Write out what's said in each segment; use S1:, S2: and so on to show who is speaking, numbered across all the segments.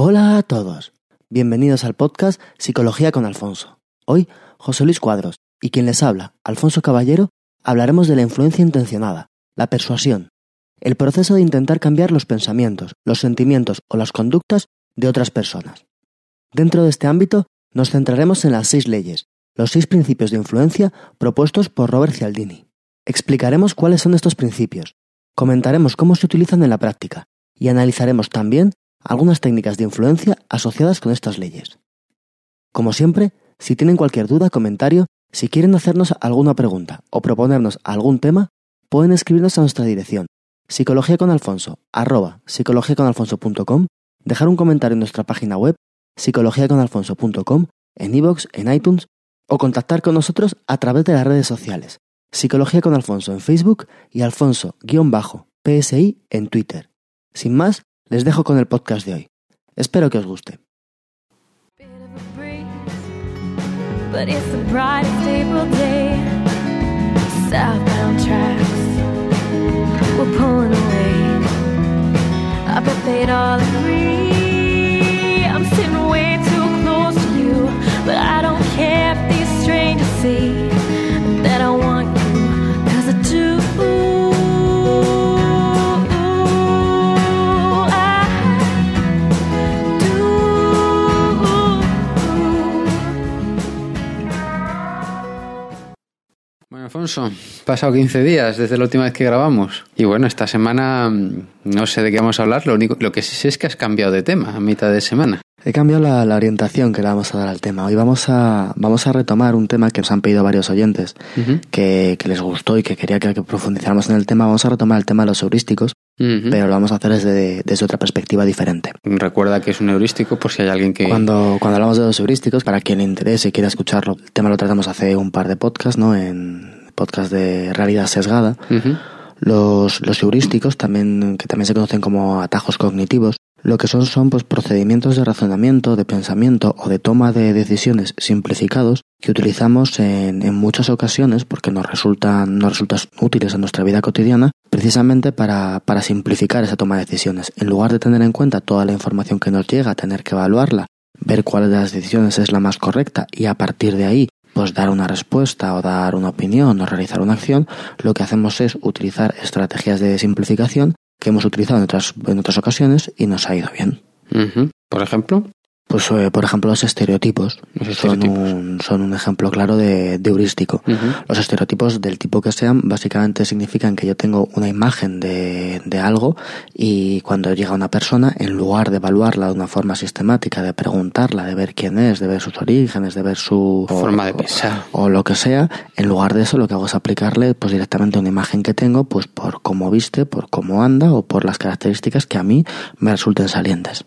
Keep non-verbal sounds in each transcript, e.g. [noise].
S1: Hola a todos. Bienvenidos al podcast Psicología con Alfonso. Hoy, José Luis Cuadros y quien les habla, Alfonso Caballero, hablaremos de la influencia intencionada, la persuasión, el proceso de intentar cambiar los pensamientos, los sentimientos o las conductas de otras personas. Dentro de este ámbito, nos centraremos en las seis leyes, los seis principios de influencia propuestos por Robert Cialdini. Explicaremos cuáles son estos principios, comentaremos cómo se utilizan en la práctica y analizaremos también algunas técnicas de influencia asociadas con estas leyes. Como siempre, si tienen cualquier duda, comentario, si quieren hacernos alguna pregunta o proponernos algún tema, pueden escribirnos a nuestra dirección psicologiaconalfonso.com, dejar un comentario en nuestra página web psicologiaconalfonso.com, en iVoox, en iTunes o contactar con nosotros a través de las redes sociales. Psicología con Alfonso en Facebook y Alfonso-PSI en Twitter. Sin más, les dejo con el podcast de hoy. Espero que os guste.
S2: Brightest April day. Southbound
S3: Alfonso, pasado 15 días desde la última vez que grabamos. Y bueno, esta semana mm, no sé de qué vamos a hablar, lo, único, lo que sí sé es que has cambiado de tema a mitad de semana.
S1: He cambiado la, la orientación que le vamos a dar al tema. Hoy vamos a, vamos a retomar un tema que nos han pedido varios oyentes, que, que les gustó y que quería que, que profundizáramos en el tema. Vamos a retomar el tema de los heurísticos,
S3: Ujú.
S1: pero lo vamos a hacer desde, desde otra perspectiva diferente.
S3: Recuerda que es un heurístico por si hay alguien que...
S1: Cuando, cuando hablamos de los heurísticos, para quien le interese y quiera escucharlo, el tema lo tratamos hace un par de podcasts, ¿no? En podcast de realidad sesgada. Los, los heurísticos, también, que también se conocen como atajos cognitivos, lo que son son pues, procedimientos de razonamiento, de pensamiento o de toma de decisiones simplificados que utilizamos en, en muchas ocasiones porque nos resultan, nos resultan útiles en nuestra vida cotidiana precisamente para, para simplificar esa toma de decisiones. En lugar de tener en cuenta toda la información que nos llega, tener que evaluarla, ver cuál de las decisiones es la más correcta y a partir de ahí pues dar una respuesta o dar una opinión o realizar una acción, lo que hacemos es utilizar estrategias de simplificación que hemos utilizado en otras, en otras ocasiones y nos ha ido bien.
S3: Por ejemplo,
S1: Pues, eh, por ejemplo, los estereotipos,
S3: Los
S1: son, un, son un ejemplo claro de, de heurístico. Los estereotipos del tipo que sean básicamente significan que yo tengo una imagen de, de algo y cuando llega una persona, en lugar de evaluarla de una forma sistemática, de preguntarla, de ver quién es, de ver sus orígenes, de ver su
S3: Forma de pensar.
S1: o lo que sea, en lugar de eso lo que hago es aplicarle pues directamente una imagen que tengo pues por cómo viste, por cómo anda o por las características que a mí me resulten salientes.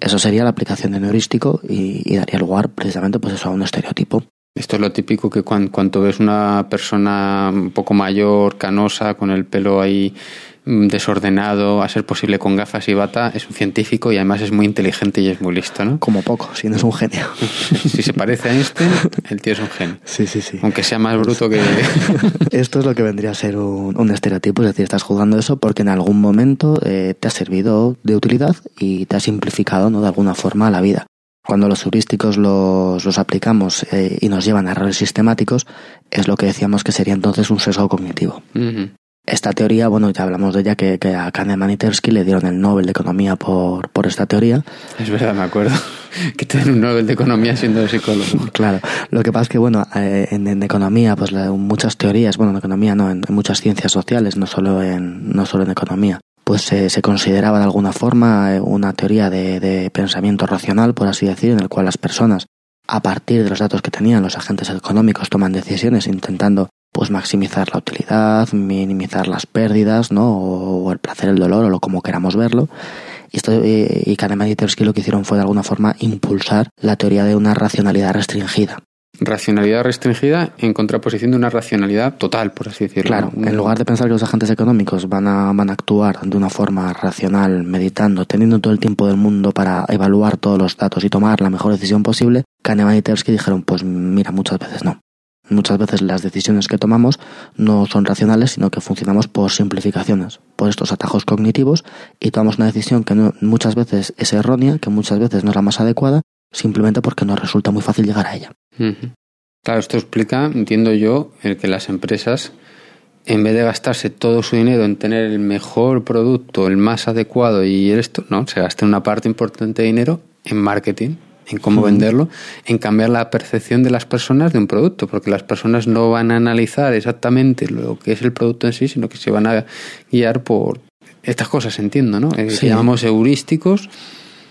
S1: Eso sería la aplicación de un heurístico y, y daría lugar precisamente pues eso a un estereotipo.
S3: Esto es lo típico que cuan- cuando, ves una persona un poco mayor, canosa, con el pelo ahí desordenado, a ser posible con gafas y bata, es un científico y además es muy inteligente y es muy listo, ¿no?
S1: Como poco, si no es un genio. [laughs]
S3: si se parece a Einstein, el tío es un genio.
S1: Sí, sí, sí.
S3: Aunque sea más bruto que... [laughs]
S1: Esto es lo que vendría a ser un, un estereotipo, es decir, estás jugando eso porque en algún momento eh, te ha servido de utilidad y te ha simplificado ¿no? de alguna forma la vida. Cuando los heurísticos los, los aplicamos eh, y nos llevan a errores sistemáticos, es lo que decíamos que sería entonces un sesgo cognitivo. Esta teoría, bueno, ya hablamos de ella, que, que a Kahneman y Tversky le dieron el Nobel de Economía por, por esta teoría.
S3: Es verdad, me acuerdo. [laughs] Que te den un Nobel de Economía siendo psicólogo. [laughs]
S1: Claro, lo que pasa es que, bueno, eh, en, en economía, pues la- muchas teorías, bueno, en economía no, en, en muchas ciencias sociales, no solo en, no solo en economía, pues se se consideraba de alguna forma eh, una teoría de, de pensamiento racional, por así decir, en el cual las personas, a partir de los datos que tenían los agentes económicos, toman decisiones intentando pues maximizar la utilidad, minimizar las pérdidas, ¿no? O, el placer, el dolor, o lo como queramos verlo. Y, esto, eh, y Kahneman y Tversky lo que hicieron fue de alguna forma impulsar la teoría de una racionalidad restringida.
S3: Racionalidad restringida en contraposición de una racionalidad total, por así decirlo.
S1: Claro, en lugar de pensar que los agentes económicos van a, van a actuar de una forma racional, meditando, teniendo todo el tiempo del mundo para evaluar todos los datos y tomar la mejor decisión posible, Kahneman y Tversky dijeron, pues mira, muchas veces no. Muchas veces las decisiones que tomamos no son racionales, sino que funcionamos por simplificaciones, por estos atajos cognitivos y tomamos una decisión que no- muchas veces es errónea, que muchas veces no es la más adecuada, simplemente porque nos resulta muy fácil llegar a ella.
S3: Claro, esto explica, entiendo yo, el que las empresas, en vez de gastarse todo su dinero en tener el mejor producto, el más adecuado y esto, no, se gasten una parte importante de dinero en marketing, en cómo venderlo, en cambiar la percepción de las personas de un producto, porque las personas no van a analizar exactamente lo que es el producto en sí, sino que se van a guiar por estas cosas, entiendo, ¿no? Eh,
S1: Sí.
S3: Que llamamos heurísticos.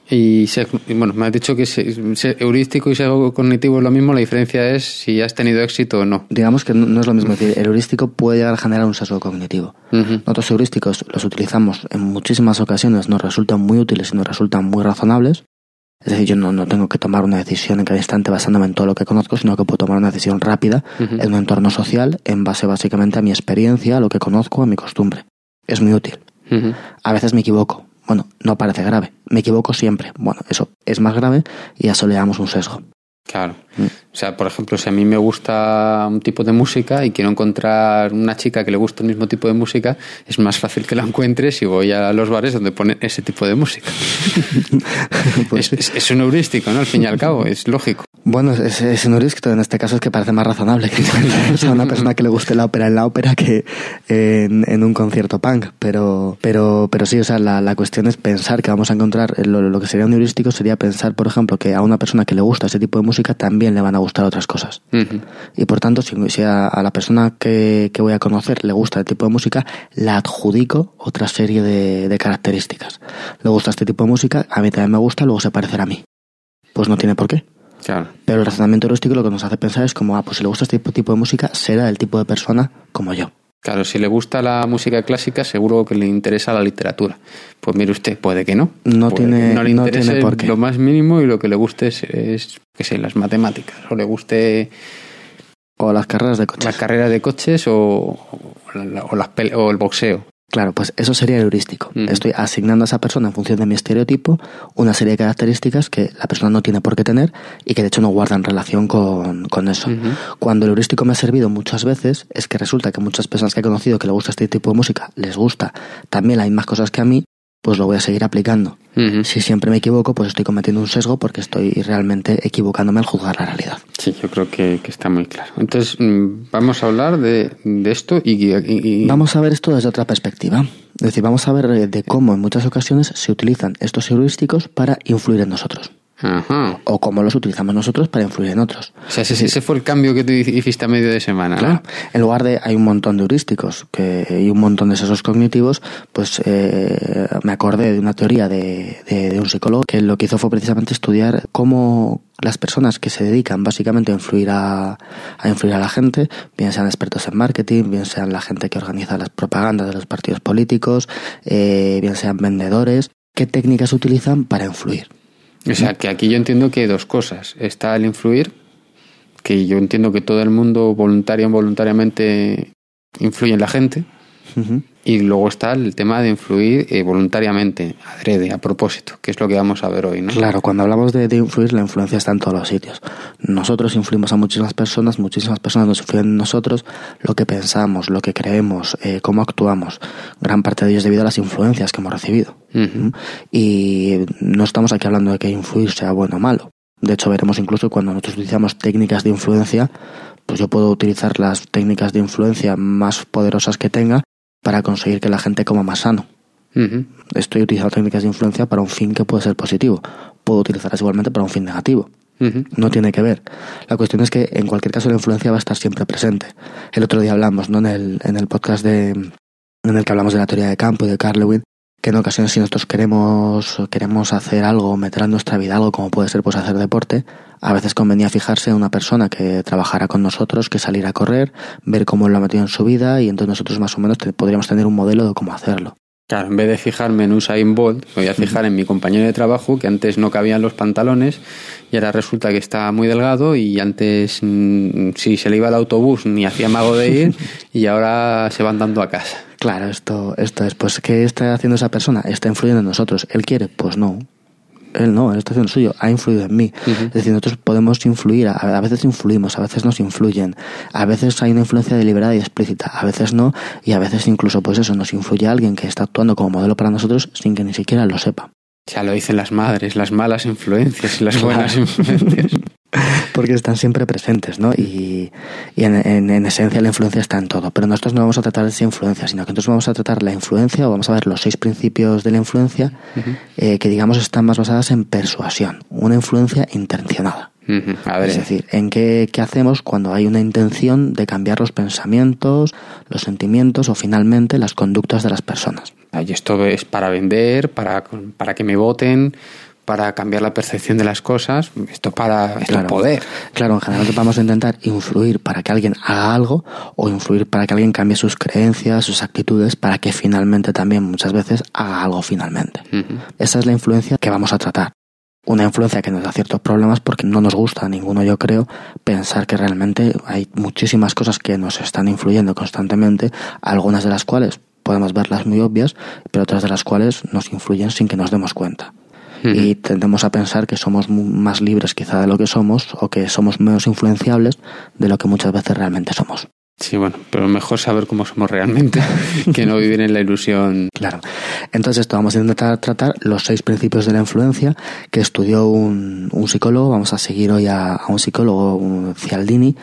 S3: Y, se- y bueno, me has dicho que se- se- heurístico y sesgo cognitivo es lo mismo, la diferencia es si has tenido éxito o no.
S1: Digamos que no no es lo mismo decir, el heurístico puede llegar a generar un sesgo cognitivo.
S3: Ujú.
S1: Nosotros heurísticos los utilizamos en muchísimas ocasiones, nos resultan muy útiles y nos resultan muy razonables. Es decir, yo no, no tengo que tomar una decisión en cada instante basándome en todo lo que conozco, sino que puedo tomar una decisión rápida en un entorno social en base básicamente a mi experiencia, a lo que conozco, a mi costumbre. Es muy útil. A veces me equivoco. Bueno, no parece grave. Me equivoco siempre. Bueno, eso es más grave y a eso le damos un sesgo.
S3: Claro.
S1: Mm.
S3: O sea, por ejemplo, si a mí me gusta un tipo de música y quiero encontrar una chica que le guste el mismo tipo de música, es más fácil que la encuentre si voy a los bares donde ponen ese tipo de música. [laughs]
S1: Pues
S3: es, es- es un heurístico, ¿no? Al fin y al cabo, es lógico.
S1: Bueno, es, es un heurístico, en este caso es que parece más razonable que sea una persona que le guste la ópera en la ópera que en, en un concierto punk. Pero, pero, pero sí, o sea, la, la cuestión es pensar que vamos a encontrar, lo, lo que sería un heurístico sería pensar, por ejemplo, que a una persona que le gusta ese tipo de música también le van a gustar otras cosas. Y por tanto, si, si a, a la persona que, que voy a conocer le gusta este tipo de música, le adjudico otra serie de, de características. Le gusta este tipo de música, a mí también me gusta, luego se parecerá a mí. Pues no tiene por qué.
S3: Claro.
S1: Pero el razonamiento heurístico lo que nos hace pensar es como, ah, pues si le gusta este tipo, tipo de música, será el tipo de persona como yo.
S3: Claro, si le gusta la música clásica, seguro que le interesa la literatura. Pues mire usted, puede que no.
S1: No
S3: Puede
S1: tiene-
S3: que no le
S1: no
S3: interese
S1: tiene por qué.
S3: lo más mínimo y lo que le guste es, es qué sé, las matemáticas. O le guste
S1: O las carreras de coches.
S3: las carreras de coches o, o, la- o las pele- o el boxeo.
S1: Claro, pues eso sería el heurístico. Estoy asignando a esa persona en función de mi estereotipo una serie de características que la persona no tiene por qué tener y que de hecho no guardan relación con, con eso. Cuando el heurístico me ha servido muchas veces es que resulta que muchas personas que he conocido que le gusta este tipo de música les gusta también las mismas cosas que a mí, pues lo voy a seguir aplicando. Si siempre me equivoco, pues estoy cometiendo un sesgo porque estoy realmente equivocándome al juzgar la realidad.
S3: Sí, yo creo que, que está muy claro. Entonces, mm, vamos a hablar de, de esto y, y- y-
S1: Vamos a ver esto desde otra perspectiva. Es decir, vamos a ver eh, de cómo en muchas ocasiones se utilizan estos heurísticos para influir en nosotros.
S3: Ajá.
S1: O cómo los utilizamos nosotros para influir en otros.
S3: O sea, ese, ese fue el cambio que tú hiciste a medio de semana.
S1: En lugar de hay un montón de heurísticos que, y un montón de sesos cognitivos, pues eh, me acordé de una teoría de, de- de un psicólogo que lo que hizo fue precisamente estudiar cómo las personas que se dedican básicamente a influir a, a influir a la gente, bien sean expertos en marketing, bien sean la gente que organiza las propagandas de los partidos políticos, eh, bien sean vendedores, qué técnicas utilizan para influir.
S3: O sea, que aquí yo entiendo que hay dos cosas. Está el influir, que yo entiendo que todo el mundo voluntario o involuntariamente influye en la gente. Y luego está el tema de influir eh, voluntariamente, adrede, a propósito, que es lo que vamos a ver hoy, ¿no?
S1: Claro, cuando hablamos de, de influir, la influencia está en todos los sitios. Nosotros influimos a muchísimas personas, muchísimas personas nos influyen en nosotros, lo que pensamos, lo que creemos, eh, cómo actuamos. Gran parte de ello es debido a las influencias que hemos recibido. Y no estamos aquí hablando de que influir sea bueno o malo. De hecho, veremos incluso cuando nosotros utilizamos técnicas de influencia, pues yo puedo utilizar las técnicas de influencia más poderosas que tenga para conseguir que la gente coma más sano estoy utilizando técnicas de influencia para un fin que puede ser positivo. Puedo utilizarlas igualmente para un fin negativo. No tiene que ver. La cuestión es que en cualquier caso la influencia va a estar siempre presente. El otro día hablamos, ¿no? En el, en el podcast de, en el que hablamos de la teoría de campo y de Carl Lewin, que en ocasiones si nosotros queremos, queremos hacer algo, meter en nuestra vida algo, como puede ser pues hacer deporte, a veces convenía fijarse en una persona que trabajara con nosotros, que saliera a correr, ver cómo lo ha metido en su vida y entonces nosotros más o menos te- podríamos tener un modelo de cómo hacerlo.
S3: Claro, en vez de fijarme en Usain Bolt, me voy a fijar en mi compañero de trabajo, que antes no cabían los pantalones y ahora resulta que está muy delgado y antes mm, si se le iba al autobús ni hacía mago de ir y ahora se van dando a casa.
S1: Claro, esto, esto es, pues, ¿qué está haciendo esa persona? Está influyendo en nosotros. ¿Él quiere? Pues no. Él no, él está haciendo suyo, ha influido en mí. Es decir, nosotros podemos influir, a, a veces influimos, a veces nos influyen, a veces hay una influencia deliberada y explícita, a veces no, y a veces incluso, pues eso, nos influye alguien que está actuando como modelo para nosotros sin que ni siquiera lo sepa.
S3: Ya lo dicen las madres, las malas influencias y las buenas [laughs] influencias. [laughs]
S1: Porque están siempre presentes, ¿no? Y, y en, en- en esencia la influencia está en todo. Pero nosotros no vamos a tratar esa influencia, sino que nosotros vamos a tratar la influencia o vamos a ver los seis principios de la influencia eh, que digamos están más basadas en persuasión, una influencia intencionada.
S3: Ujú. A ver,
S1: Es decir, en qué, qué hacemos cuando hay una intención de cambiar los pensamientos, los sentimientos o finalmente las conductas de las personas.
S3: ay, esto es para vender, para, para que me voten, para cambiar la percepción de las cosas. Esto para esto es poder.
S1: Claro, en general vamos a intentar influir para que alguien haga algo o influir para que alguien cambie sus creencias, sus actitudes, para que finalmente también muchas veces haga algo finalmente. Esa es la influencia que vamos a tratar. Una influencia que nos da ciertos problemas porque no nos gusta a ninguno, yo creo, pensar que realmente hay muchísimas cosas que nos están influyendo constantemente, algunas de las cuales podemos verlas muy obvias, pero otras de las cuales nos influyen sin que nos demos cuenta. Y tendemos a pensar que somos más libres quizá de lo que somos o que somos menos influenciables de lo que muchas veces realmente somos.
S3: Sí, bueno, pero mejor saber cómo somos realmente [laughs] que no vivir en la ilusión.
S1: Claro. Entonces esto vamos a intentar tratar los seis principios de la influencia que estudió un, un psicólogo. Vamos a seguir hoy a, a un psicólogo, un Cialdini.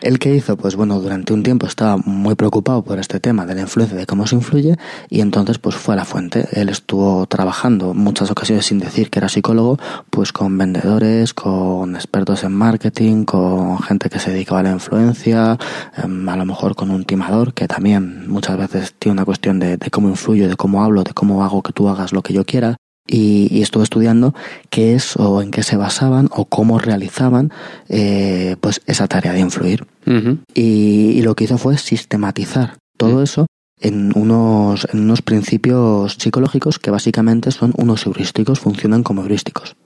S1: El que hizo, pues bueno, durante un tiempo estaba muy preocupado por este tema de la influencia, de cómo se influye, y entonces pues fue a la fuente. Él estuvo trabajando muchas ocasiones sin decir que era psicólogo, pues con vendedores, con expertos en marketing, con gente que se dedicaba a la influencia, em, a lo mejor con un timador, que también muchas veces tiene una cuestión de, de cómo influyo, de cómo hablo, de cómo hago que tú hagas lo que yo quiera. Y, y estuve estudiando qué es o en qué se basaban o cómo realizaban eh, pues esa tarea de influir. Y, y lo que hizo fue sistematizar todo
S3: Mm.
S1: eso en unos, en unos principios psicológicos que básicamente son unos heurísticos, funcionan como heurísticos.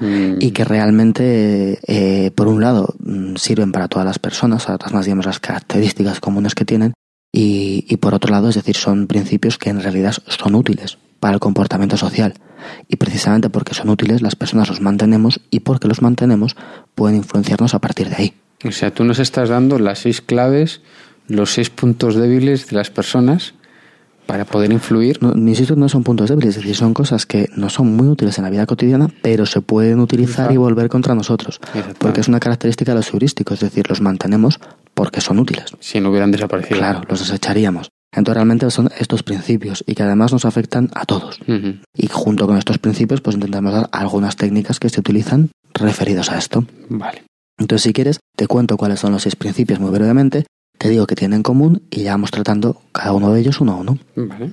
S3: Mm.
S1: Y que realmente, eh, por un lado, mm, sirven para todas las personas, además digamos las características comunes que tienen, y, y por otro lado, es decir, son principios que en realidad son útiles para el comportamiento social. Y precisamente porque son útiles, las personas los mantenemos y porque los mantenemos pueden influenciarnos a partir de ahí.
S3: O sea, tú nos estás dando las seis claves, los seis puntos débiles de las personas para poder influir.
S1: No, insisto, no son puntos débiles, es decir, son cosas que no son muy útiles en la vida cotidiana, pero se pueden utilizar y volver contra nosotros. Porque es una característica de los heurísticos, es decir, los mantenemos porque son útiles.
S3: Si no hubieran desaparecido.
S1: Claro, los desecharíamos. Entonces realmente son estos principios y que además nos afectan a todos. Y junto con estos principios pues intentamos dar algunas técnicas que se utilizan referidos a esto.
S3: Vale.
S1: Entonces si quieres te cuento cuáles son los seis principios muy brevemente, te digo que tienen en común y ya vamos tratando cada uno de ellos uno a uno.
S3: Vale.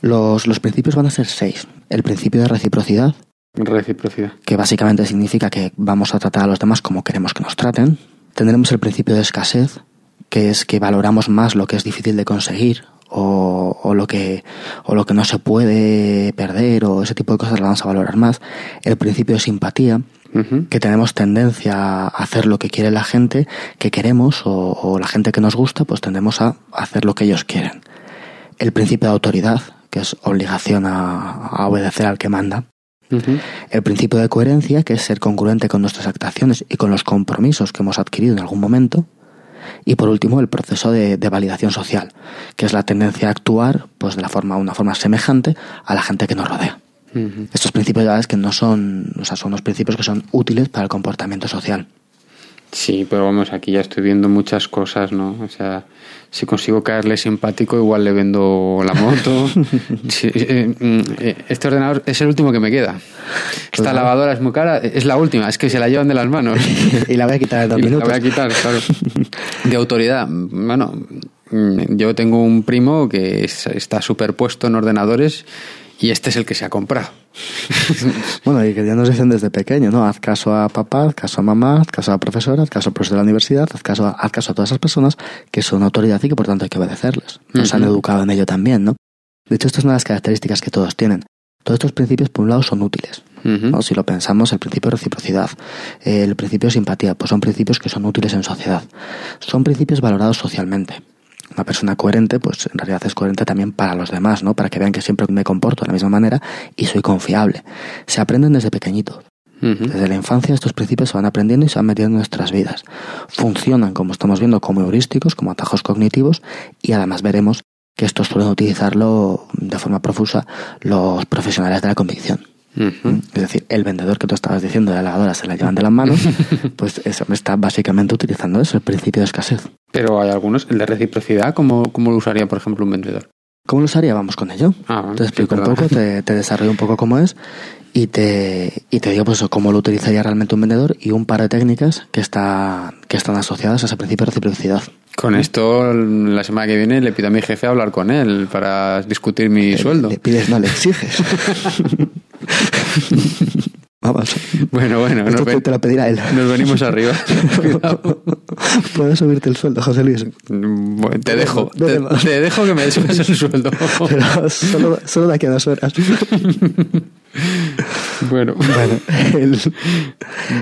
S1: Los, los principios van a ser seis. El principio de reciprocidad,
S3: Reciprocidad.
S1: que básicamente significa que vamos a tratar a los demás como queremos que nos traten. Tendremos el principio de escasez, que es que valoramos más lo que es difícil de conseguir o, o lo que o lo que no se puede perder o ese tipo de cosas las vamos a valorar más. El principio de simpatía, que tenemos tendencia a hacer lo que quiere la gente que queremos o, o la gente que nos gusta, pues tendemos a hacer lo que ellos quieren. El principio de autoridad, que es obligación a, a obedecer al que manda. El principio de coherencia, que es ser congruente con nuestras actuaciones y con los compromisos que hemos adquirido en algún momento. Y por último, el proceso de, de validación social, que es la tendencia a actuar pues, de la forma, una forma semejante a la gente que nos rodea. Estos principios ya ves que no son, o sea, son unos principios que son útiles para el comportamiento social.
S3: Sí, pero vamos, aquí ya estoy viendo muchas cosas, ¿no? O sea, si consigo caerle simpático, igual le vendo la moto. [laughs] Sí, eh, mm, eh, este ordenador es el último que me queda. Esta
S1: Claro.
S3: lavadora es muy cara, es la última, es que se la llevan de las manos. [laughs]
S1: y la voy a quitar en dos
S3: Y la
S1: minutos.
S3: voy a quitar, claro. De autoridad. Bueno, mm, yo tengo un primo que es- está superpuesto en ordenadores y este es el que se ha comprado. [laughs]
S1: Bueno, y que ya nos dicen desde pequeño, ¿no? Haz caso a papá, haz caso a mamá, haz caso a la profesora, haz caso al profesor de la universidad, haz caso a, haz caso a todas esas personas que son autoridad y que por tanto hay que obedecerles. Nos han educado en ello también, ¿no? De hecho, esto es una de las características que todos tienen. Todos estos principios, por un lado, son útiles. Si lo pensamos, el principio de reciprocidad, el principio de simpatía, pues son principios que son útiles en sociedad. Son principios valorados socialmente. Una persona coherente, pues en realidad es coherente también para los demás, ¿no? Para que vean que siempre me comporto de la misma manera y soy confiable. Se aprenden desde pequeñito.
S3: Ujú.
S1: Desde la infancia estos principios se van aprendiendo y se van metiendo en nuestras vidas. Funcionan, como estamos viendo, como heurísticos, como atajos cognitivos y además veremos que estos suelen utilizarlo de forma profusa los profesionales de la convicción.
S3: Ujú.
S1: Es decir, el vendedor que tú estabas diciendo de la lavadora se la llevan de las manos, [laughs] pues eso está básicamente utilizando eso, el principio de escasez.
S3: Pero hay algunos, el de reciprocidad, ¿cómo, cómo lo usaría, por ejemplo, un vendedor?
S1: ¿Cómo lo usaría? Vamos con ello.
S3: Ah,
S1: te
S3: sí,
S1: explico un
S3: perdona.
S1: poco, te, [laughs] te desarrollo un poco cómo es y te, y te digo pues eso, cómo lo utilizaría realmente un vendedor y un par de técnicas que, está, que están asociadas a ese principio de reciprocidad.
S3: Con esto, la semana que viene le pido a mi jefe hablar con él para discutir mi sueldo.
S1: Le pides, no le exiges. [laughs] [laughs] Vamos.
S3: Bueno, bueno,
S1: Esto
S3: nos,
S1: te, lo pedirá él.
S3: nos venimos arriba. [laughs]
S1: Puedes subirte el sueldo, José Luis.
S3: Bueno, te dejo, te, dejo que me subes el sueldo. [laughs]
S1: Pero solo, solo de aquí a dos horas.
S3: Bueno,
S1: Bueno, el,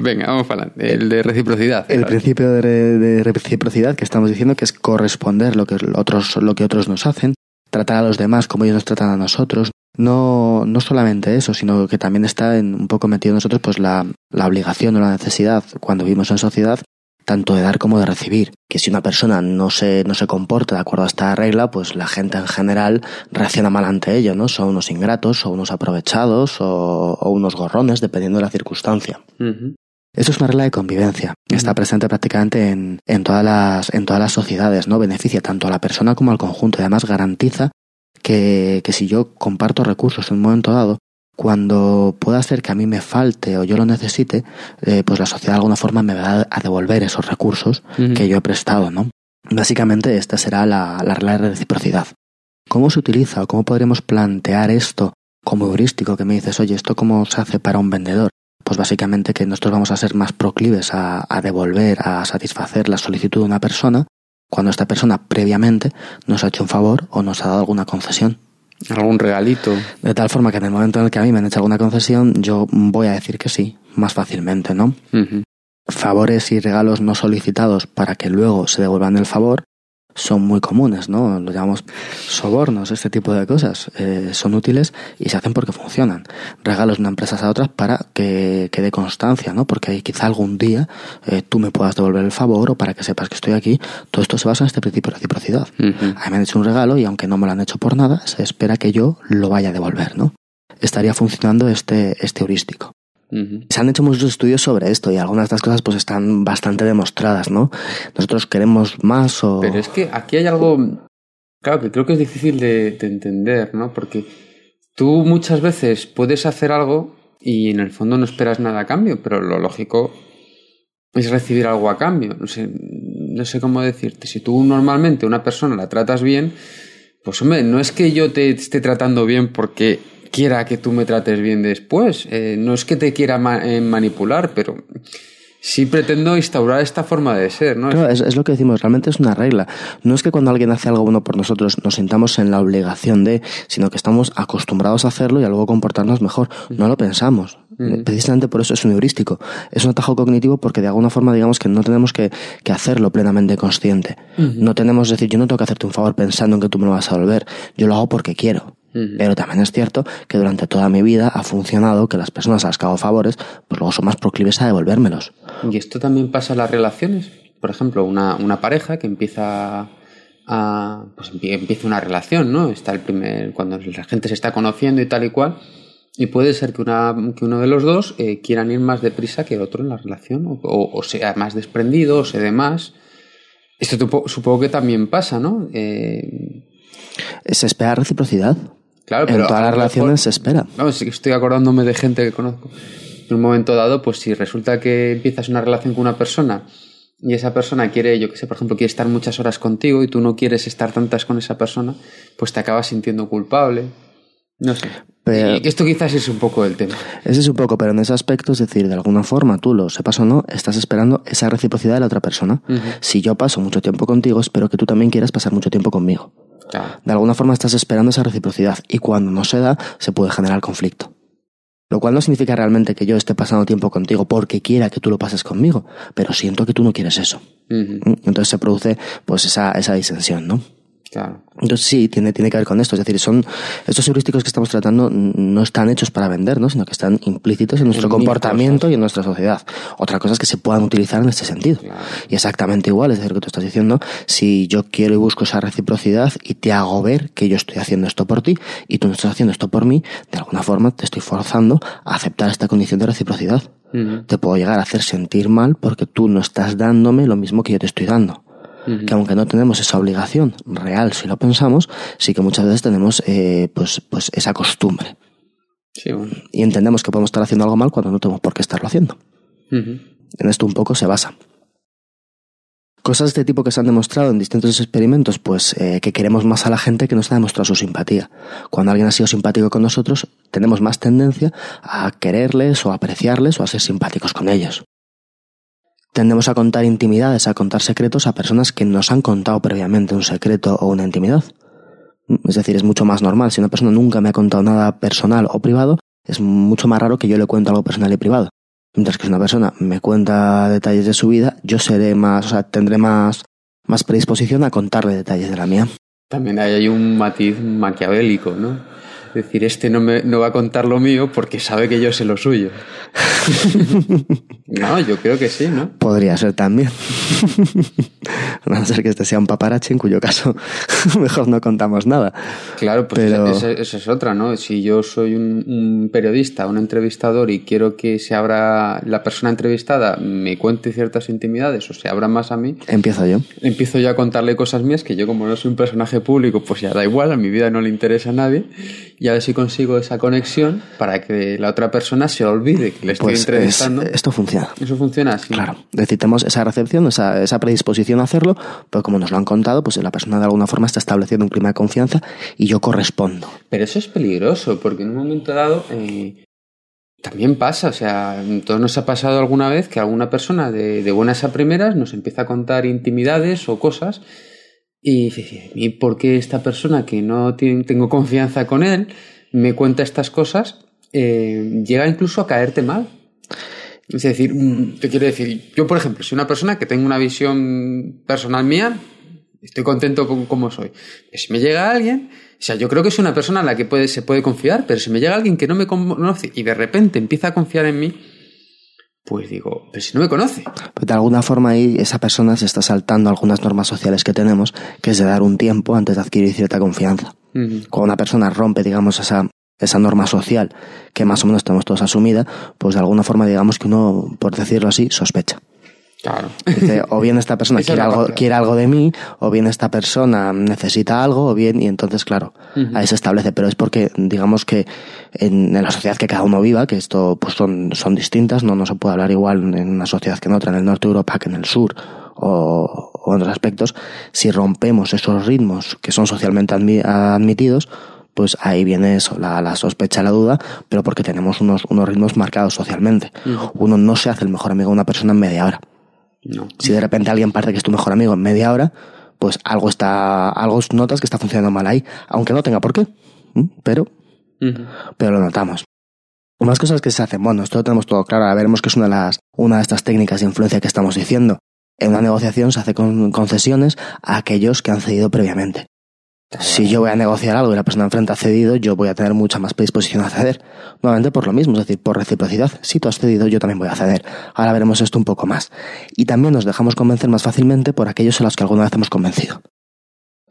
S3: venga, vamos para adelante. El de reciprocidad.
S1: el principio de, de reciprocidad que estamos diciendo que es corresponder lo que otros, lo que otros nos hacen, tratar a los demás como ellos nos tratan a nosotros. No, no solamente eso, sino que también está en, un poco metido en nosotros pues la, la obligación o la necesidad cuando vivimos en sociedad tanto de dar como de recibir. Que si una persona no se, no se comporta de acuerdo a esta regla, pues la gente en general reacciona mal ante ello, ¿no? Son unos ingratos, o unos aprovechados, o, unos gorrones, dependiendo de la circunstancia. Esto es una regla de convivencia. Está presente prácticamente en, en, todas las, en todas las sociedades, ¿no? Beneficia tanto a la persona como al conjunto y además garantiza que, que si yo comparto recursos en un momento dado, cuando pueda ser que a mí me falte o yo lo necesite, eh, pues la sociedad de alguna forma me va a devolver esos recursos que yo he prestado, ¿no? Básicamente esta será la, la regla de reciprocidad. ¿Cómo se utiliza o cómo podremos plantear esto como heurístico? Que me dices, oye, ¿esto cómo se hace para un vendedor? Pues básicamente que nosotros vamos a ser más proclives a, a devolver, a satisfacer la solicitud de una persona cuando esta persona previamente nos ha hecho un favor o nos ha dado alguna concesión.
S3: Algún regalito.
S1: De tal forma que en el momento en el que a mí me han hecho alguna concesión, yo voy a decir que sí, más fácilmente, ¿no? Favores y regalos no solicitados para que luego se devuelvan el favor son muy comunes, ¿no? Lo llamamos sobornos, este tipo de cosas. Eh, son útiles y se hacen porque funcionan. Regalos de una empresa a otras para que quede constancia, ¿no? Porque quizá algún día eh, tú me puedas devolver el favor o para que sepas que estoy aquí. Todo esto se basa en este principio de reciprocidad.
S3: Ujú.
S1: A mí me han hecho un regalo y aunque no me lo han hecho por nada, se espera que yo lo vaya a devolver, ¿no? Estaría funcionando este, este heurístico. Se han hecho muchos estudios sobre esto y algunas de estas cosas pues están bastante demostradas, ¿no? Nosotros queremos más o...
S3: Pero es que aquí hay algo, claro, que creo que es difícil de, de entender, ¿no? Porque tú muchas veces puedes hacer algo y en el fondo no esperas nada a cambio, pero lo lógico es recibir algo a cambio. No sé, no sé cómo decirte. Si tú normalmente a una persona la tratas bien, pues hombre, no es que yo te esté tratando bien porque quiera que tú me trates bien después. Eh, no es que te quiera ma- eh, manipular, pero sí pretendo instaurar esta forma de ser, ¿no?
S1: Claro, es, es lo que decimos, realmente es una regla. No es que cuando alguien hace algo bueno por nosotros nos sintamos en la obligación de, sino que estamos acostumbrados a hacerlo y a luego comportarnos mejor. No lo pensamos. Precisamente por eso es un heurístico. Es un atajo cognitivo porque de alguna forma digamos que no tenemos que, que hacerlo plenamente consciente. No tenemos, es decir, yo no tengo que hacerte un favor pensando en que tú me lo vas a devolver. Yo lo hago porque quiero. Pero también es cierto que durante toda mi vida ha funcionado que las personas a las que hago favores, pues luego son más proclives a devolvérmelos.
S3: Y esto también pasa en las relaciones. Por ejemplo, una, una pareja que empieza a. Pues empie- empieza una relación, ¿no? Está el primer. cuando la gente se está conociendo y tal y cual. Y puede ser que, una, que uno de los dos eh, quieran ir más deprisa que el otro en la relación, o, o- o sea más desprendido, o se dé más. Esto supongo que también pasa, ¿no? Eh,
S1: Se espera reciprocidad.
S3: Claro,
S1: en
S3: pero
S1: todas
S3: a
S1: las relaciones
S3: mejor-
S1: se espera.
S3: Vamos, sí que estoy acordándome de gente que conozco. En un momento dado, pues si resulta que empiezas una relación con una persona y esa persona quiere, yo que sé, por ejemplo, quiere estar muchas horas contigo y tú no quieres estar tantas con esa persona, pues te acabas sintiendo culpable. No sé.
S1: Pero-
S3: esto quizás es un poco el tema.
S1: Ese es un poco, pero en ese aspecto, es decir, de alguna forma, tú lo sepas o no, estás esperando esa reciprocidad de la otra persona. Si yo paso mucho tiempo contigo, espero que tú también quieras pasar mucho tiempo conmigo.
S3: Claro.
S1: De alguna forma estás esperando esa reciprocidad y cuando no se da, se puede generar conflicto. Lo cual no significa realmente que yo esté pasando tiempo contigo porque quiera que tú lo pases conmigo, pero siento que tú no quieres eso. ¿Mm? Entonces se produce pues esa, esa disensión, ¿no?
S3: Claro.
S1: Entonces sí, tiene, tiene que ver con esto. Es decir, son estos heurísticos que estamos tratando no están hechos para vendernos, sino que están implícitos en nuestro
S3: En
S1: comportamiento
S3: cosas.
S1: y en nuestra sociedad. Otra cosa es que se puedan utilizar en este sentido.
S3: Claro.
S1: Y exactamente igual, es decir, lo que tú estás diciendo, si yo quiero y busco esa reciprocidad y te hago ver que yo estoy haciendo esto por ti y tú no estás haciendo esto por mí, de alguna forma te estoy forzando a aceptar esta condición de reciprocidad. Te puedo llegar a hacer sentir mal porque tú no estás dándome lo mismo que yo te estoy dando que aunque no tenemos esa obligación real si lo pensamos, sí que muchas veces tenemos eh, pues, pues esa costumbre.
S3: Sí, bueno.
S1: Y entendemos que podemos estar haciendo algo mal cuando no tenemos por qué estarlo haciendo. En esto un poco se basa. Cosas de este tipo que se han demostrado en distintos experimentos, pues eh, que queremos más a la gente que nos ha demostrado su simpatía. Cuando alguien ha sido simpático con nosotros, tenemos más tendencia a quererles o a apreciarles o a ser simpáticos con ellos. Tendemos a contar intimidades, a contar secretos a personas que nos han contado previamente un secreto o una intimidad. Es decir, es mucho más normal. Si una persona nunca me ha contado nada personal o privado, es mucho más raro que yo le cuente algo personal y privado. Mientras que si una persona me cuenta detalles de su vida, yo seré más, o sea, tendré más, más predisposición a contarle detalles de la mía.
S3: También hay un matiz maquiavélico, ¿no? Es decir, este no, me, no va a contar lo mío porque sabe que yo sé lo suyo. [laughs] no, yo creo que sí, ¿no?
S1: Podría ser también. [laughs] a no ser que este sea un paparache, en cuyo caso [laughs] mejor no contamos nada.
S3: Claro, pues
S1: Pero-
S3: esa, esa- esa es otra, ¿no? Si yo soy un, un periodista, un entrevistador y quiero que se abra la persona entrevistada, me cuente ciertas intimidades o se abra más a mí,
S1: Empiezo yo.
S3: empiezo yo a contarle cosas mías que yo como no soy un personaje público, pues ya da igual, a mi vida no le interesa a nadie y a ver si consigo esa conexión para que la otra persona se olvide que le estoy
S1: Pues es-
S3: entrevistando.
S1: esto funciona.
S3: Eso funciona así.
S1: Claro, tenemos esa recepción, esa, esa predisposición a hacerlo, pero como nos lo han contado, pues la persona de alguna forma está estableciendo un clima de confianza y yo correspondo.
S3: Pero eso es peligroso, porque en un momento dado eh, también pasa, o sea, todos nos ha pasado alguna vez que alguna persona de, de buenas a primeras nos empieza a contar intimidades o cosas y ¿y por qué esta persona que no tengo confianza con él me cuenta estas cosas? Eh, llega incluso a caerte mal. Es decir, mm, te quiero decir, yo por ejemplo, soy una persona que tengo una visión personal mía, estoy contento con cómo soy. Pero si me llega alguien, o sea, yo creo que es una persona a la que se puede confiar, pero si me llega alguien que no me conoce y de repente empieza a confiar en mí, pues digo, pero si no me conoce.
S1: Pero de alguna forma ahí esa persona se está saltando algunas normas sociales que tenemos, que es de dar un tiempo antes de adquirir cierta confianza.
S3: Ujú.
S1: Cuando una persona rompe, digamos, esa, esa norma social que más o menos tenemos todos asumida, pues de alguna forma digamos que uno, por decirlo así, sospecha.
S3: Claro.
S1: Dice, o bien esta persona [laughs] quiere algo, quiere algo de mí, o bien esta persona necesita algo, o bien, y entonces, claro, ahí se establece. Pero es porque, digamos que en, en la sociedad que cada uno viva, que esto pues son, son distintas, no, no se puede hablar igual en una sociedad que en otra, en el norte de Europa que en el sur, o, o en otros aspectos, si rompemos esos ritmos que son socialmente admi- admitidos, pues ahí viene eso, la, la sospecha, la duda, pero porque tenemos unos, unos ritmos marcados socialmente. Uno no se hace el mejor amigo de una persona en media hora.
S3: No.
S1: Si de repente alguien parece que es tu mejor amigo en media hora, pues algo está, algo notas que está funcionando mal ahí, aunque no tenga por qué. Pero, pero lo notamos. Unas cosas que se hacen, bueno, esto lo tenemos todo claro, ahora veremos que es una de las, una de estas técnicas de influencia que estamos diciendo. En una negociación se hace con concesiones a aquellos que han cedido previamente. Si yo voy a negociar algo y la persona enfrente ha cedido, yo voy a tener mucha más predisposición a ceder. Nuevamente por lo mismo, es decir, por reciprocidad. Si tú has cedido, yo también voy a ceder. Ahora veremos esto un poco más. Y también nos dejamos convencer más fácilmente por aquellos a los que alguna vez hemos convencido.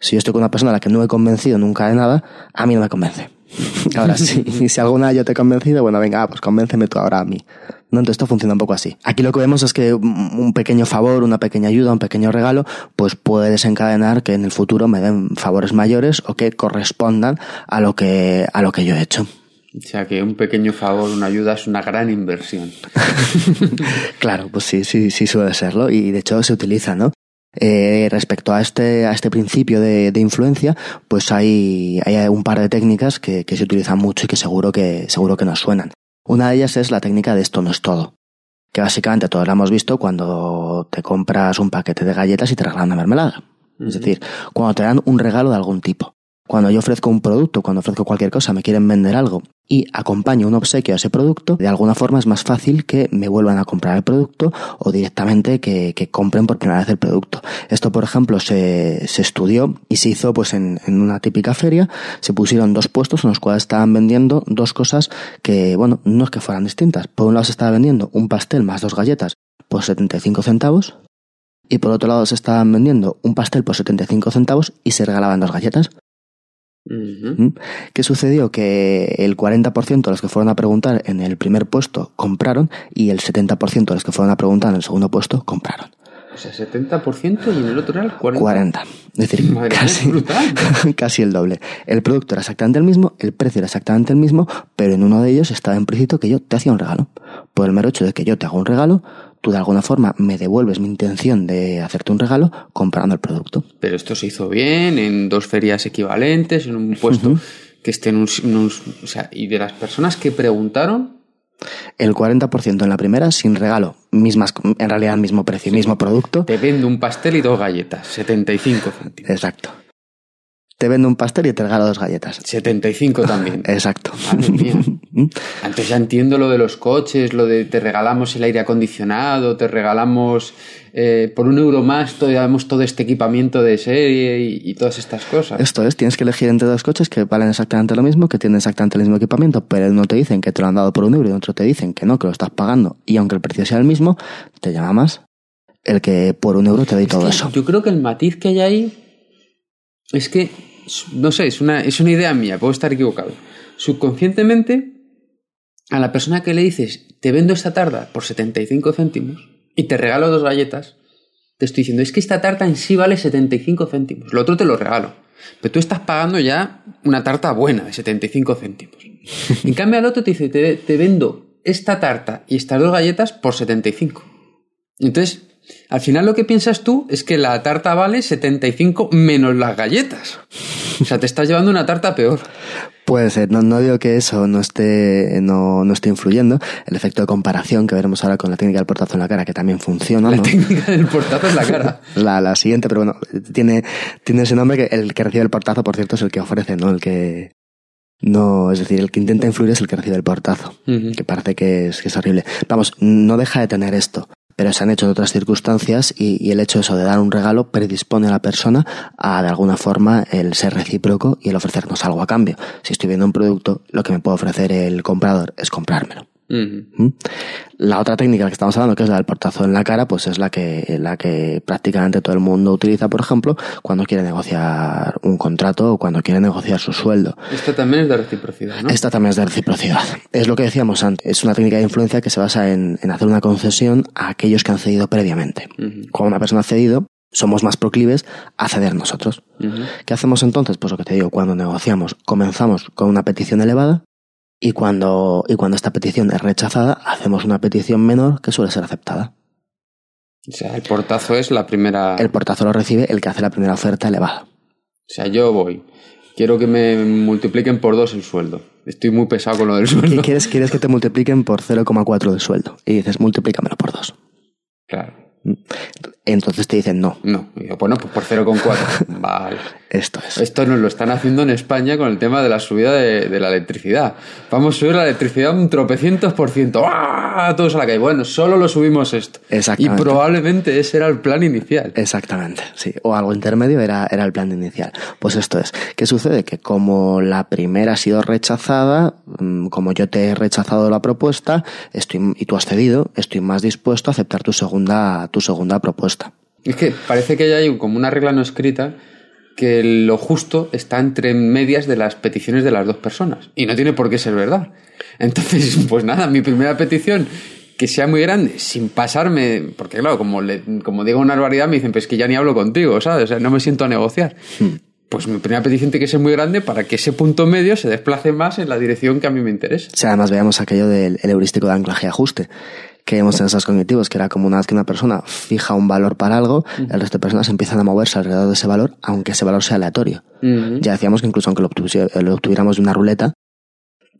S1: Si yo estoy con una persona a la que no he convencido nunca de nada, a mí no me convence. [laughs] Ahora sí, y [laughs] si alguna vez yo te he convencido, bueno, venga, ah, pues convénceme tú ahora a mí. No, entonces esto funciona un poco así. Aquí lo que vemos es que un un pequeño favor, una pequeña ayuda, un pequeño regalo, pues puede desencadenar que en el futuro me den favores mayores o que correspondan a lo que, a lo que yo he hecho.
S3: O sea que un pequeño favor, una ayuda es una gran inversión. [laughs]
S1: Claro, pues sí, sí, sí suele serlo y de hecho se utiliza, ¿no? Eh, respecto a este, a este principio de, de influencia, pues hay, hay un par de técnicas que, que se utilizan mucho y que seguro que, seguro que nos suenan. Una de ellas es la técnica de esto no es todo. Que básicamente todos la hemos visto cuando te compras un paquete de galletas y te regalan una mermelada. Es decir, cuando te dan un regalo de algún tipo. Cuando yo ofrezco un producto, cuando ofrezco cualquier cosa, me quieren vender algo y acompaño un obsequio a ese producto, de alguna forma es más fácil que me vuelvan a comprar el producto o directamente que, que compren por primera vez el producto. Esto, por ejemplo, se, se estudió y se hizo pues en, en, una típica feria, se pusieron dos puestos en los cuales estaban vendiendo dos cosas que, bueno, no es que fueran distintas. Por un lado se estaba vendiendo un pastel más dos galletas por 75 centavos y por otro lado se estaban vendiendo un pastel por 75 centavos y se regalaban dos galletas.
S3: Uh -huh.
S1: ¿Qué sucedió? Que el 40% de los que fueron a preguntar en el primer puesto compraron y el 70% de los que fueron a preguntar en el segundo puesto compraron.
S3: O sea, 70% y en el otro era el 40%.
S1: 40. Es decir,
S3: Madre
S1: casi,
S3: es [laughs]
S1: casi el doble. El producto era exactamente el mismo, el precio era exactamente el mismo, pero en uno de ellos estaba implícito que yo te hacía un regalo. Por el mero hecho de que yo te hago un regalo, tú de alguna forma me devuelves mi intención de hacerte un regalo comprando el producto.
S3: Pero esto se hizo bien, en dos ferias equivalentes, en un puesto que esté en un, en un- O sea, y de las personas que preguntaron,
S1: El 40% en la primera sin regalo, mismas, en realidad mismo precio, mismo producto.
S3: te vendo un pastel y dos galletas, 75 céntimos.
S1: Exacto. Te vendo un pastel y te regalo dos galletas.
S3: 75 también. [laughs]
S1: Exacto.
S3: Madre mía. [laughs] Antes ya entiendo lo de los coches, lo de te regalamos el aire acondicionado, te regalamos eh, por un euro más, damos todo este equipamiento de serie y, y todas estas cosas.
S1: Esto es, tienes que elegir entre dos coches que valen exactamente lo mismo, que tienen exactamente el mismo equipamiento, pero uno te dicen que te lo han dado por un euro y otro te dicen que no, que lo estás pagando, y aunque el precio sea el mismo, te llama más el que por un euro te doy
S3: Es
S1: todo
S3: que
S1: eso.
S3: Yo creo que el matiz que hay ahí es que, no sé, es una, idea mía, puedo estar equivocado. Subconscientemente, a la persona que le dices, te vendo esta tarta por 75 céntimos y te regalo dos galletas, te estoy diciendo, es que esta tarta en sí vale 75 céntimos, lo otro te lo regalo. Pero tú estás pagando ya una tarta buena de 75 céntimos. En cambio, al otro te dice, te, te vendo esta tarta y estas dos galletas por 75. Entonces, al final lo que piensas tú es que la tarta vale 75 menos las galletas. O sea, te estás llevando una tarta peor.
S1: Puede ser, no, no digo que eso no esté, no, no esté influyendo. El efecto de comparación que veremos ahora con la técnica del portazo en la cara, que también funciona.
S3: La
S1: ¿no?
S3: técnica del portazo en la cara. [laughs]
S1: La, la siguiente, pero bueno, tiene, tiene ese nombre que el que recibe el portazo, por cierto, es el que ofrece, ¿no? El que, no, es decir, el que intenta influir es el que recibe el portazo, que parece que es, que es horrible. Vamos, no deja de tener esto, pero se han hecho en otras circunstancias y, el hecho eso de dar un regalo predispone a la persona a, de alguna forma, el ser recíproco y el ofrecernos algo a cambio. Si estoy viendo un producto, lo que me puede ofrecer el comprador es comprármelo. ¿Mm? La otra técnica que estamos hablando, que es la del portazo en la cara, pues es la que, la que prácticamente todo el mundo utiliza, por ejemplo, cuando quiere negociar un contrato o cuando quiere negociar su sueldo.
S3: Esto también es de reciprocidad, ¿no?
S1: Esta también es de reciprocidad. Es lo que decíamos antes. Es una técnica de influencia que se basa en, en hacer una concesión a aquellos que han cedido previamente. Cuando una persona ha cedido, somos más proclives a ceder nosotros. ¿Qué hacemos entonces? Pues lo que te digo, cuando negociamos, comenzamos con una petición elevada y cuando, y cuando esta petición es rechazada, hacemos una petición menor que suele ser aceptada.
S3: O sea, el portazo es la primera...
S1: El portazo lo recibe el que hace la primera oferta elevada.
S3: O sea, yo voy. Quiero que me multipliquen por dos el sueldo. Estoy muy pesado con lo del sueldo.
S1: ¿Quieres, quieres que te multipliquen por 0,4 del sueldo. Y dices, multiplícamelo por 2.
S3: Claro.
S1: Entonces te dicen, no,
S3: No. Y yo, bueno, pues por 0,4. [laughs] vale.
S1: Esto es.
S3: Esto nos lo están haciendo en España con el tema de la subida de, de la electricidad. Vamos a subir la electricidad un tropecientos por ciento. ¡Ah! Todos a la calle. Bueno, solo lo subimos esto. Y
S1: Exactamente.
S3: probablemente ese era el plan inicial.
S1: Exactamente, sí. O algo intermedio era, era el plan inicial. Pues esto es. ¿Qué sucede? Que como la primera ha sido rechazada, mm, como yo te he rechazado la propuesta, estoy, y tú has cedido, estoy más dispuesto a aceptar tu segunda, tu segunda propuesta.
S3: Es que parece que ya hay como una regla no escrita que lo justo está entre medias de las peticiones de las dos personas. Y no tiene por qué ser verdad. Entonces, [laughs] pues nada, mi primera petición, que sea muy grande, sin pasarme, porque claro, como, le- como digo una barbaridad, me dicen, pues que ya ni hablo contigo, ¿sabes? O sea, no me siento a negociar. Pues mi primera petición tiene que ser muy grande para que ese punto medio se desplace más en la dirección que a mí me interesa.
S1: Si además veamos aquello del el heurístico de anclaje y ajuste que vemos en esos cognitivos, que era como una vez que una persona fija un valor para algo, el resto de personas empiezan a moverse alrededor de ese valor, aunque ese valor sea aleatorio. Ya decíamos que incluso aunque lo, lo obtuviéramos de una ruleta,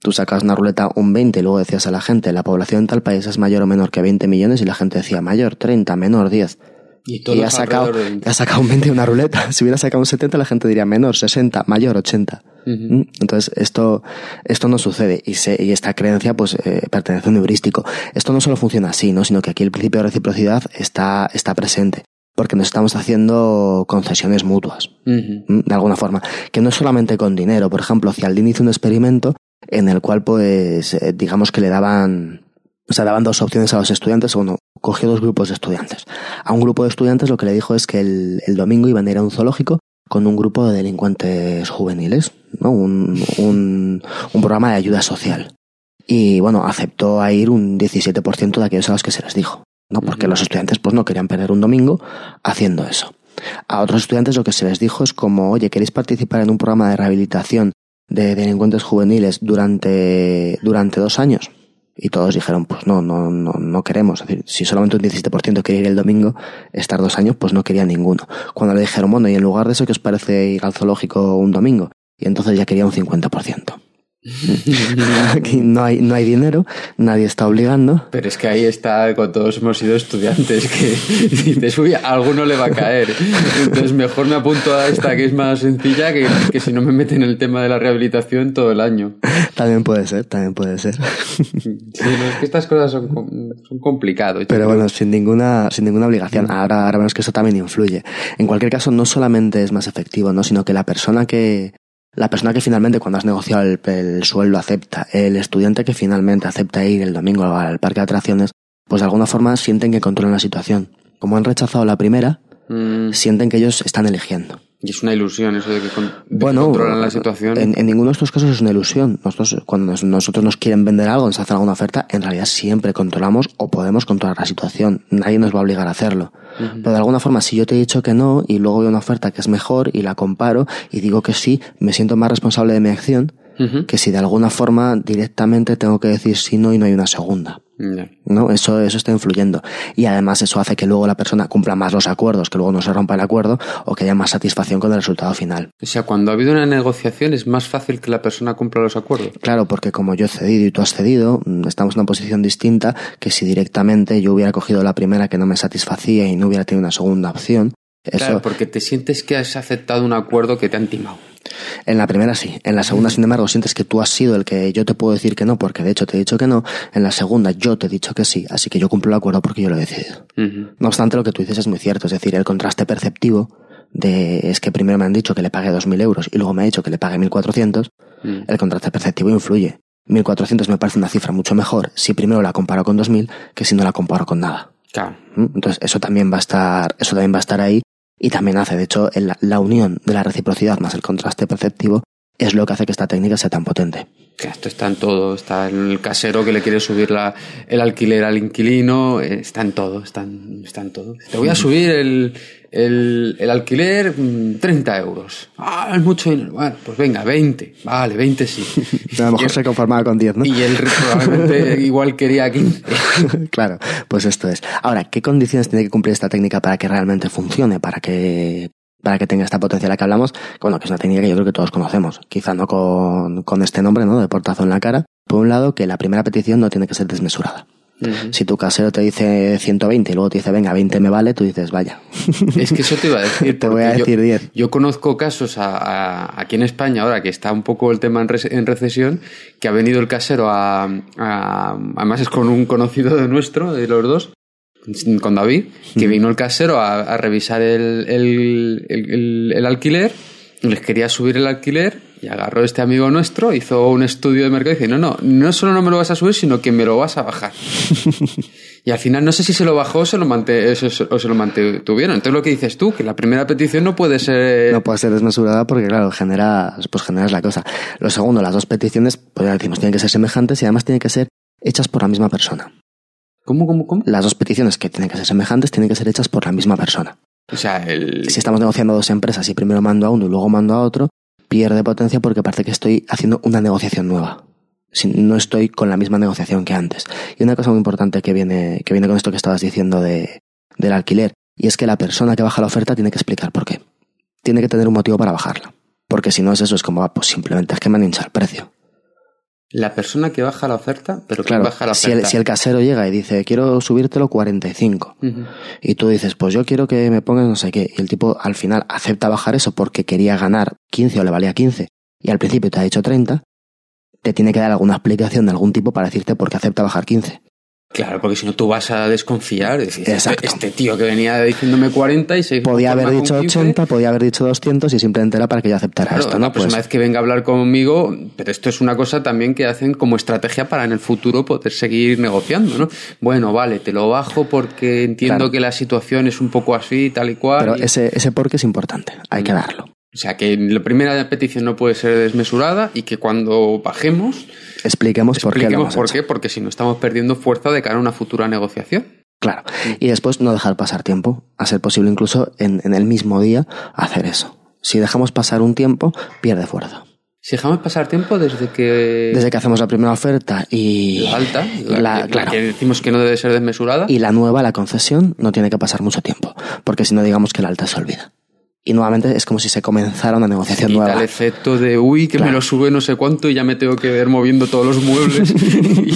S1: tú sacas una ruleta un 20 y luego decías a la gente, la población en tal país es mayor o menor que 20 millones y la gente decía mayor 30, menor 10.
S3: Y
S1: ha sacado,
S3: alrededor de 20.
S1: ha sacado un 20 en una ruleta. [laughs] Si hubiera sacado un 70, la gente diría menor, 60, mayor, 80. ¿Mm? Entonces, esto, esto no sucede y, se, y esta creencia pues eh, pertenece a un heurístico. Esto no solo funciona así, ¿no? sino que aquí el principio de reciprocidad está, está presente porque nos estamos haciendo concesiones mutuas,
S3: Ujú.
S1: ¿m? de alguna forma, que no es solamente con dinero. Por ejemplo, Cialdini hizo un experimento en el cual, pues, eh, digamos que le daban, o sea, daban dos opciones a los estudiantes. Bueno, cogió dos grupos de estudiantes. A un grupo de estudiantes lo que le dijo es que el, el domingo iban a ir a un zoológico con un grupo de delincuentes juveniles, ¿no? Un, un, un programa de ayuda social. Y bueno, aceptó a ir un 17% de aquellos a los que se les dijo, ¿no? Porque los estudiantes pues no querían perder un domingo haciendo eso. A otros estudiantes lo que se les dijo es como, oye, ¿queréis participar en un programa de rehabilitación de delincuentes juveniles durante, durante dos años? Y todos dijeron, pues no, no, no, no queremos. Es decir, si solamente un 17% quería ir el domingo, estar dos años, pues no quería ninguno. Cuando le dijeron, bueno, y en lugar de eso, ¿qué os parece ir al zoológico un domingo? Y entonces ya quería un 50%. [laughs] Aquí no hay, no hay dinero, nadie está obligando.
S3: Pero es que ahí está, con todos hemos sido estudiantes, que [laughs] dices, uy, a alguno le va a caer. Entonces mejor me apunto a esta que es más sencilla que, que si no me meten en el tema de la rehabilitación todo el año.
S1: También puede ser, también puede ser.
S3: Sí, no, es que estas cosas son, son complicadas.
S1: Pero bueno, sin ninguna, sin ninguna obligación. Ahora, ahora vemos que eso también influye. En cualquier caso, no solamente es más efectivo, ¿no? Sino que la persona que, la persona que finalmente cuando has negociado el, el sueldo acepta, el estudiante que finalmente acepta ir el domingo al parque de atracciones, pues de alguna forma sienten que controlan la situación. Como han rechazado la primera,
S3: Mm,
S1: sienten que ellos están eligiendo.
S3: Y es una ilusión eso de que, con- de que
S1: Bueno,
S3: controlan la situación.
S1: En, en ninguno de estos casos es una ilusión. Nosotros, cuando nos- nosotros nos quieren vender algo, nos hacen alguna oferta, en realidad siempre controlamos o podemos controlar la situación. Nadie nos va a obligar a hacerlo. Pero de alguna forma, si yo te he dicho que no y luego veo una oferta que es mejor y la comparo y digo que sí, me siento más responsable de mi acción que si de alguna forma directamente tengo que decir sí, no y no hay una segunda. ¿No? Eso, eso está influyendo. Y además eso hace que luego la persona cumpla más los acuerdos, que luego no se rompa el acuerdo o que haya más satisfacción con el resultado final.
S3: O sea, cuando ha habido una negociación es más fácil que la persona cumpla los acuerdos.
S1: Claro, porque como yo he cedido y tú has cedido, estamos en una posición distinta que si directamente yo hubiera cogido la primera que no me satisfacía y no hubiera tenido una segunda opción. Eso,
S3: Claro, porque te sientes que has aceptado un acuerdo que te han timado.
S1: en la primera sí, en la segunda sin embargo sientes que tú has sido el que yo te puedo decir que no porque de hecho te he dicho que no, en la segunda yo te he dicho que sí, así que yo cumplo el acuerdo porque yo lo he decidido. No obstante, lo que tú dices es muy cierto, es decir, el contraste perceptivo de es que primero me han dicho que le pague 2.000 euros y luego me ha dicho que le pague 1.400,
S3: Mm.
S1: el contraste perceptivo influye. 1.400 me parece una cifra mucho mejor si primero la comparo con 2.000 que si no la comparo con nada.
S3: Claro.
S1: ¿Mm? Entonces, eso también va a estar, eso también va a estar ahí y también hace, de hecho, la unión de la reciprocidad más el contraste perceptivo es lo que hace que esta técnica sea tan potente.
S3: Esto está en todo. Está el casero que le quiere subir la, el alquiler al inquilino. eh, Está en todo. Está en, está en todo. Te voy a subir el, el, el alquiler mm, 30 euros. Ah, es mucho dinero. Bueno, pues venga, 20. Vale, 20 sí. [laughs]
S1: A lo mejor se conformaba con 10, ¿no?
S3: Y él probablemente [laughs] igual quería 15. [laughs]
S1: claro, pues esto es. Ahora, ¿qué condiciones tiene que cumplir esta técnica para que realmente funcione, para que para que tenga esta potencia de la que hablamos? Bueno, que es una técnica que yo creo que todos conocemos, quizá no con, con este nombre, ¿no? De portazo en la cara. Por un lado, que la primera petición no tiene que ser desmesurada. Si tu casero te dice 120 y luego te dice, venga, 20 me vale, tú dices, vaya. [laughs]
S3: Es que eso te iba a decir.
S1: Te voy a
S3: porque yo-
S1: decir 10.
S3: Yo conozco casos a- a- aquí en España, ahora que está un poco el tema en, en recesión, que ha venido el casero a, a- Además es con un conocido de nuestro, de los dos, con David, que vino el casero a, a revisar el, el- el- el- el alquiler, les quería subir el alquiler y agarró este amigo nuestro, hizo un estudio de mercado y dice, no, no, no solo no me lo vas a subir, sino que me lo vas a bajar. [laughs] Y al final no sé si se lo bajó o se lo, o se- o se lo mantuvieron. Entonces lo que dices tú, que la primera petición no puede ser...
S1: No puede ser desmesurada porque, claro, generas, pues generas la cosa. Lo segundo, las dos peticiones, pues ya decimos, tienen que ser semejantes y además tienen que ser hechas por la misma persona.
S3: ¿Cómo, cómo, cómo?
S1: Las dos peticiones que tienen que ser semejantes tienen que ser hechas por la misma persona.
S3: O sea, el...
S1: Si estamos negociando dos empresas y primero mando a uno y luego mando a otro, pierde potencia porque parece que estoy haciendo una negociación nueva. Si no estoy con la misma negociación que antes. Y una cosa muy importante que viene, que viene con esto que estabas diciendo de, del alquiler, y es que la persona que baja la oferta tiene que explicar por qué. Tiene que tener un motivo para bajarla. Porque si no es eso, es como, ah, pues simplemente es que me han hinchado el precio.
S3: La persona que baja la oferta, pero
S1: Claro,
S3: baja la
S1: si el, si el casero llega y dice, quiero subírtelo 45,
S3: Ujú.
S1: y tú dices, pues yo quiero que me pongas no sé qué, y el tipo al final acepta bajar eso porque quería ganar 15 o le valía 15, y al principio te ha dicho 30, te tiene que dar alguna explicación de algún tipo para decirte por qué acepta bajar 15.
S3: Claro, porque si no tú vas a desconfiar. es decir,
S1: Exacto.
S3: Este tío que venía diciéndome 40 y se
S1: Podía haber dicho
S3: 15,
S1: 80, podía haber dicho 200 y simplemente era para que yo aceptara
S3: Claro,
S1: esto,
S3: la
S1: ¿no?
S3: próxima
S1: Pues,
S3: vez que venga a hablar conmigo, pero esto es una cosa también que hacen como estrategia para en el futuro poder seguir negociando, ¿no? Bueno, vale, te lo bajo porque entiendo
S1: Claro.
S3: que la situación es un poco así, tal y cual.
S1: pero
S3: y-
S1: ese, ese porque es importante, hay
S3: Mm.
S1: que darlo.
S3: O sea, que la primera petición no puede ser desmesurada y que cuando bajemos,
S1: Expliquemos por qué lo
S3: por qué, porque si no estamos perdiendo fuerza de cara a una futura negociación.
S1: Claro. Y después no dejar pasar tiempo, a ser posible incluso en, en el mismo día hacer eso. Si dejamos pasar un tiempo, pierde fuerza.
S3: Si dejamos pasar tiempo desde que
S1: Desde que hacemos la primera oferta y
S3: la alta, la,
S1: la-
S3: que- la
S1: claro.
S3: que decimos que no debe ser desmesurada,
S1: y la nueva, la concesión, no tiene que pasar mucho tiempo, porque si no digamos que la alta se olvida. Y nuevamente es como si se comenzara una negociación nueva.
S3: el efecto de uy, que
S1: Claro.
S3: me lo sube no sé cuánto y ya me tengo que ver moviendo todos los muebles.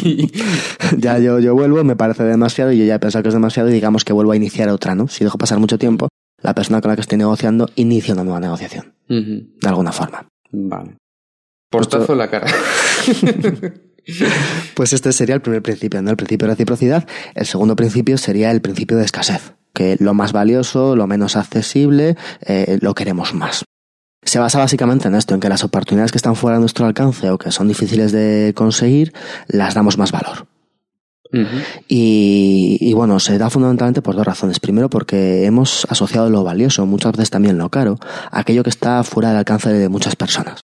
S3: Y- [laughs]
S1: ya yo, yo vuelvo, me parece demasiado y yo ya he pensado que es demasiado y digamos que vuelvo a iniciar otra, ¿no? Si dejo pasar mucho tiempo, la persona con la que estoy negociando inicia una nueva negociación, de alguna forma.
S3: Vale. Portazo
S1: Esto-
S3: en la cara. [laughs]
S1: Pues este sería el primer principio, ¿no? El principio de reciprocidad. El segundo principio sería el principio de escasez, que lo más valioso, lo menos accesible, eh, lo queremos más. Se basa básicamente en esto, en que las oportunidades que están fuera de nuestro alcance o que son difíciles de conseguir, las damos más valor. Y, y bueno, se da fundamentalmente por dos razones. Primero, porque hemos asociado lo valioso, muchas veces también lo caro, a aquello que está fuera del alcance de muchas personas.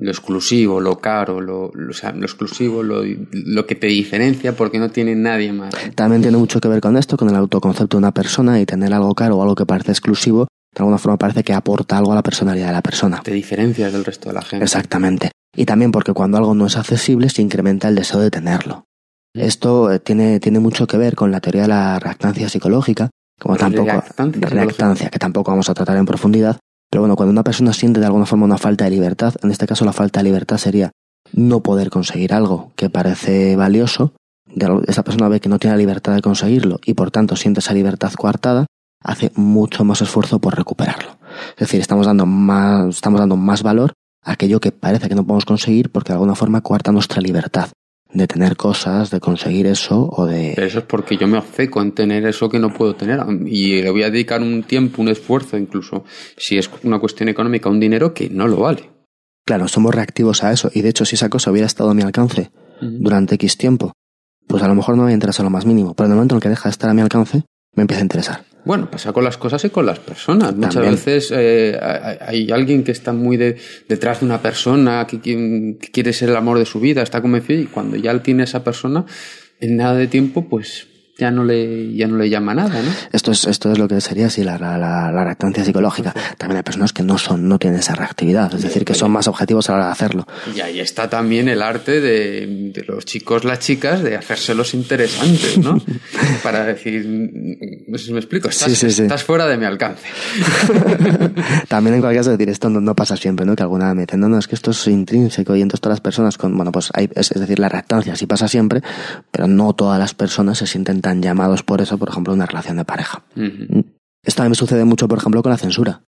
S3: Lo exclusivo, lo caro, lo, lo- o sea, lo exclusivo, lo, lo que te diferencia porque no tiene nadie más.
S1: También tiene mucho que ver con esto, con el autoconcepto de una persona y tener algo caro o algo que parece exclusivo, de alguna forma parece que aporta algo a la personalidad de la persona.
S3: Te diferencias del resto de la gente.
S1: Exactamente. Y también porque cuando algo no es accesible se incrementa el deseo de tenerlo. Esto eh, tiene, tiene mucho que ver con la teoría de la reactancia psicológica, como tampoco
S3: Reactancia
S1: reactancia, que tampoco vamos a tratar en profundidad. Pero bueno, cuando una persona siente de alguna forma una falta de libertad, en este caso la falta de libertad sería no poder conseguir algo que parece valioso, esa persona ve que no tiene la libertad de conseguirlo y por tanto siente esa libertad coartada, hace mucho más esfuerzo por recuperarlo. Es decir, estamos dando más, estamos dando más valor a aquello que parece que no podemos conseguir porque de alguna forma coarta nuestra libertad de tener cosas, de conseguir eso o de...
S3: Pero eso es porque yo me obceco en tener eso que no puedo tener. Y le voy a dedicar un tiempo, un esfuerzo, incluso si es una cuestión económica, un dinero que no lo vale.
S1: Claro, somos reactivos a eso y de hecho si esa cosa hubiera estado a mi alcance durante X tiempo, pues a lo mejor no me interesa lo más mínimo, pero en el momento en que deja de estar a mi alcance, me empieza a interesar.
S3: Bueno, pasa con las cosas y con las personas. Muchas
S1: También.
S3: veces eh, hay alguien que está muy de- detrás de una persona, que, que quiere ser el amor de su vida, está convencido y cuando ya tiene esa persona, en nada de tiempo, pues ya no le, ya no le llama nada, ¿no?
S1: Esto es, esto es lo que sería así la, la, la, la reactancia psicológica. También hay personas que no son, no tienen esa reactividad, es decir, que son más objetivos a la hora de hacerlo.
S3: Y ahí está también el arte de, de los chicos, las chicas, de hacérselos interesantes, ¿no? [laughs] Para decir, no sé si me explico, estás,
S1: Sí, sí, sí.
S3: estás fuera de mi alcance. [laughs]
S1: También en cualquier caso decir esto no, no pasa siempre, ¿no? Que alguna me dicen, no, no, es que esto es intrínseco y entonces todas las personas con, bueno, pues hay, es, es decir, la reactancia sí pasa siempre, pero no todas las personas se sienten tan llamados por eso, por ejemplo, una relación de pareja. Esto también me sucede mucho, por ejemplo, con la censura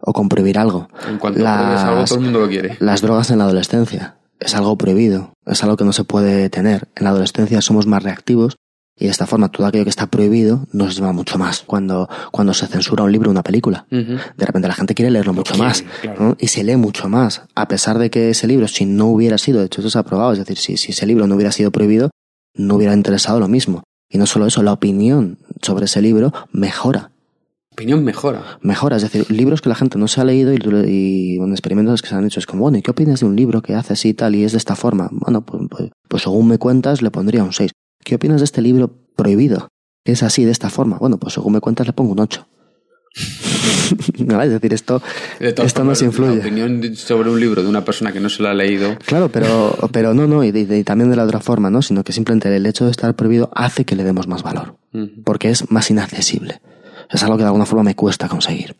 S1: o con prohibir algo.
S3: En cuanto
S1: Las-
S3: algo, todo el mundo lo quiere.
S1: Las drogas en la adolescencia es algo prohibido, es algo que no se puede tener. En la adolescencia somos más reactivos y de esta forma todo aquello que está prohibido nos lleva mucho más. Cuando, cuando se censura un libro o una película, de repente la gente quiere leerlo mucho más
S3: claro.
S1: ¿no? y se lee mucho más, a pesar de que ese libro, si no hubiera sido, de hecho esto se ha probado, es decir, si, si ese libro no hubiera sido prohibido, no hubiera interesado lo mismo. Y no solo eso, la opinión sobre ese libro mejora
S3: Opinión mejora.
S1: mejora, es decir, libros que la gente no se ha leído y, y bueno, experimentos que se han hecho es como, bueno, ¿y qué opinas de un libro que hace así y tal y es de esta forma? Bueno, pues, pues, pues según me cuentas le pondría un 6. ¿Qué opinas de este libro prohibido? Que es así de esta forma. Bueno, pues según me cuentas le pongo un 8. [laughs] ¿No? Es decir, esto,
S3: De
S1: esto nos influye.
S3: La opinión sobre un libro de una persona que no se lo ha leído.
S1: Claro, pero, pero no, no, y, de- y también de la otra forma, ¿no? Sino que simplemente el hecho de estar prohibido hace que le demos más valor, porque es más inaccesible. Es algo que de alguna forma me cuesta conseguir.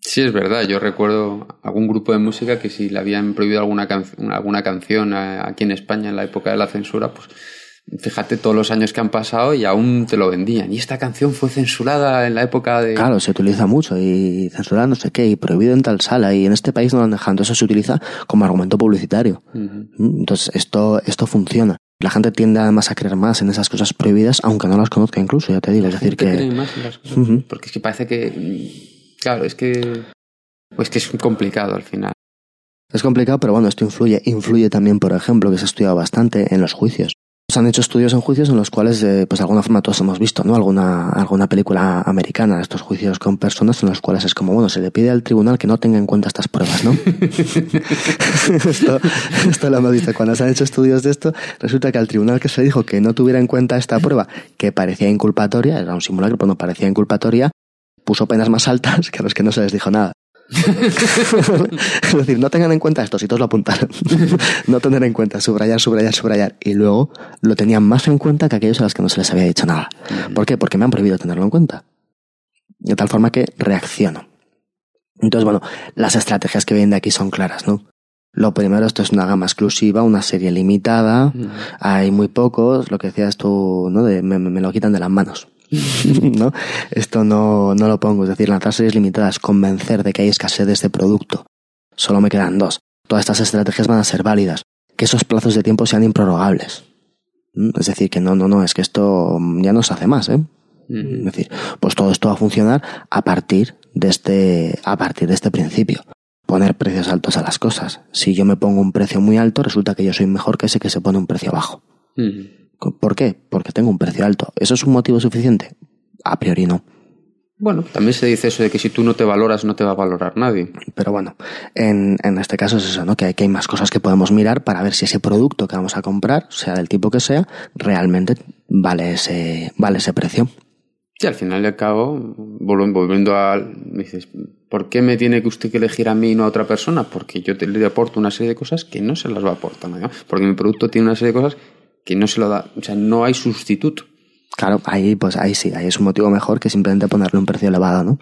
S3: Sí, es verdad. Yo recuerdo algún grupo de música que si le habían prohibido alguna, alguna canción aquí en España en la época de la censura, pues fíjate todos los años que han pasado y aún te lo vendían. Y esta canción fue censurada en la época de...
S1: Claro, se utiliza mucho y censurada no sé qué y prohibido en tal sala y en este país no lo han dejado. Entonces se utiliza como argumento publicitario. ¿Mm? Entonces esto, esto funciona. La gente tiende además a creer más en esas cosas prohibidas, aunque no las conozca incluso, ya te digo.
S3: La
S1: es decir, que...
S3: cree más en las cosas, Porque es que parece que... Claro, es que... Pues que es complicado al final.
S1: Es complicado, pero bueno, esto influye. Influye también, por ejemplo, que se ha estudiado bastante en los juicios. Se han hecho estudios en juicios en los cuales, eh, pues de alguna forma todos hemos visto, ¿no? Alguna, alguna película americana, estos juicios con personas en los cuales es como, bueno, se le pide al tribunal que no tenga en cuenta estas pruebas, ¿no? [laughs] esto, esto lo hemos visto. Cuando se han hecho estudios de esto, resulta que al tribunal que se dijo que no tuviera en cuenta esta prueba, que parecía inculpatoria, era un simulacro, pero no parecía inculpatoria, puso penas más altas que a los que no se les dijo nada. [laughs] es decir, no tengan en cuenta esto, si todos lo apuntaron. [laughs] no tener en cuenta, subrayar, subrayar, subrayar. Y luego lo tenían más en cuenta que aquellos a los que no se les había dicho nada. ¿Por qué? Porque me han prohibido tenerlo en cuenta. De tal forma que reacciono. Entonces, bueno, las estrategias que vienen de aquí son claras, ¿no? Lo primero, esto es una gama exclusiva, una serie limitada, hay muy pocos, lo que decías tú, ¿no? De, me, me lo quitan de las manos. [laughs] ¿no? Esto no, no lo pongo, es decir, lanzar series limitadas, convencer de que hay escasez de este producto. Solo me quedan dos. Todas estas estrategias van a ser válidas. Que esos plazos de tiempo sean improrrogables. ¿Mm? Es decir, que no, no, no, es que esto ya no se hace más, ¿eh? Es decir, pues todo esto va a funcionar a partir de este, a partir de este principio. Poner precios altos a las cosas. Si yo me pongo un precio muy alto, resulta que yo soy mejor que ese que se pone un precio bajo. ¿Por qué? Porque tengo un precio alto. ¿Eso es un motivo suficiente? A priori no.
S3: Bueno, también se dice eso de que si tú no te valoras, no te va a valorar nadie.
S1: Pero bueno, en, en este caso es eso, ¿no? Que hay, que hay más cosas que podemos mirar para ver si ese producto que vamos a comprar, sea del tipo que sea, realmente vale ese, vale ese precio.
S3: Y al final y al cabo, volviendo a... Me dices, ¿por qué me tiene que usted que elegir a mí y no a otra persona? Porque yo te, le aporto una serie de cosas que no se las va a aportar. ¿no? Porque mi producto tiene una serie de cosas que no se lo da, o sea, no hay sustituto.
S1: Claro, ahí pues ahí sí, ahí es un motivo mejor que simplemente ponerle un precio elevado, ¿no?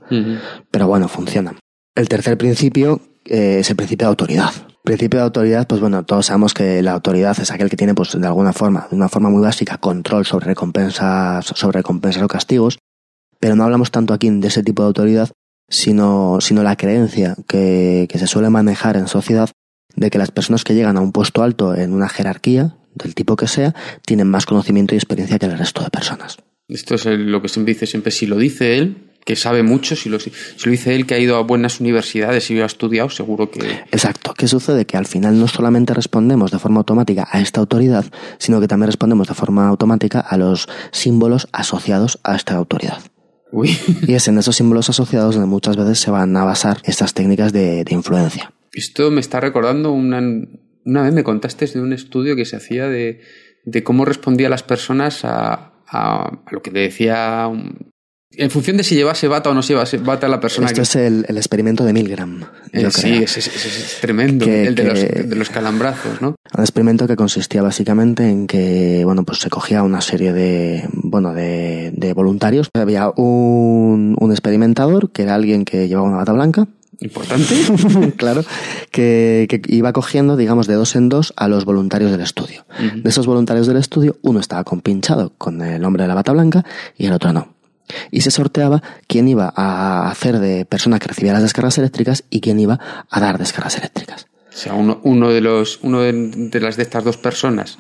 S1: Pero bueno, funciona. El tercer principio eh, es el principio de autoridad. Principio de autoridad, pues bueno, todos sabemos que la autoridad es aquel que tiene, pues de alguna forma, de una forma muy básica, control sobre recompensas, sobre recompensas o castigos, pero no hablamos tanto aquí de ese tipo de autoridad, sino, sino la creencia que, que se suele manejar en sociedad de que las personas que llegan a un puesto alto en una jerarquía, del tipo que sea, tienen más conocimiento y experiencia que el resto de personas.
S3: Esto es lo que siempre dice, siempre si lo dice él, que sabe mucho, si lo, si lo dice él que ha ido a buenas universidades y ha estudiado, seguro que...
S1: Exacto. ¿Qué sucede? Que al final no solamente respondemos de forma automática a esta autoridad, sino que también respondemos de forma automática a los símbolos asociados a esta autoridad.
S3: Uy. [laughs]
S1: Y es en esos símbolos asociados donde muchas veces se van a basar estas técnicas de, de influencia.
S3: Esto me está recordando una, una vez me contaste de un estudio que se hacía de, de cómo respondía las personas a, a, a lo que le decía un, en función de si llevase bata o no llevase bata la persona.
S1: Esto
S3: que...
S1: es el, el, experimento de Milgram.
S3: Eh, sí, ese, es tremendo.
S1: Que-
S3: el de,
S1: que-
S3: los, de los calambrazos, ¿no?
S1: Un experimento que consistía básicamente en que, bueno, pues se cogía una serie de, bueno, de, de voluntarios. Había un, un experimentador que era alguien que llevaba una bata blanca.
S3: Importante. [laughs]
S1: claro, que, que iba cogiendo, digamos, de dos en dos a los voluntarios del estudio. De esos voluntarios del estudio, uno estaba compinchado con el hombre de la bata blanca y el otro no. Y se sorteaba quién iba a hacer de persona que recibía las descargas eléctricas y quién iba a dar descargas eléctricas.
S3: O sea, uno, uno de los, uno de, de las de estas dos personas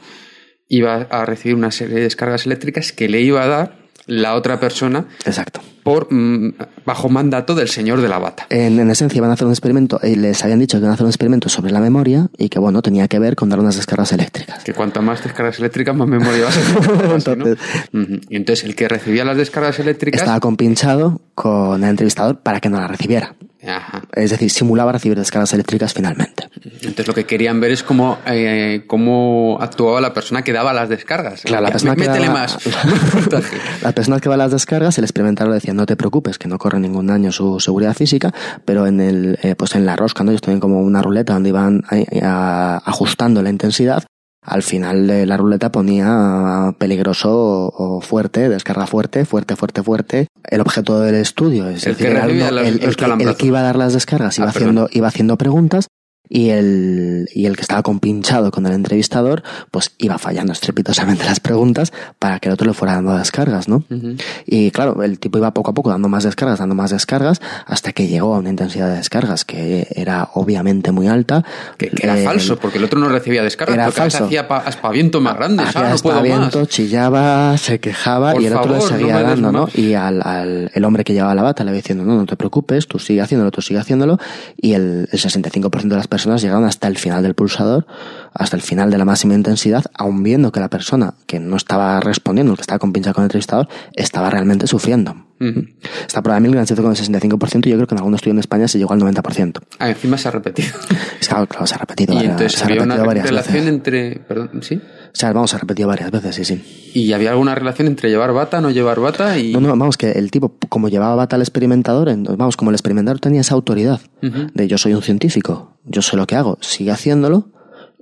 S3: iba a recibir una serie de descargas eléctricas que le iba a dar la otra persona
S1: Exacto.
S3: por mm, bajo mandato del señor de la bata.
S1: En, en esencia iban a hacer un experimento, y les habían dicho que iban a hacer un experimento sobre la memoria y que bueno, tenía que ver con dar unas descargas eléctricas.
S3: Que cuanto más descargas eléctricas, más memoria vas a tener. [laughs]
S1: Entonces-.
S3: Y entonces el que recibía las descargas eléctricas.
S1: Estaba compinchado con el entrevistador para que no la recibiera.
S3: Ajá.
S1: Es decir, simulaba recibir descargas eléctricas finalmente.
S3: Entonces lo que querían ver es cómo, eh, cómo actuaba la persona que daba las descargas.
S1: Claro, la [laughs] persona que daba-
S3: más.
S1: Las personas que van a las descargas, el experimentador decía, no te preocupes, que no corre ningún daño su seguridad física, pero en el, eh, pues en la rosca, ¿no? Ellos tenían como una ruleta donde iban eh, a- ajustando la intensidad al final de la ruleta ponía peligroso o fuerte, descarga fuerte, fuerte, fuerte, fuerte. El objeto del estudio es
S3: El
S1: decir, el- que- el
S3: calambrazos.
S1: que iba a dar las descargas iba
S3: Ah,
S1: haciendo,
S3: perdón.
S1: iba haciendo preguntas y el, y el que estaba compinchado con el entrevistador, pues iba fallando estrepitosamente [laughs] las preguntas para que el otro le fuera dando descargas, ¿no?
S3: Ujú.
S1: Y claro, el tipo iba poco a poco dando más descargas, dando más descargas, hasta que llegó a una intensidad de descargas que era obviamente muy alta.
S3: Que, que era
S1: Eh,
S3: falso, porque el otro no recibía descarga,
S1: era
S3: porque
S1: falso.
S3: hacía pa- aspavientos más grandes,
S1: Hacía
S3: ah, no puedo
S1: aspaviento,
S3: más.
S1: chillaba, se quejaba
S3: Por
S1: y el otro
S3: favor,
S1: le seguía
S3: no
S1: dando, ¿no? Y al, al- el hombre que llevaba la bata le iba diciendo, no, no te preocupes, tú sigue haciéndolo, tú sigue haciéndolo. Y el, el 65% de las personas llegaron hasta el final del pulsador, hasta el final de la máxima intensidad, aun viendo que la persona que no estaba respondiendo, que estaba compinchado con el entrevistador, estaba realmente sufriendo.
S3: Ujú.
S1: Esta prueba de Milgram se hizo con el 65% y yo creo que en algún estudio en España se llegó al 90%.
S3: Ah, encima se ha repetido.
S1: Que, claro, se ha repetido,
S3: y
S1: varias-
S3: entonces
S1: se ha
S3: había una
S1: repetido varias
S3: relación
S1: veces.
S3: entre. Perdón, ¿sí?
S1: O sea, vamos, se repetido varias veces, sí, sí.
S3: Y había alguna relación entre llevar bata, no llevar bata y.
S1: No, no, vamos, que el tipo, como llevaba bata al experimentador, en- vamos, como el experimentador tenía esa autoridad de yo soy un científico, yo sé lo que hago, sigue haciéndolo,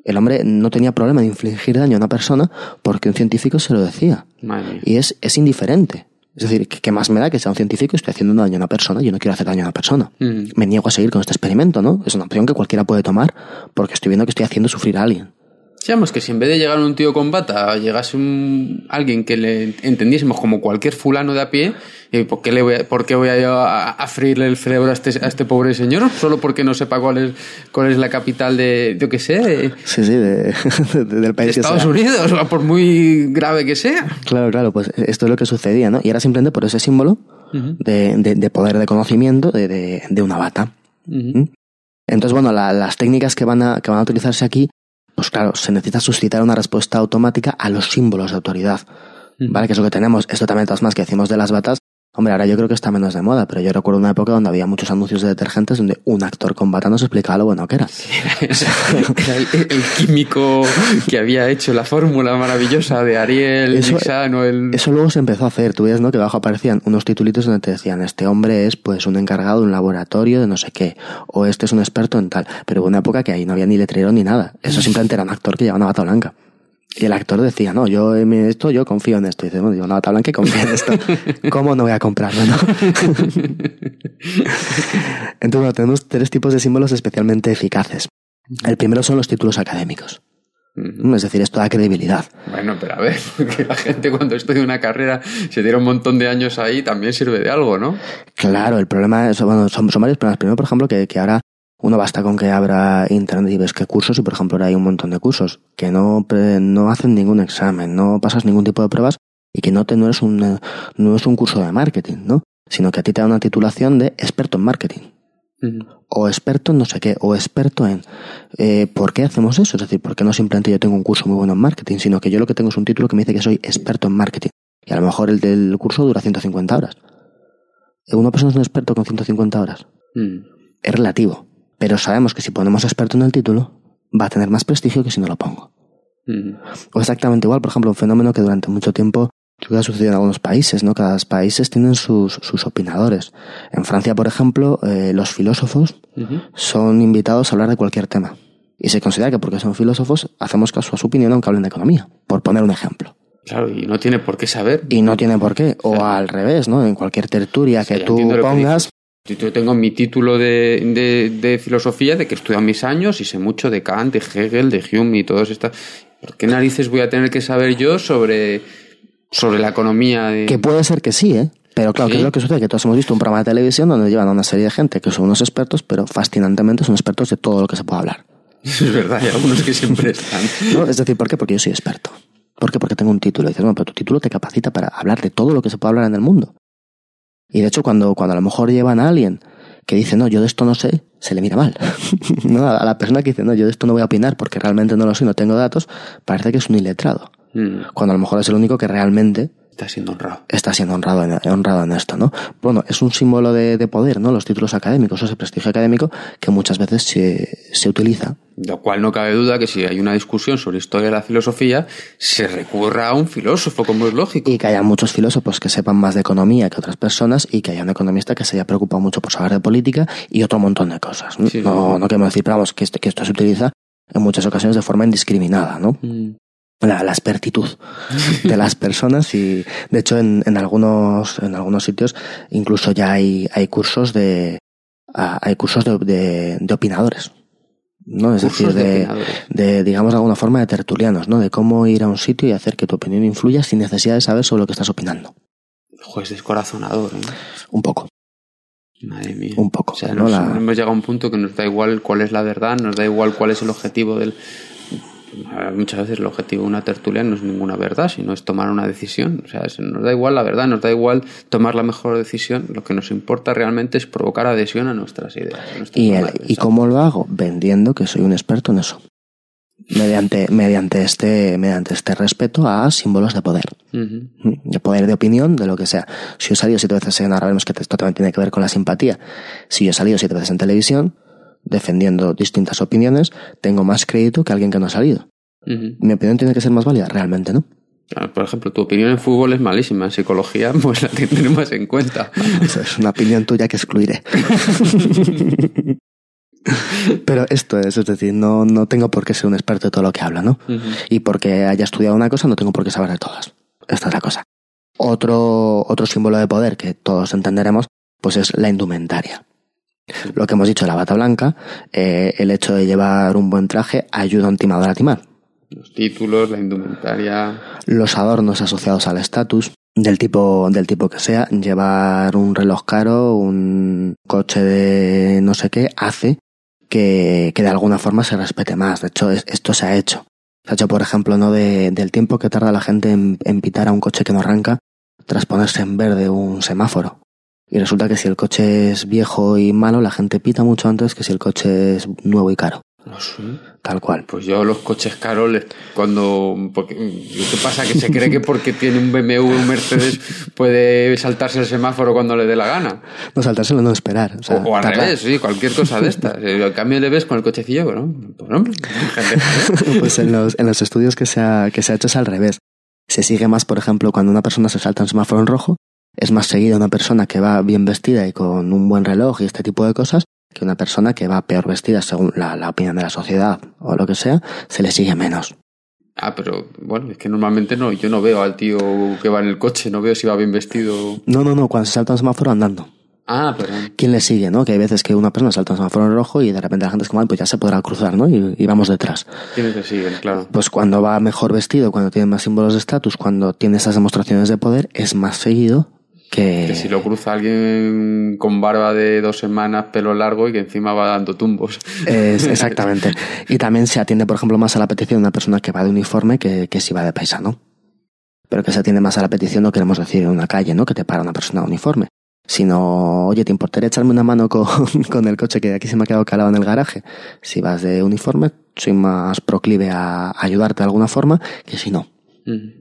S1: el hombre no tenía problema de infligir daño a una persona porque un científico se lo decía.
S3: Madre.
S1: Y es, es indiferente. Es decir, ¿qué qué más me da que sea un científico y estoy haciendo daño a una persona? Yo no quiero hacer daño a una persona.
S3: Mm.
S1: Me niego a seguir con este experimento, ¿no? Es una opción que cualquiera puede tomar porque estoy viendo que estoy haciendo sufrir a alguien.
S3: Digamos que si en vez de llegar un tío con bata, llegase un, alguien que le entendiésemos como cualquier fulano de a pie, ¿y ¿por qué, le voy a, por qué voy a, yo a, a freírle el cerebro a este, a este pobre señor? Solo porque no sepa cuál es, cuál es la capital de, yo qué sé, de,
S1: Sí, sí, de- [laughs] de- del
S3: de
S1: país que
S3: Estados
S1: sea.
S3: Unidos, por muy grave que sea.
S1: Claro, claro, pues esto es lo que sucedía, ¿no? Y era simplemente por ese símbolo de, de- de poder de conocimiento de, de- de una bata. ¿Mm? Entonces, bueno, la- las técnicas que van, a, que van a utilizarse aquí, pues claro, se necesita suscitar una respuesta automática a los símbolos de autoridad. ¿Vale? Que es lo que tenemos. Esto también, todas más que decimos de las batas. Hombre, ahora yo creo que está menos de moda, pero yo recuerdo una época donde había muchos anuncios de detergentes donde un actor con bata nos explicaba lo bueno que era. [laughs]
S3: Era el, el químico que había hecho la fórmula maravillosa de Ariel,
S1: Eso-
S3: el...
S1: Eso luego se empezó a hacer, tú ves, ¿no? Que abajo aparecían unos titulitos donde te decían, este hombre es pues un encargado de un laboratorio de no sé qué, o este es un experto en tal. Pero hubo una época que ahí no había ni letrero ni nada. Eso simplemente era un actor que llevaba una bata blanca. Y el actor decía, no, yo en esto, yo confío en esto. Y dice, bueno, llevo una bata blanca y confío en esto. ¿Cómo no voy a comprarlo, no? [laughs] Entonces, bueno, tenemos tres tipos de símbolos especialmente eficaces. El primero son los títulos académicos. Es decir, esto da credibilidad.
S3: Bueno, pero a ver, [laughs] porque la gente cuando estudia una carrera se tira un montón de años ahí, también sirve de algo, ¿no?
S1: Claro, el problema es, bueno, son, son varios problemas. Primero, por ejemplo, que, que ahora uno basta con que abra internet y ves qué cursos, y por ejemplo ahora hay un montón de cursos que no, no hacen ningún examen, no pasas ningún tipo de pruebas y que no, te, no, eres un, no es un curso de marketing, ¿no? Sino que a ti te da una titulación de experto en marketing. O experto en no sé qué, o experto en... Eh, ¿Por qué hacemos eso? Es decir, ¿por qué no simplemente yo tengo un curso muy bueno en marketing, sino que yo lo que tengo es un título que me dice que soy experto en marketing? Y a lo mejor el del curso dura 150 horas. ¿Una persona es un experto con 150 horas?
S3: Mm.
S1: es relativo. Pero sabemos que si ponemos experto en el título, va a tener más prestigio que si no lo pongo.
S3: Mm.
S1: O exactamente igual, por ejemplo, un fenómeno que durante mucho tiempo creo que ha sucedido en algunos países, ¿no? Cada países tienen sus, sus opinadores. En Francia, por ejemplo, eh, los filósofos son invitados a hablar de cualquier tema. Y se considera que porque son filósofos hacemos caso a su opinión aunque hablen de economía, por poner un ejemplo.
S3: Claro, y no tiene por qué saber.
S1: Y no tiene por qué. O al revés, ¿no? En cualquier tertulia que tú pongas,
S3: Yo tengo mi título de, de, de filosofía, de que he estudiado mis años y sé mucho de Kant, de Hegel, de Hume y todos estas. ¿Por qué narices voy a tener que saber yo sobre, sobre la economía? De...
S1: Que puede ser que sí, ¿eh? Pero claro,
S3: Sí.
S1: que es lo que sucede? Que todos hemos visto un programa de televisión donde llevan a una serie de gente que son unos expertos, pero fascinantemente son expertos de todo lo que se puede hablar. [laughs]
S3: Es verdad, hay algunos que siempre están. [laughs]
S1: ¿no? Es decir, ¿por qué? Porque yo soy experto. ¿Por qué? Porque tengo un título. Y dices, bueno, pero tu título te capacita para hablar de todo lo que se puede hablar en el mundo. Y de hecho, cuando, cuando a lo mejor llevan a alguien que dice, no, yo de esto no sé, se le mira mal. [laughs] ¿No? A la persona que dice, no, yo de esto no voy a opinar porque realmente no lo sé, no tengo datos, parece que es un iletrado.
S3: Mm.
S1: Cuando a lo mejor es el único que realmente
S3: Está siendo honrado.
S1: está siendo honrado en, honrado en esto, ¿no? Bueno, es un símbolo de, de poder, ¿no? Los títulos académicos, ese prestigio académico que muchas veces se, se utiliza.
S3: Lo cual no cabe duda que si hay una discusión sobre historia de la filosofía, se recurra a un filósofo, como es lógico.
S1: Y que haya muchos filósofos que sepan más de economía que otras personas y que haya un economista que se haya preocupado mucho por saber de política y otro montón de cosas. ¿no?
S3: Sí, sí.
S1: no, no queremos decir, pero vamos, que esto, que esto se utiliza en muchas ocasiones de forma indiscriminada, ¿no?
S3: Mm.
S1: La, la expertitud de las personas y de hecho en, en algunos en algunos sitios incluso ya hay, hay cursos de hay cursos de, de, de opinadores no es
S3: Cursos
S1: decir
S3: de
S1: de, digamos de alguna forma de tertulianos no de cómo ir a un sitio y hacer que tu opinión influya sin necesidad de saber sobre lo que estás opinando
S3: Juez descorazonador, ¿eh?
S1: un poco
S3: Madre mía.
S1: Un poco,
S3: O sea,
S1: ¿no?
S3: nos-
S1: La-
S3: hemos llegado a un punto que nos da igual cuál es la verdad, nos da igual cuál es el objetivo del. Muchas veces el objetivo de una tertulia no es ninguna verdad, sino es tomar una decisión. O sea, nos da igual la verdad, nos da igual tomar la mejor decisión. Lo que nos importa realmente es provocar adhesión a nuestras ideas. a
S1: y, el- cómo lo hago vendiendo que soy un experto en eso mediante mediante este mediante este respeto a símbolos de poder de poder de opinión, de lo que sea. Si yo he salido siete veces en ahora vemos que esto también tiene que ver con la simpatía. Si yo he salido siete veces en televisión, defendiendo distintas opiniones, tengo más crédito que alguien que no ha salido. Mi opinión tiene que ser más válida, realmente, ¿no?
S3: Claro, Por ejemplo, tu opinión en fútbol es malísima. En psicología, [laughs] pues la tendremos en cuenta.
S1: Eso es una opinión tuya que excluiré. [laughs] Pero esto es, es decir, no, no tengo por qué ser un experto de todo lo que habla, ¿no? Y porque haya estudiado una cosa, no tengo por qué saber de todas. Esta es la cosa. Otro, otro símbolo de poder que todos entenderemos, pues es la indumentaria. Lo que hemos dicho, la bata blanca, eh, el hecho de llevar un buen traje ayuda a un timador a timar.
S3: Los títulos, la indumentaria.
S1: Los adornos asociados al estatus, del tipo, del tipo que sea, llevar un reloj caro, un coche de no sé qué, hace que, que de alguna forma se respete más. De hecho, es- esto se ha hecho. Se ha hecho, por ejemplo, no de, del tiempo que tarda la gente en, en pitar a un coche que no arranca tras ponerse en verde un semáforo. Y resulta que si el coche es viejo y malo, la gente pita mucho antes que si el coche es nuevo y caro.
S3: No sé.
S1: Tal cual.
S3: Pues yo los coches caros, cuando. Porque, ¿Qué pasa? Que se cree que porque tiene un BMW un Mercedes puede saltarse el semáforo cuando le dé la gana.
S1: No saltárselo, no esperar. O, sea,
S3: O, o al revés, sí, cualquier cosa de estas. [laughs] Al cambio le ves con el cochecillo, bueno, pues gente, [laughs]
S1: pues en los, en los estudios que se, ha, que se ha hecho es al revés. Se sigue más, por ejemplo, cuando una persona se salta un semáforo en rojo, es más seguida una persona que va bien vestida y con un buen reloj y este tipo de cosas que una persona que va peor vestida según la, la opinión de la sociedad o lo que sea, se le sigue menos.
S3: Ah, pero bueno, es que normalmente no, yo no veo al tío que va en el coche, no veo si va bien vestido.
S1: No, no, no, cuando se salta un semáforo andando.
S3: Ah, perdón.
S1: ¿Quién le sigue, no? Que hay veces que una persona salta un semáforo en rojo y de repente la gente es como, "Ay, pues ya se podrá cruzar, ¿no? Y, y vamos detrás.
S3: ¿Quiénes le siguen? Claro.
S1: Pues cuando va mejor vestido, cuando tiene más símbolos de estatus, cuando tiene esas demostraciones de poder, es más seguido que...
S3: Que si lo cruza alguien con barba de dos semanas, pelo largo y que encima va dando tumbos.
S1: Es, [laughs] exactamente. Y también se atiende, por ejemplo, más a la petición de una persona que va de uniforme que, que si va de paisano. Pero que se atiende más a la petición, no queremos decir en una calle, ¿no? Que te para una persona de uniforme. Sino, oye, ¿te importaría echarme una mano con, [laughs] con el coche que aquí se me ha quedado calado en el garaje? Si vas de uniforme, soy más proclive a ayudarte de alguna forma que si no.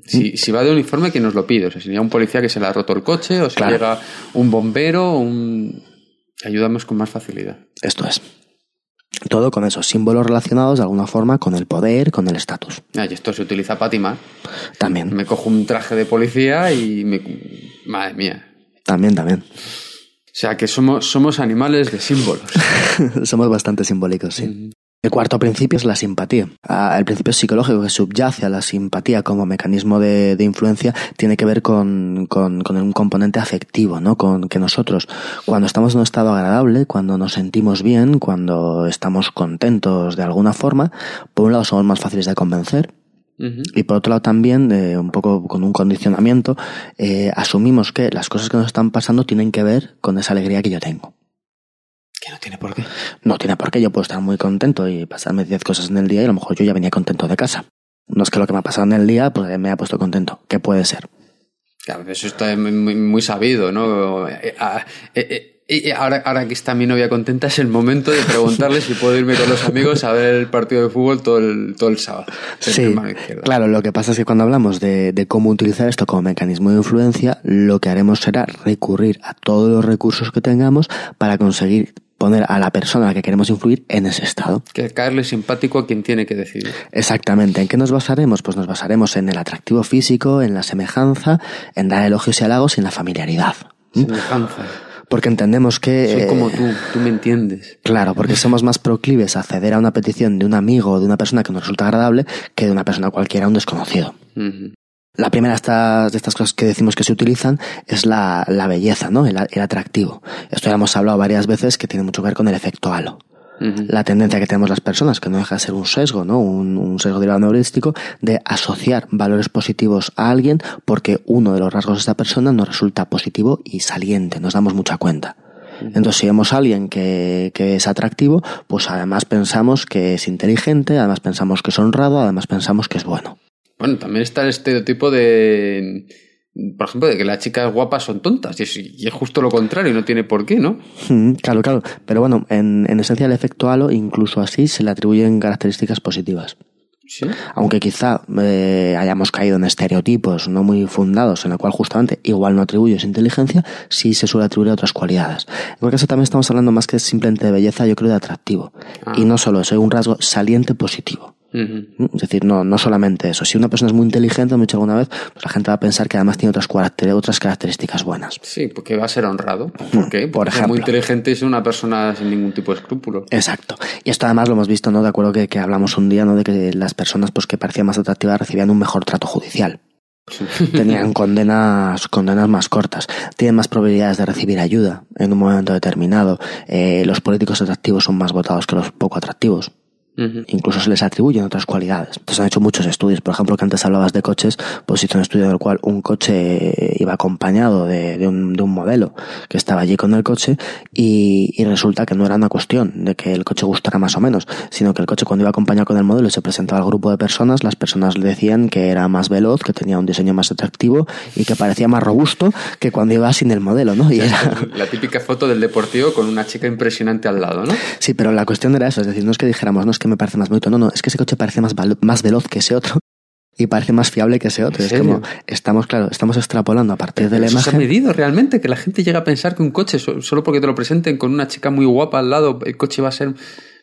S3: Si, si va de uniforme, ¿quién nos lo pide? O sea, si llega un policía que se le ha roto el coche, o si
S1: Claro.
S3: llega un bombero, un... ayudamos con más facilidad.
S1: Esto es. Todo con esos símbolos relacionados de alguna forma con el poder, con el estatus.
S3: Ah, y esto se utiliza para timar.
S1: También,
S3: Me cojo un traje de policía y me... Madre mía.
S1: también, también.
S3: O sea, que somos, somos animales de símbolos. [laughs]
S1: Somos bastante simbólicos, sí. El cuarto principio es la simpatía. Ah, El principio psicológico que subyace a la simpatía como mecanismo de, de influencia tiene que ver con, con- con un componente afectivo, ¿no? Con que nosotros, cuando estamos en un estado agradable, cuando nos sentimos bien, cuando estamos contentos de alguna forma, por un lado somos más fáciles de convencer, y por otro lado también, eh, un poco con un condicionamiento, eh, asumimos que las cosas que nos están pasando tienen que ver con esa alegría que yo tengo.
S3: Que no tiene por qué.
S1: No tiene por qué, yo puedo estar muy contento y pasarme 10 cosas en el día y a lo mejor yo ya venía contento de casa. No es que lo que me ha pasado en el día pues me ha puesto contento. ¿Qué puede ser?
S3: Claro, eso está muy, muy- sabido, ¿no? Eh, ah, eh, eh, eh, ahora, ahora que está mi novia contenta, es el momento de preguntarle si puedo irme con los amigos a ver el partido de fútbol todo el, todo el sábado.
S1: Sí, claro, lo que pasa es que cuando hablamos de, de cómo utilizar esto como mecanismo de influencia, lo que haremos será recurrir a todos los recursos que tengamos para conseguir poner a la persona a la que queremos influir en ese estado.
S3: Que caerle simpático a quien tiene que decidir.
S1: Exactamente. ¿En qué nos basaremos? Pues nos basaremos en el atractivo físico, en la semejanza, en dar elogios y halagos y en la familiaridad. ¿Mm?
S3: Semejanza.
S1: Porque entendemos que...
S3: Soy
S1: eh,
S3: como tú, tú me entiendes.
S1: Claro, porque somos más proclives a acceder a una petición de un amigo o de una persona que nos resulta agradable que de una persona cualquiera, un desconocido. La primera de estas, de estas cosas que decimos que se utilizan es la, la belleza, ¿no? El, el atractivo. Esto ya hemos hablado varias veces que tiene mucho que ver con el efecto halo. La tendencia que tenemos las personas, que no deja de ser un sesgo, ¿no? Un, un sesgo derivado neurístico, de asociar valores positivos a alguien porque uno de los rasgos de esta persona nos resulta positivo y saliente, nos damos mucha cuenta. Entonces, si vemos a alguien que, que es atractivo, pues además pensamos que es inteligente, además pensamos que es honrado, además pensamos que es bueno.
S3: Bueno, también está el estereotipo de, por ejemplo, de que las chicas guapas son tontas. Y es, y es justo lo contrario, no tiene por qué, ¿no?
S1: Mm, Claro, claro. Pero bueno, en, en esencia el efecto halo, incluso así, se le atribuyen características positivas.
S3: Sí.
S1: Aunque quizá eh, hayamos caído en estereotipos no muy fundados, en la cual justamente igual no atribuyes inteligencia, sí se suele atribuir a otras cualidades. En cualquier caso, también estamos hablando más que simplemente de belleza, yo creo de atractivo.
S3: Ah.
S1: Y no solo eso, es un rasgo saliente positivo. ¿Mm? Es decir, no, no solamente eso. Si una persona es muy inteligente, me he dicho alguna vez, pues la gente va a pensar que además tiene otras, otras características buenas.
S3: Sí, porque va a ser honrado. ¿Por qué?
S1: Mm, Por
S3: Porque es
S1: ejemplo.
S3: muy inteligente y es una persona sin ningún tipo de escrúpulo.
S1: Exacto. Y esto además lo hemos visto, ¿no? De acuerdo que, que hablamos un día, ¿no? De que las personas pues que parecían más atractivas recibían un mejor trato judicial. [laughs] Tenían condenas, condenas más cortas. Tienen más probabilidades de recibir ayuda en un momento determinado. Eh, los políticos atractivos son más votados que los poco atractivos.
S3: Ujú.
S1: Incluso se les atribuyen otras cualidades. Entonces han hecho muchos estudios. Por ejemplo, que antes hablabas de coches, pues hizo un estudio en el cual un coche iba acompañado de, de un, de un modelo que estaba allí con el coche y, y resulta que no era una cuestión de que el coche gustara más o menos, sino que el coche cuando iba acompañado con el modelo y se presentaba al grupo de personas, las personas le decían que era más veloz, que tenía un diseño más atractivo y que parecía más robusto que cuando iba sin el modelo, ¿no? Y era,
S3: La típica foto del deportivo con una chica impresionante al lado, ¿no?
S1: Sí, pero la cuestión era eso, es decir, no es que dijéramos, no es que me parece más bonito, no, no, es que ese coche parece más, más veloz que ese otro y parece más fiable que ese otro.
S3: ¿En
S1: Es como, estamos, claro, estamos extrapolando a partir de la
S3: Eso se ha
S1: imagen.
S3: medido realmente, que la gente llega a pensar que un coche, so- solo porque te lo presenten con una chica muy guapa al lado, el coche va a ser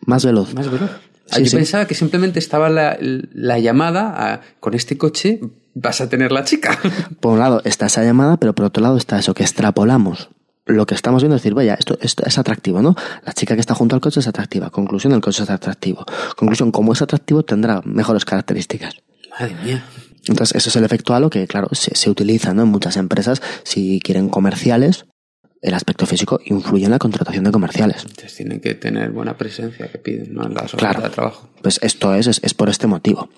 S1: Más veloz.
S3: más veloz.
S1: Sí,
S3: Yo
S1: sí.
S3: pensaba que simplemente estaba la, la llamada a, con este coche vas a tener la chica.
S1: Por un lado está esa llamada, pero por otro lado está eso, que extrapolamos. Lo que estamos viendo es decir, vaya, esto, esto es atractivo, ¿no? La chica que está junto al coche es atractiva. Conclusión, el coche es atractivo. Conclusión, como es atractivo, tendrá mejores características.
S3: Madre mía.
S1: Entonces, ese es el efecto halo que, claro, se, se utiliza ¿no? en muchas empresas. Si quieren comerciales, el aspecto físico influye en la contratación de comerciales.
S3: Entonces tienen que tener buena presencia que piden, ¿no? En la sociedad
S1: Claro.
S3: de trabajo.
S1: Pues esto es, es, es por este motivo.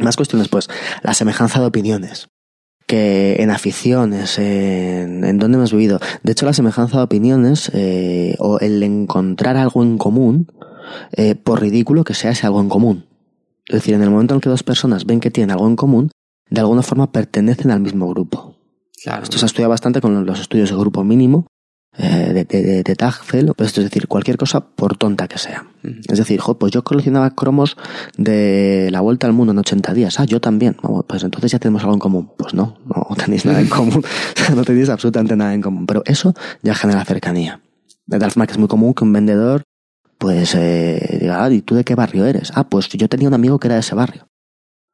S1: Más cuestiones, pues, la semejanza de opiniones. Que en aficiones, en, en dónde hemos vivido. De hecho, la semejanza de opiniones, eh, o el encontrar algo en común, eh, por ridículo que sea ese algo en común. Es decir, en el momento en que dos personas ven que tienen algo en común, de alguna forma pertenecen al mismo grupo.
S3: Claro.
S1: Esto se ha estudiado bastante con los estudios de grupo mínimo de, de, de, de Tagfel, pues es decir, cualquier cosa por tonta que sea. Es decir, jo, pues yo coleccionaba cromos de la vuelta al mundo en 80 días. Ah, yo también. Pues entonces ya tenemos algo en común. Pues no, no [laughs] tenéis nada en común. [laughs] no tenéis absolutamente nada en común. Pero eso ya genera cercanía. De tal forma que es muy común que un vendedor, pues, eh, diga, ah, ¿y tú de qué barrio eres? Ah, pues yo tenía un amigo que era de ese barrio.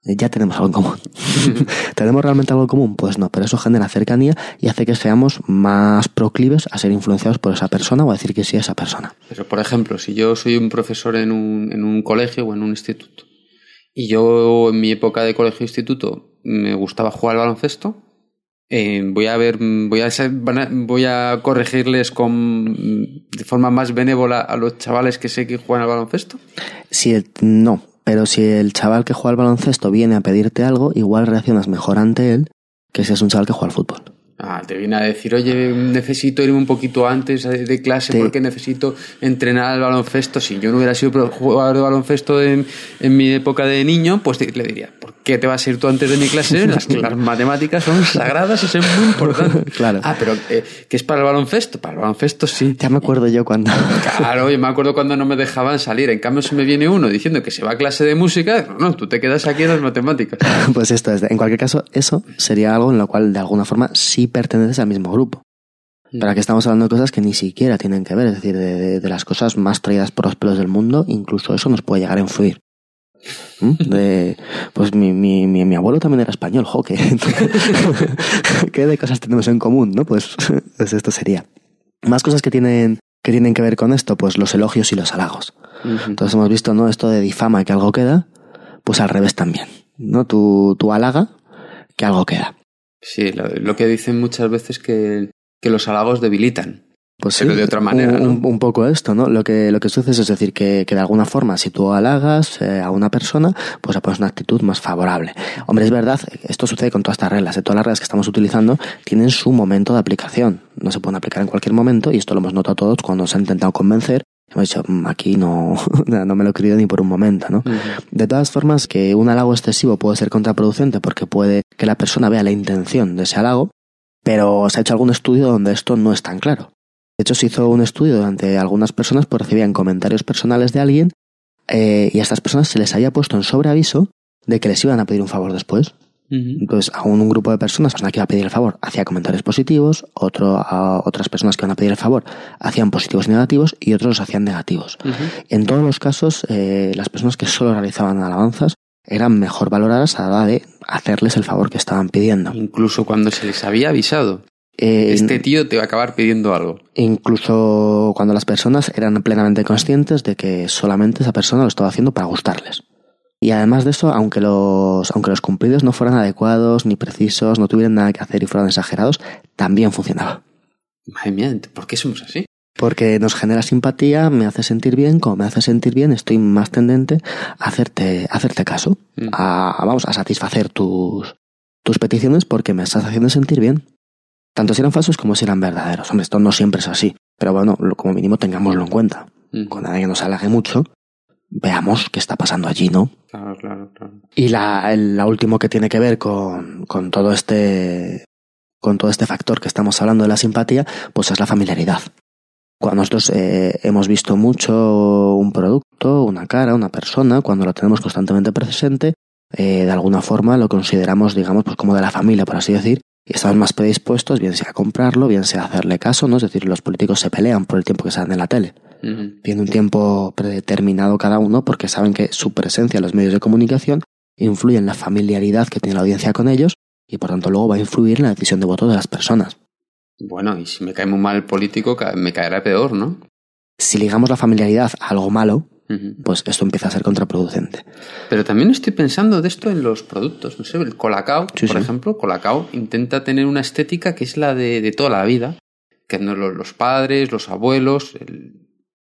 S1: Eh, Ya tenemos algo en común. [laughs] [laughs] ¿Tenemos realmente algo en común? Pues no, pero eso genera cercanía y hace que seamos más proclives a ser influenciados por esa persona o a decir que sí a esa persona.
S3: Pero, por ejemplo, si yo soy un profesor en un, en un colegio o en un instituto y yo en mi época de colegio-instituto me gustaba jugar al baloncesto, eh, voy a ver, voy a, ser- voy a corregirles con, de forma más benévola a los chavales que sé que juegan al baloncesto.
S1: Si el- no, pero si el chaval que juega al baloncesto viene a pedirte algo, igual reaccionas mejor ante él que si es un chaval que juega al fútbol.
S3: Ah, te viene a decir, oye, necesito irme un poquito antes de clase
S1: Te-
S3: porque necesito entrenar al baloncesto. Si yo no hubiera sido jugador de baloncesto en, en mi época de niño, pues te- le diría, ¿por qué te vas a ir tú antes de mi clase? [laughs] Las, las matemáticas son sagradas y son muy importantes. [laughs]
S1: Claro.
S3: Ah, pero eh, ¿qué es para el baloncesto? Para el baloncesto sí.
S1: Ya me acuerdo yo cuando... [laughs]
S3: Claro, yo me acuerdo cuando no me dejaban salir. En cambio, si me viene uno diciendo que se va a clase de música, no, no, tú te quedas aquí en las matemáticas.
S1: pues esto es, en cualquier caso, eso sería algo en lo cual de alguna forma sí perteneces al mismo grupo. Pero aquí estamos hablando de cosas que ni siquiera tienen que ver, es decir, de, de- de las cosas más traídas por los pelos del mundo, incluso eso nos puede llegar a influir. ¿Mm? De, pues mi, mi, mi, mi abuelo también era español, jo, ¿qué, [laughs] qué de cosas tenemos en común, no? Pues, pues esto sería. Más cosas que tienen, que tienen que ver con esto, pues los elogios y los halagos. Entonces hemos visto, ¿no? Esto de difama que algo queda, pues al revés también. ¿No? Tú, tú halaga que algo queda.
S3: Sí, lo, lo que dicen muchas veces que, que los halagos debilitan.
S1: Pues sí,
S3: de otra manera,
S1: un,
S3: ¿no?
S1: un- un poco esto, ¿no? Lo que, lo que sucede es decir que, que de alguna forma, si tú halagas eh, a una persona, pues pones una actitud más favorable. Hombre, es verdad, esto sucede con todas estas reglas. ¿eh? Todas las reglas que estamos utilizando tienen su momento de aplicación. No se pueden aplicar en cualquier momento y esto lo hemos notado todos cuando se ha intentado convencer. Hemos dicho, "Mm, aquí [laughs] no, no me lo he creído ni por un momento, ¿no? De todas formas, que un halago excesivo puede ser contraproducente porque puede que la persona vea la intención de ese halago, pero se ha hecho algún estudio donde esto no es tan claro. De hecho, se hizo un estudio donde algunas personas pues, recibían comentarios personales de alguien eh, y a estas personas se les había puesto en sobreaviso de que les iban a pedir un favor después. Entonces, a un, un grupo de personas, la persona que iba a pedir el favor hacía comentarios positivos, otro, a otras personas que iban a pedir el favor hacían positivos y negativos y otros los hacían negativos. En todos los casos, eh, las personas que solo realizaban alabanzas eran mejor valoradas a la hora de hacerles el favor que estaban pidiendo.
S3: Incluso cuando se les había avisado.
S1: Eh,
S3: Este tío te va a acabar pidiendo algo.
S1: incluso cuando las personas eran plenamente conscientes de que solamente esa persona lo estaba haciendo para gustarles. Y además de eso, aunque los, aunque los cumplidos no fueran adecuados ni precisos, no tuvieran nada que hacer y fueran exagerados, también funcionaba.
S3: Madre mía, ¿por qué somos así?
S1: Porque nos genera simpatía, me hace sentir bien, como me hace sentir bien, estoy más tendente a hacerte, a hacerte caso,
S3: Mm.
S1: a, a, vamos, a satisfacer tus, tus peticiones porque me estás haciendo sentir bien. Tanto si eran falsos como si eran verdaderos. Hombre, esto no siempre es así. Pero bueno, lo- como mínimo tengámoslo en cuenta.
S3: Mm.
S1: Cuando alguien nos halague mucho, veamos qué está pasando allí, ¿no?
S3: Claro, claro, claro.
S1: Y la, el- la último que tiene que ver con, con todo este con todo este factor que estamos hablando de la simpatía, pues es la familiaridad. Cuando nosotros eh, hemos visto mucho un producto, una cara, una persona, cuando lo tenemos constantemente presente, eh, de alguna forma lo consideramos, digamos, pues como de la familia, por así decir, y estamos más predispuestos, bien sea a comprarlo, bien sea a hacerle caso, ¿no? Es decir, los políticos se pelean por el tiempo que se dan en la tele. Tiene un tiempo predeterminado cada uno porque saben que su presencia en los medios de comunicación influye en la familiaridad que tiene la audiencia con ellos y por tanto luego va a influir en la decisión de voto de las personas.
S3: Bueno, y si me cae muy mal el político, me caerá peor, ¿no?
S1: Si ligamos la familiaridad a algo malo, Pues esto empieza a ser contraproducente.
S3: Pero también estoy pensando de esto en los productos. No sé, el Colacao,
S1: Sí,
S3: por
S1: sí.
S3: ejemplo, Colacao intenta tener una estética que es la de, de toda la vida. Que no los, padres, los abuelos. el-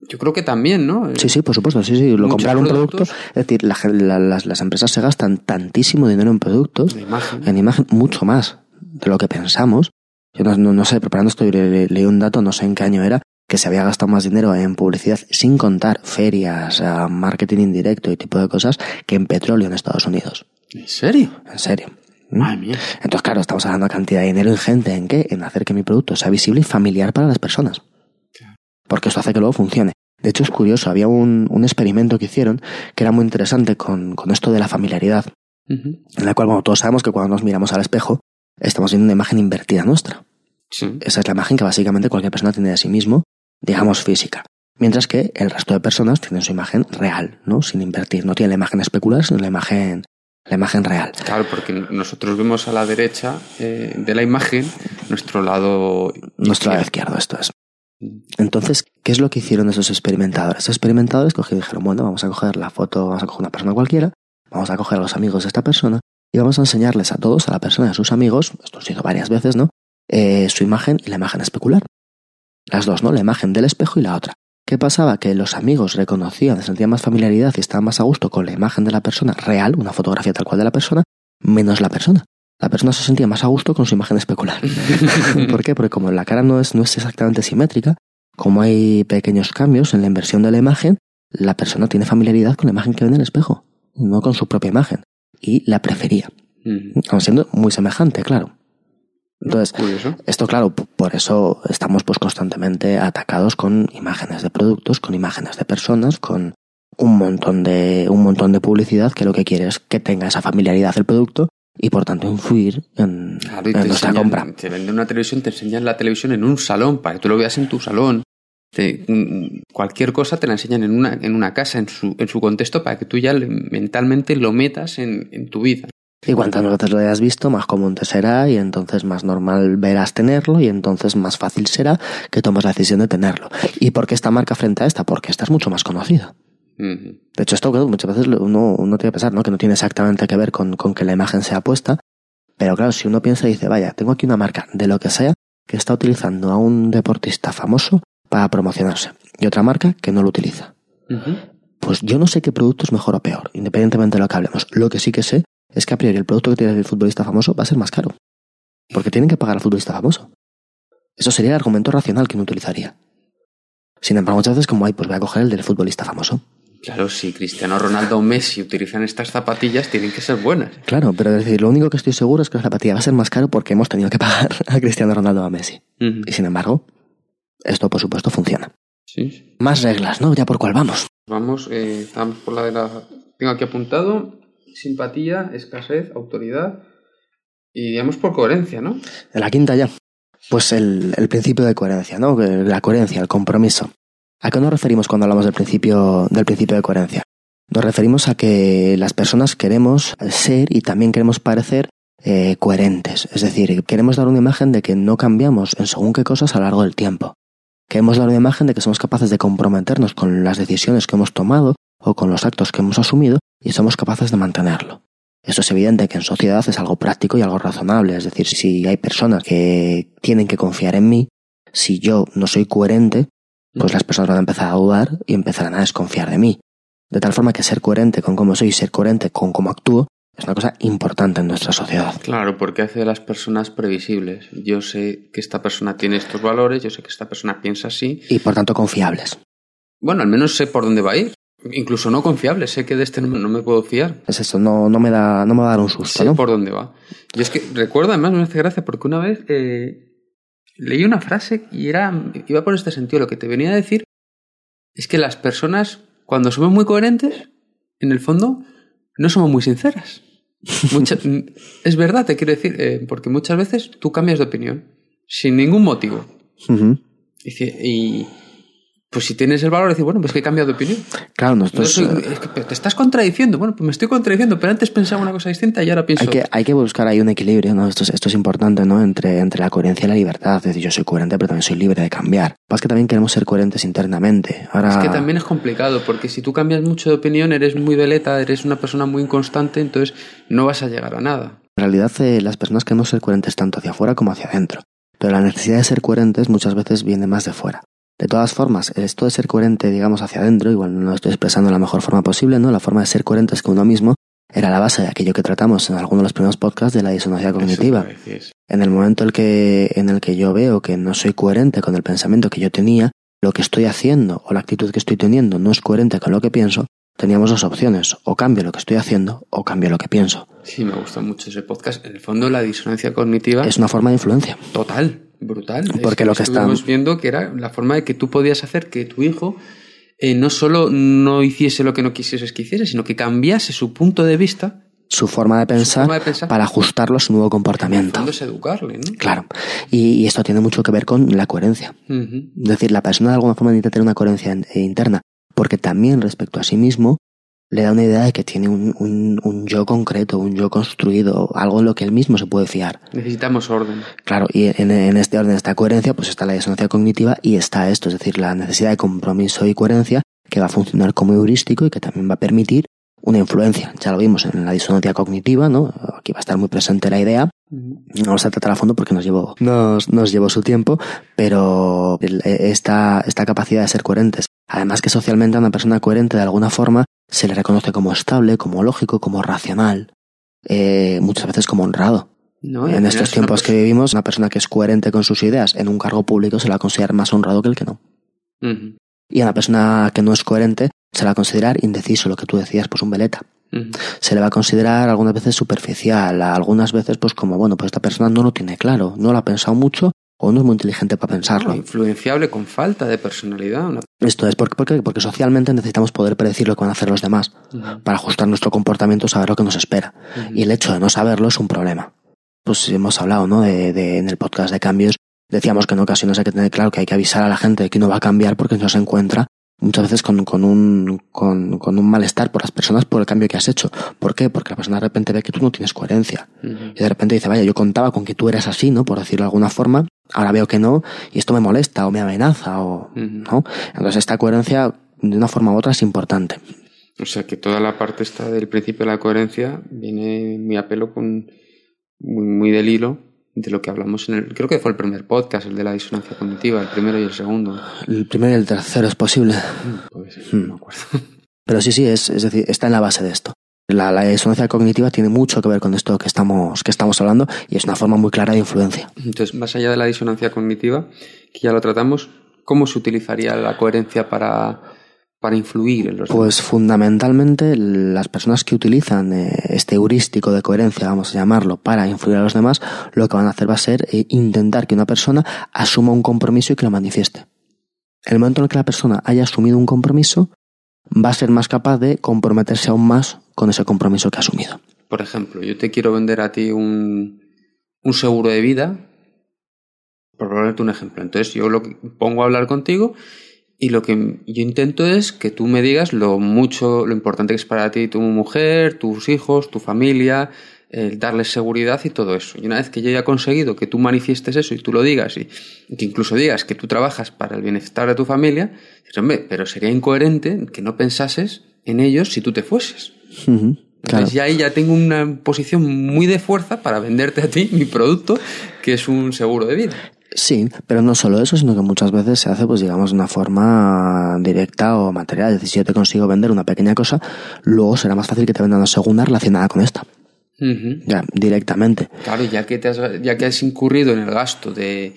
S3: Yo creo que también, ¿no?
S1: Sí, sí, por supuesto, sí, sí. Lo comprar un producto, es decir, la gen- la- las, las empresas se gastan tantísimo dinero en productos,
S3: imagen.
S1: en imagen, mucho más de lo que pensamos. Yo no, no- no sé, preparando esto, le- le- leí un dato, no sé en qué año era, que se había gastado más dinero en publicidad, sin contar ferias, ah, marketing indirecto y tipo de cosas, que en petróleo en Estados Unidos.
S3: ¿En serio?
S1: En serio. ¿Mm?
S3: Madre mía.
S1: Entonces, claro, estamos hablando de cantidad de dinero ingente en qué? En hacer que mi producto sea visible y familiar para las personas. Porque esto hace que luego funcione. De hecho, es curioso, había un, un experimento que hicieron que era muy interesante con, con esto de la familiaridad, en la cual, bueno, todos sabemos que cuando nos miramos al espejo, estamos viendo una imagen invertida nuestra.
S3: Sí.
S1: Esa es la imagen que básicamente cualquier persona tiene de sí mismo, digamos física. Mientras que el resto de personas tienen su imagen real, ¿no? Sin invertir. No tienen la imagen especular, sino la imagen, la imagen real.
S3: Claro, porque nosotros vemos a la derecha eh, de la imagen nuestro lado.
S1: Nuestro lado
S3: izquierdo.
S1: esto es. Entonces, ¿qué es lo que hicieron esos experimentadores? Esos experimentadores cogieron y dijeron, bueno, vamos a coger la foto, vamos a coger una persona cualquiera, vamos a coger a los amigos de esta persona y vamos a enseñarles a todos, a la persona y a sus amigos, esto se hizo varias veces, ¿no? Eh, su imagen y la imagen especular. Las dos, ¿no? La imagen del espejo y la otra. ¿Qué pasaba? Que los amigos reconocían, sentían más familiaridad y estaban más a gusto con la imagen de la persona real, una fotografía tal cual de la persona, menos la persona. La persona se sentía más a gusto con su imagen especular. [laughs] ¿Por qué? Porque como la cara no es, no es exactamente simétrica, como hay pequeños cambios en la inversión de la imagen, la persona tiene familiaridad con la imagen que ve en el espejo, no con su propia imagen. Y la prefería.
S3: Ujú.
S1: Aun siendo muy semejante, claro. Entonces,
S3: Curioso.
S1: esto claro, por eso estamos pues constantemente atacados con imágenes de productos, con imágenes de personas, con un montón de, un montón de publicidad que lo que quiere es que tenga esa familiaridad del producto y por tanto influir en,
S3: Claro,
S1: nuestra
S3: enseñan-
S1: compra.
S3: te venden una televisión, te enseñan la televisión en un salón para que tú lo veas en tu salón. Te- mm, cualquier cosa te la enseñan en una, en una casa, en su, en su contexto, para que tú ya mentalmente lo metas en, en tu vida.
S1: Y cuantas más veces lo hayas visto, más común te será y entonces más normal verás tenerlo y entonces más fácil será que tomes la decisión de tenerlo. ¿Y por qué esta marca frente a esta? Porque esta es mucho más conocida. De hecho, esto muchas veces uno, uno tiene que pensar ¿no? que no tiene exactamente que ver con, con que la imagen sea puesta, pero claro, si uno piensa y dice, vaya, tengo aquí una marca de lo que sea que está utilizando a un deportista famoso para promocionarse y otra marca que no lo utiliza. Pues yo no sé qué producto es mejor o peor, independientemente de lo que hablemos. Lo que sí que sé es que a priori el producto que tiene el futbolista famoso va a ser más caro. Porque tienen que pagar al futbolista famoso. Eso sería el argumento racional que uno utilizaría. Sin embargo, muchas veces como, ay, pues voy a coger el del futbolista famoso.
S3: Claro, si Cristiano Ronaldo o Messi utilizan estas zapatillas, tienen que ser buenas.
S1: Claro, pero es decir, lo único que estoy seguro es que la zapatilla va a ser más caro porque hemos tenido que pagar [laughs] a Cristiano Ronaldo o a Messi. Y sin embargo, esto por supuesto funciona.
S3: Sí.
S1: Más reglas, ¿no? Ya por cuál vamos.
S3: Vamos, eh, estamos por la de la... Tengo aquí apuntado simpatía, escasez, autoridad y digamos por coherencia, ¿no?
S1: La quinta ya. Pues el, principio de coherencia, ¿no? La coherencia, el compromiso. ¿A qué nos referimos cuando hablamos del principio, del principio de coherencia? Nos referimos a que las personas queremos ser y también queremos parecer eh, coherentes. Es decir, queremos dar una imagen de que no cambiamos en según qué cosas a lo largo del tiempo. Queremos dar una imagen de que somos capaces de comprometernos con las decisiones que hemos tomado o con los actos que hemos asumido y somos capaces de mantenerlo. Eso es evidente que en sociedad es algo práctico y algo razonable. Es decir, si hay personas que tienen que confiar en mí, si yo no soy coherente, pues las personas van a empezar a dudar y empezarán a desconfiar de mí. De tal forma que ser coherente con cómo soy y ser coherente con cómo actúo es una cosa importante en nuestra sociedad.
S3: Claro, porque hace de las personas previsibles. Yo sé que esta persona tiene estos valores, yo sé que esta persona piensa así.
S1: Y por tanto confiables.
S3: Bueno, al menos sé por dónde va a ir. Incluso no confiable, sé que de este no, me- no me puedo fiar.
S1: Es eso, no, no, me, da, no me va a dar un susto,
S3: Sé
S1: ¿no?
S3: por dónde va. Yo es que recuerdo, además me hace gracia porque una vez eh, leí una frase y era iba por este sentido. Lo que te venía a decir es que las personas, cuando somos muy coherentes, en el fondo, no somos muy sinceras. [laughs] Mucha- es verdad, te quiero decir, eh, porque muchas veces tú cambias de opinión sin ningún motivo. Y pues si tienes el valor de decir, bueno, pues que he cambiado de opinión.
S1: Claro,
S3: No
S1: nosotros
S3: soy-
S1: eh,
S3: es que pero te estás contradiciendo. Bueno, pues me estoy contradiciendo, pero antes pensaba una cosa distinta y ahora pienso.
S1: hay que, hay que buscar ahí un equilibrio, ¿no? Esto es, esto es importante, ¿no? Entre, entre la coherencia y la libertad. Es decir, yo soy coherente, pero también soy libre de cambiar. Más que también queremos ser coherentes internamente. Ahora,
S3: Es que también es complicado, porque si tú cambias mucho de opinión, eres muy veleta, eres una persona muy inconstante, entonces no vas a llegar a nada.
S1: En realidad, eh, las personas queremos ser coherentes tanto hacia afuera como hacia adentro. Pero la necesidad de ser coherentes muchas veces viene más de fuera. De todas formas, esto de ser coherente, digamos, hacia adentro, igual no lo estoy expresando de la mejor forma posible, ¿no? La forma de ser coherente es que uno mismo era la base de aquello que tratamos en alguno de los primeros podcasts de la disonancia cognitiva. En el momento en el que, en el que yo veo que no soy coherente con el pensamiento que yo tenía, lo que estoy haciendo o la actitud que estoy teniendo no es coherente con lo que pienso, teníamos dos opciones, o cambio lo que estoy haciendo o cambio lo que pienso.
S3: Sí, me gusta mucho ese podcast. En el fondo, la disonancia cognitiva
S1: Es una forma de influencia.
S3: total, brutal. Es
S1: Porque lo que
S3: estuvimos viendo que era la forma de que tú podías hacer que tu hijo eh, no solo no hiciese lo que no quisieses que hiciese, sino que cambiase su punto de vista.
S1: Su forma de pensar,
S3: forma de pensar.
S1: para ajustarlo a su nuevo comportamiento.
S3: fondo es educarle, ¿no?
S1: Claro. Y, y esto tiene mucho que ver con la coherencia. Es decir, la persona de alguna forma necesita tener una coherencia eh, interna, porque también respecto a sí mismo le da una idea de que tiene un, un- un yo concreto, un yo construido, algo en lo que él mismo se puede fiar.
S3: Necesitamos orden.
S1: Claro, y en, en este orden, esta coherencia, pues está la disonancia cognitiva y está esto, es decir, la necesidad de compromiso y coherencia que va a funcionar como heurístico y que también va a permitir una influencia. Ya lo vimos en la disonancia cognitiva, ¿no? Aquí va a estar muy presente la idea.
S3: Ujú.
S1: No vamos a tratar a fondo porque nos llevó, nos, nos llevó su tiempo, pero el- esta, esta capacidad de ser coherentes, además que socialmente a una persona coherente de alguna forma se le reconoce como estable, como lógico, como racional, eh, muchas veces como honrado.
S3: No,
S1: En estos tiempos que vivimos, una persona que es coherente con sus ideas en un cargo público se la va a considerar más honrado que el que no. Y a una persona que no es coherente se la va a considerar indeciso, lo que tú decías, pues un veleta. Se le va a considerar algunas veces superficial, algunas veces pues como, bueno, pues esta persona no lo tiene claro, no lo ha pensado mucho o no es muy inteligente para pensarlo.
S3: Influenciable con falta de personalidad. una-
S1: Esto es porque, porque, porque socialmente necesitamos poder predecir lo que van a hacer los demás para ajustar nuestro comportamiento, saber lo que nos espera. Y el hecho de no saberlo es un problema. Pues hemos hablado, ¿no? De, de- en el podcast de cambios, decíamos que en ocasiones hay que tener claro que hay que avisar a la gente de que no va a cambiar porque no se encuentra muchas veces con, con, un, con, con, un malestar por las personas por el cambio que has hecho. ¿Por qué? Porque la persona de repente ve que tú no tienes coherencia. Uh -huh. Y de repente dice, vaya, yo contaba con que tú eras así, ¿no? Por decirlo de alguna forma. Ahora veo que no, y esto me molesta o me amenaza, o. ¿no? Entonces esta coherencia, de una forma u otra, es importante.
S3: O sea que toda la parte esta del principio de la coherencia viene muy a pelo con muy, muy del hilo de lo que hablamos en el. Creo que fue el primer podcast, el de la disonancia cognitiva, el primero y el segundo.
S1: El primero y el tercero es posible.
S3: Pues hmm. no me acuerdo.
S1: Pero sí, sí, es, es decir, está en la base de esto. La, la, disonancia cognitiva tiene mucho que ver con esto que estamos, que estamos hablando y es una forma muy clara de influencia.
S3: Entonces, más allá de la disonancia cognitiva, que ya lo tratamos, ¿cómo se utilizaría la coherencia para, para influir en los
S1: Pues
S3: demás?
S1: fundamentalmente las personas que utilizan eh, este heurístico de coherencia, vamos a llamarlo, para influir a los demás, lo que van a hacer va a ser eh, intentar que una persona asuma un compromiso y que lo manifieste. En el momento en el que la persona haya asumido un compromiso, va a ser más capaz de comprometerse aún más con ese compromiso que ha asumido.
S3: Por ejemplo, yo te quiero vender a ti un, un seguro de vida, por ponerte un ejemplo. Entonces yo lo pongo a hablar contigo y lo que yo intento es que tú me digas lo mucho, lo importante que es para ti tu mujer, tus hijos, tu familia, el darles seguridad y todo eso. Y una vez que yo haya conseguido que tú manifiestes eso y tú lo digas y, que incluso digas que tú trabajas para el bienestar de tu familia, dices, hombre, pero sería incoherente que no pensases en ellos si tú te fueses.
S1: Uh -huh. Claro.
S3: Entonces ya ahí ya tengo una posición muy de fuerza para venderte a ti mi producto, que es un seguro de vida.
S1: Sí, pero no solo eso, sino que muchas veces se hace, pues digamos, de una forma directa o material. Es decir, si yo te consigo vender una pequeña cosa, luego será más fácil que te vendan una segunda relacionada con esta.
S3: Uh -huh.
S1: Ya, directamente.
S3: Claro, ya que, te has, ya que has incurrido en el gasto de,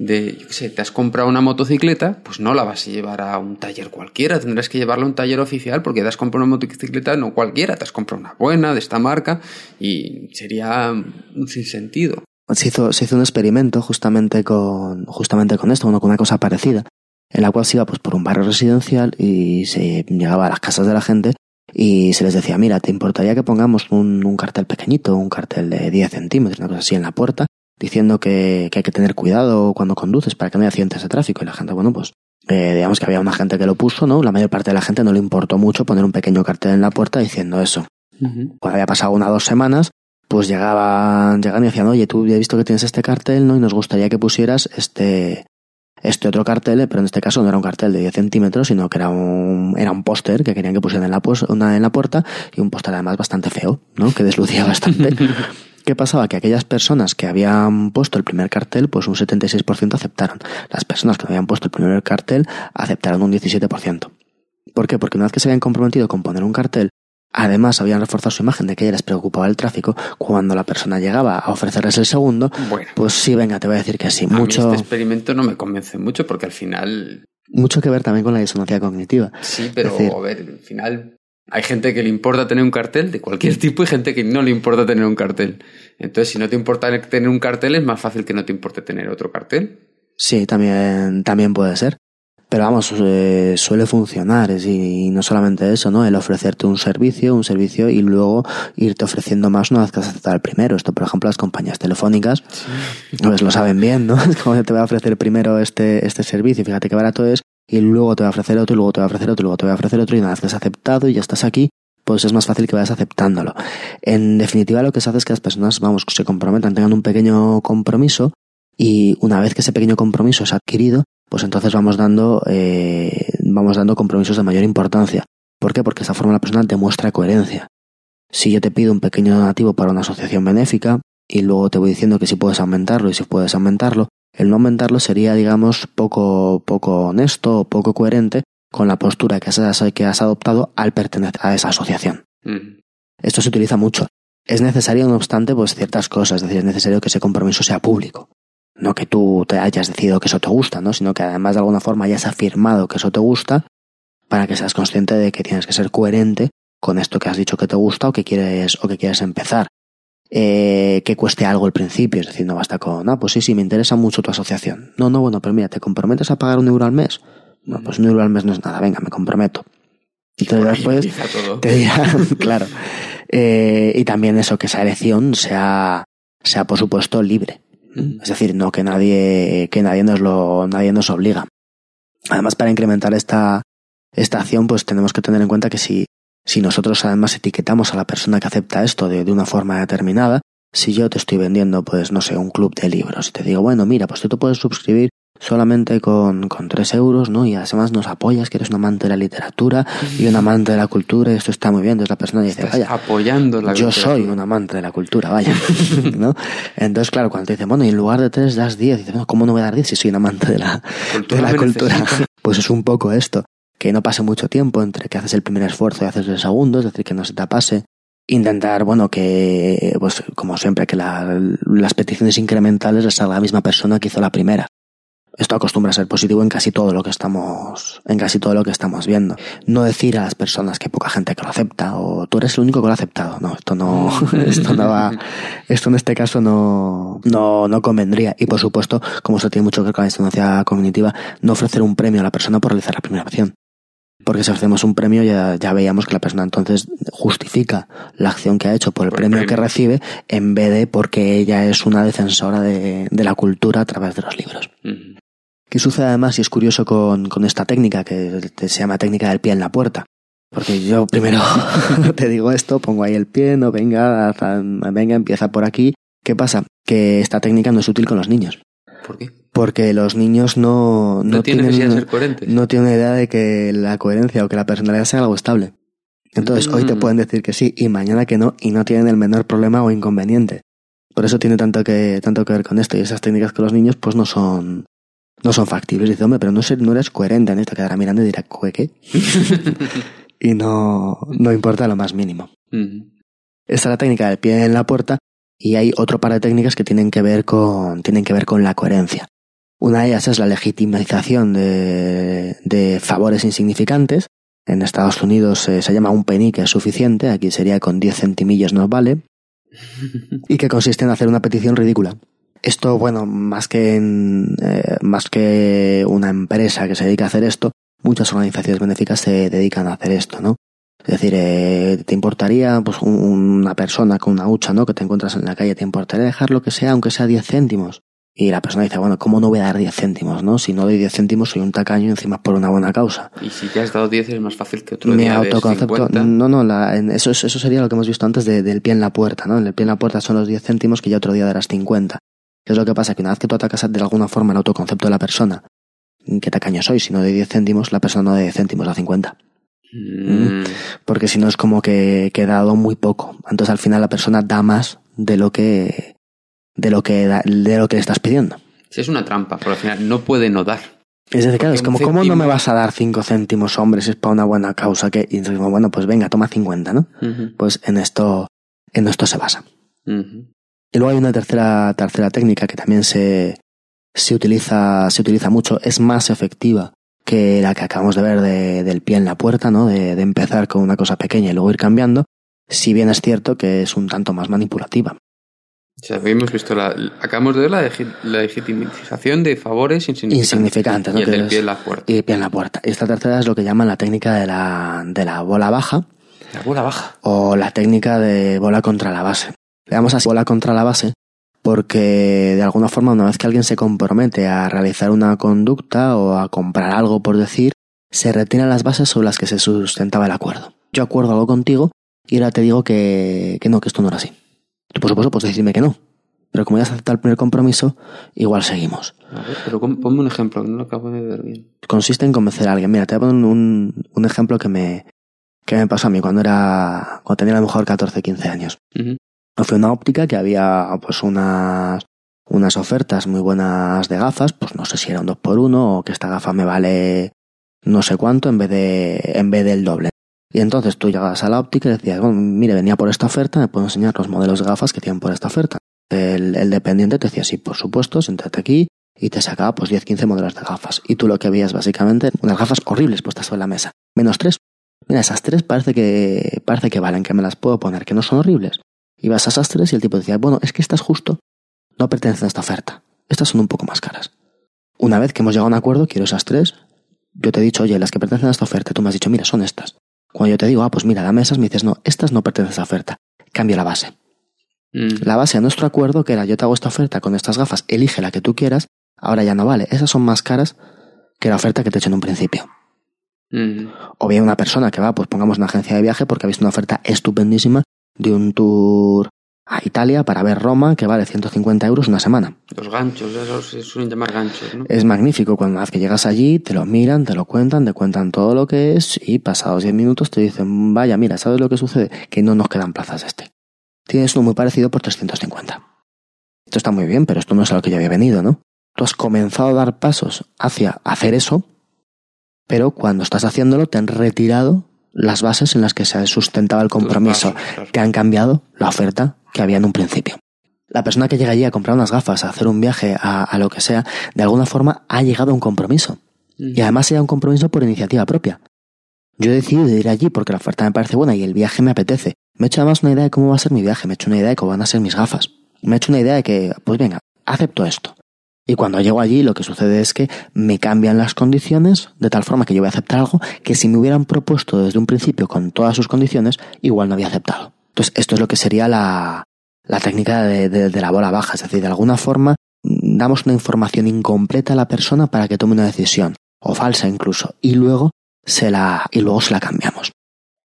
S3: de, yo qué sé, te has comprado una motocicleta, pues no la vas a llevar a un taller cualquiera, tendrás que llevarla a un taller oficial porque te has comprado una motocicleta no cualquiera, te has comprado una buena, de esta marca, y sería un sinsentido.
S1: Se hizo, se hizo un experimento justamente con, justamente con esto, bueno, con una cosa parecida, en la cual se iba pues por un barrio residencial y se llegaba a las casas de la gente y se les decía, mira, ¿te importaría que pongamos un, un cartel pequeñito, un cartel de 10 centímetros, una cosa así en la puerta, diciendo que, que hay que tener cuidado cuando conduces para que no haya accidentes de tráfico? Y la gente, bueno, pues eh, digamos que había una gente que lo puso, ¿no? La mayor parte de la gente no le importó mucho poner un pequeño cartel en la puerta diciendo eso. Uh -huh. Cuando había pasado una o dos semanas, pues llegaban, llegaban y decían, oye, tú ya he visto que tienes este cartel, ¿no? Y nos gustaría que pusieras este, este otro cartel, pero en este caso no era un cartel de 10 centímetros, sino que era un, era un póster que querían que pusieran en la, una, en la puerta y un póster además bastante feo, ¿no? Que deslucía [laughs] bastante. ¿Qué pasaba? Que aquellas personas que habían puesto el primer cartel, pues un 76% aceptaron. Las personas que no habían puesto el primer cartel aceptaron un 17%. ¿Por qué? Porque una vez que se habían comprometido con poner un cartel, Además, habían reforzado su imagen de que ella les preocupaba el tráfico. Cuando la persona llegaba a ofrecerles el segundo,
S3: bueno,
S1: pues sí, venga, te voy a decir que sí.
S3: A
S1: mucho...
S3: mí este experimento no me convence mucho porque al final.
S1: Mucho que ver también con la disonancia cognitiva.
S3: Sí, pero decir... a ver, al final hay gente que le importa tener un cartel de cualquier tipo y gente que no le importa tener un cartel. Entonces, si no te importa tener un cartel, es más fácil que no te importe tener otro cartel.
S1: Sí, también, también puede ser. Pero vamos, eh, suele funcionar y no solamente eso, ¿no? El ofrecerte un servicio, un servicio y luego irte ofreciendo más una vez que has aceptado el primero. Esto, por ejemplo, las compañías telefónicas, sí. pues lo saben bien, ¿no? [laughs] Es como te voy a ofrecer primero este, este servicio, fíjate qué barato es, y luego te voy a ofrecer otro, y luego te voy a ofrecer otro, y luego te voy a ofrecer otro, y una vez que has aceptado y ya estás aquí, pues es más fácil que vayas aceptándolo. En definitiva, lo que se hace es que las personas, vamos, se comprometan, tengan un pequeño compromiso, y una vez que ese pequeño compromiso es adquirido, pues entonces vamos dando, eh, vamos dando compromisos de mayor importancia. ¿Por qué? Porque esa forma la persona demuestra coherencia. Si yo te pido un pequeño donativo para una asociación benéfica y luego te voy diciendo que si puedes aumentarlo y si puedes aumentarlo, el no aumentarlo sería, digamos, poco, poco honesto o poco coherente con la postura que has, que has adoptado al pertenecer a esa asociación.
S3: Mm.
S1: Esto se utiliza mucho. Es necesario, no obstante, pues ciertas cosas, es decir, es necesario que ese compromiso sea público no que tú te hayas decidido que eso te gusta, ¿no? sino que además de alguna forma hayas afirmado que eso te gusta para que seas consciente de que tienes que ser coherente con esto que has dicho que te gusta o que quieres o que quieres empezar. Eh, que cueste algo al principio, es decir, no basta con, ah, pues sí, sí, me interesa mucho tu asociación. No, no, bueno, pero mira, ¿te comprometes a pagar un euro al mes? No, pues un euro al mes no es nada, venga, me comprometo. Entonces después te dirán, [laughs] claro. Eh, y también eso, que esa elección sea, sea por supuesto libre. Es decir, no que nadie, que nadie nos lo, nadie nos obliga. Además, para incrementar esta, esta acción, pues tenemos que tener en cuenta que si, si nosotros además etiquetamos a la persona que acepta esto de, de una forma determinada, si yo te estoy vendiendo, pues no sé, un club de libros y te digo, bueno, mira, pues tú te puedes suscribir solamente con, con 3 euros, ¿no? Y además nos apoyas, que eres un amante de la literatura y un amante de la cultura, y esto está muy bien. Entonces la persona dice,
S3: Estás
S1: vaya,
S3: apoyando la
S1: yo soy un amante de la cultura, vaya, ¿no? [laughs] Entonces, claro, cuando te dicen, bueno, y en lugar de 3 das 10, dices, bueno, ¿cómo no voy a dar 10 si soy un amante de la,
S3: Cultura
S1: de la cultura? Pues es un poco esto, que no pase mucho tiempo entre que haces el primer esfuerzo y haces el segundo, es decir, que no se te pase. Intentar, bueno, que, pues como siempre, que la- las peticiones incrementales les salga a la misma persona que hizo la primera. Esto acostumbra a ser positivo en casi todo lo que estamos, en casi todo lo que estamos viendo. No decir a las personas que hay poca gente que lo acepta o tú eres el único que lo ha aceptado. No, esto no, [laughs] esto no va, esto en este caso no, no, no convendría. Y por supuesto, como esto tiene mucho que ver con la disonancia cognitiva, no ofrecer un premio a la persona por realizar la primera acción. Porque si ofrecemos un premio ya, ya veíamos que la persona entonces justifica la acción que ha hecho por el
S3: Por
S1: premio, que recibe en vez de porque ella es una defensora de, de la cultura a través de los libros. ¿Qué sucede además, y es curioso con, con esta técnica que se llama técnica del pie en la puerta? Porque yo primero [laughs] te digo esto, pongo ahí el pie, no venga, venga, empieza por aquí. ¿Qué pasa? Que esta técnica no es útil con los niños.
S3: ¿Por qué?
S1: Porque los niños no,
S3: No,
S1: tienen,
S3: ser coherentes.
S1: no tienen idea de que la coherencia o que la personalidad sea algo estable. Entonces, hoy te
S3: Mm.
S1: pueden decir que sí y mañana que no y no tienen el menor problema o inconveniente. Por eso tiene tanto que, tanto que ver con esto y esas técnicas con los niños pues no son, no son factibles. Dice, hombre, pero no, sé- no eres coherente. Y te quedará mirando y dirá, "¿Cue ¿qué? [laughs] y no, no importa lo más mínimo.
S3: Ujú.
S1: Esta es la técnica del pie en la puerta y hay otro par de técnicas que tienen que ver con, tienen que ver con la coherencia. Una de ellas es la legitimización de, de favores insignificantes. En Estados Unidos eh, se llama un penny que es suficiente, aquí sería con 10 centimillos nos vale, y que consiste en hacer una petición ridícula. Esto, bueno, más que, en, eh, más que una empresa que se dedica a hacer esto, muchas organizaciones benéficas se dedican a hacer esto, ¿no? Es decir, eh, ¿te importaría pues un- una persona con una hucha, ¿no? Que te encuentras en la calle, ¿te importaría dejar lo que sea, aunque sea 10 céntimos? Y la persona dice, bueno, ¿cómo no voy a dar 10 céntimos, no? Si no doy 10 céntimos soy un tacaño y encima por una buena causa.
S3: Y si ya has dado 10 es más fácil que otro
S1: Mi
S3: día
S1: autoconcepto,
S3: 50.
S1: no, no, la- eso, es- eso sería lo que hemos visto antes de- del pie en la puerta, ¿no? En el pie en la puerta son los 10 céntimos que ya otro día darás 50. ¿Qué es lo que pasa? Que una vez que tú atacas de alguna forma el autoconcepto de la persona, ¿qué tacaño soy? Si no doy 10 céntimos, la persona no de 10 céntimos, da 50.
S3: Mm.
S1: Porque si no es como que, que he dado muy poco. Entonces al final la persona da más de lo que, de lo que, da- de lo que le estás pidiendo.
S3: Sí, es una trampa, pero al final no puede no dar.
S1: Es decir, claro, es como, ¿cómo no me vas a dar 5 céntimos, hombre, si es para una buena causa? que Y entonces, bueno, pues venga, toma 50, ¿no? Pues en esto, en esto se basa. Y luego hay una tercera, tercera técnica que también se, se utiliza, se utiliza mucho, es más efectiva que la que acabamos de ver de- del pie en la puerta, ¿no? De, de empezar con una cosa pequeña y luego ir cambiando, si bien es cierto que es un tanto más manipulativa.
S3: Hemos visto la, acabamos de ver la, legi- la legitimización de favores insignificantes.
S1: Insignificantes, ¿no?
S3: Y el del pie en la puerta.
S1: Y el pie en la puerta. Esta tercera es lo que llaman la técnica de la, de la bola baja
S3: La bola baja.
S1: o la técnica de bola contra la base. Le damos así bola contra la base porque de alguna forma una vez que alguien se compromete a realizar una conducta o a comprar algo por decir, se retiran las bases sobre las que se sustentaba el acuerdo. Yo acuerdo algo contigo y ahora te digo que, que no, que esto no era así. Tú por supuesto puedes decirme que no, pero como ya has aceptado el primer compromiso, igual seguimos.
S3: A ver, pero pon- ponme un ejemplo, que no lo acabo de ver bien.
S1: consiste en convencer a alguien. Mira, te voy a poner un, un ejemplo que me, que me pasó a mí cuando era, cuando tenía a lo mejor 14, 15 años.
S3: Ujú.
S1: Fue una óptica que había pues unas, unas ofertas muy buenas de gafas, pues no sé si era un 2 por 1 o que esta gafa me vale no sé cuánto en vez de, en vez del doble. Y entonces tú llegabas a la óptica y decías, bueno, mire, venía por esta oferta, me puedo enseñar los modelos de gafas que tienen por esta oferta. El, dependiente te decía, sí, por supuesto, siéntate aquí y te sacaba pues 10, 15 modelos de gafas. Y tú lo que veías básicamente, unas gafas horribles puestas sobre la mesa. Menos tres. Mira, esas tres parece que, parece que valen, que me las puedo poner, que no son horribles. Ibas a esas tres y el tipo decía, bueno, es que estas justo no pertenecen a esta oferta. Estas son un poco más caras. Una vez que hemos llegado a un acuerdo, quiero esas tres. Yo te he dicho, oye, las que pertenecen a esta oferta, tú me has dicho, mira, son estas. Cuando yo te digo, ah, pues mira, dame esas, me dices, no, estas no pertenecen a esta oferta. Cambio la base.
S3: Mm.
S1: La base de nuestro acuerdo, que era yo te hago esta oferta con estas gafas, elige la que tú quieras, ahora ya no vale. Esas son más caras que la oferta que te he hecho en un principio.
S3: Mm.
S1: O bien una persona que va, pues pongamos una agencia de viaje porque ha visto una oferta estupendísima de un tour a Italia para ver Roma que vale 150 euros una semana.
S3: Los ganchos, esos se suelen llamar ganchos, ¿no?
S1: Es magnífico cuando una vez que llegas allí, te lo miran, te lo cuentan, te cuentan todo lo que es y pasados 10 minutos te dicen, vaya, mira, ¿sabes lo que sucede? Que no nos quedan plazas este. Tienes uno muy parecido por 350. Esto está muy bien, pero esto no es a lo que yo había venido, ¿no? Tú has comenzado a dar pasos hacia hacer eso, pero cuando estás haciéndolo te han retirado las bases en las que se sustentaba el compromiso.
S3: pasos, claro.
S1: Te han cambiado la oferta que había en un principio. La persona que llega allí a comprar unas gafas, a hacer un viaje, a, a lo que sea, de alguna forma ha llegado a un compromiso. Y además sea un compromiso por iniciativa propia. Yo he decidido ir allí porque la oferta me parece buena y el viaje me apetece. Me he hecho además una idea de cómo va a ser mi viaje, me he hecho una idea de cómo van a ser mis gafas. Me he hecho una idea de que, pues venga, acepto esto. Y cuando llego allí lo que sucede es que me cambian las condiciones de tal forma que yo voy a aceptar algo que si me hubieran propuesto desde un principio con todas sus condiciones, igual no había aceptado. Entonces esto es lo que sería la, la técnica de, de- de la bola baja. Es decir, de alguna forma mm, damos una información incompleta a la persona para que tome una decisión, o falsa incluso, y luego se la, y luego se la cambiamos.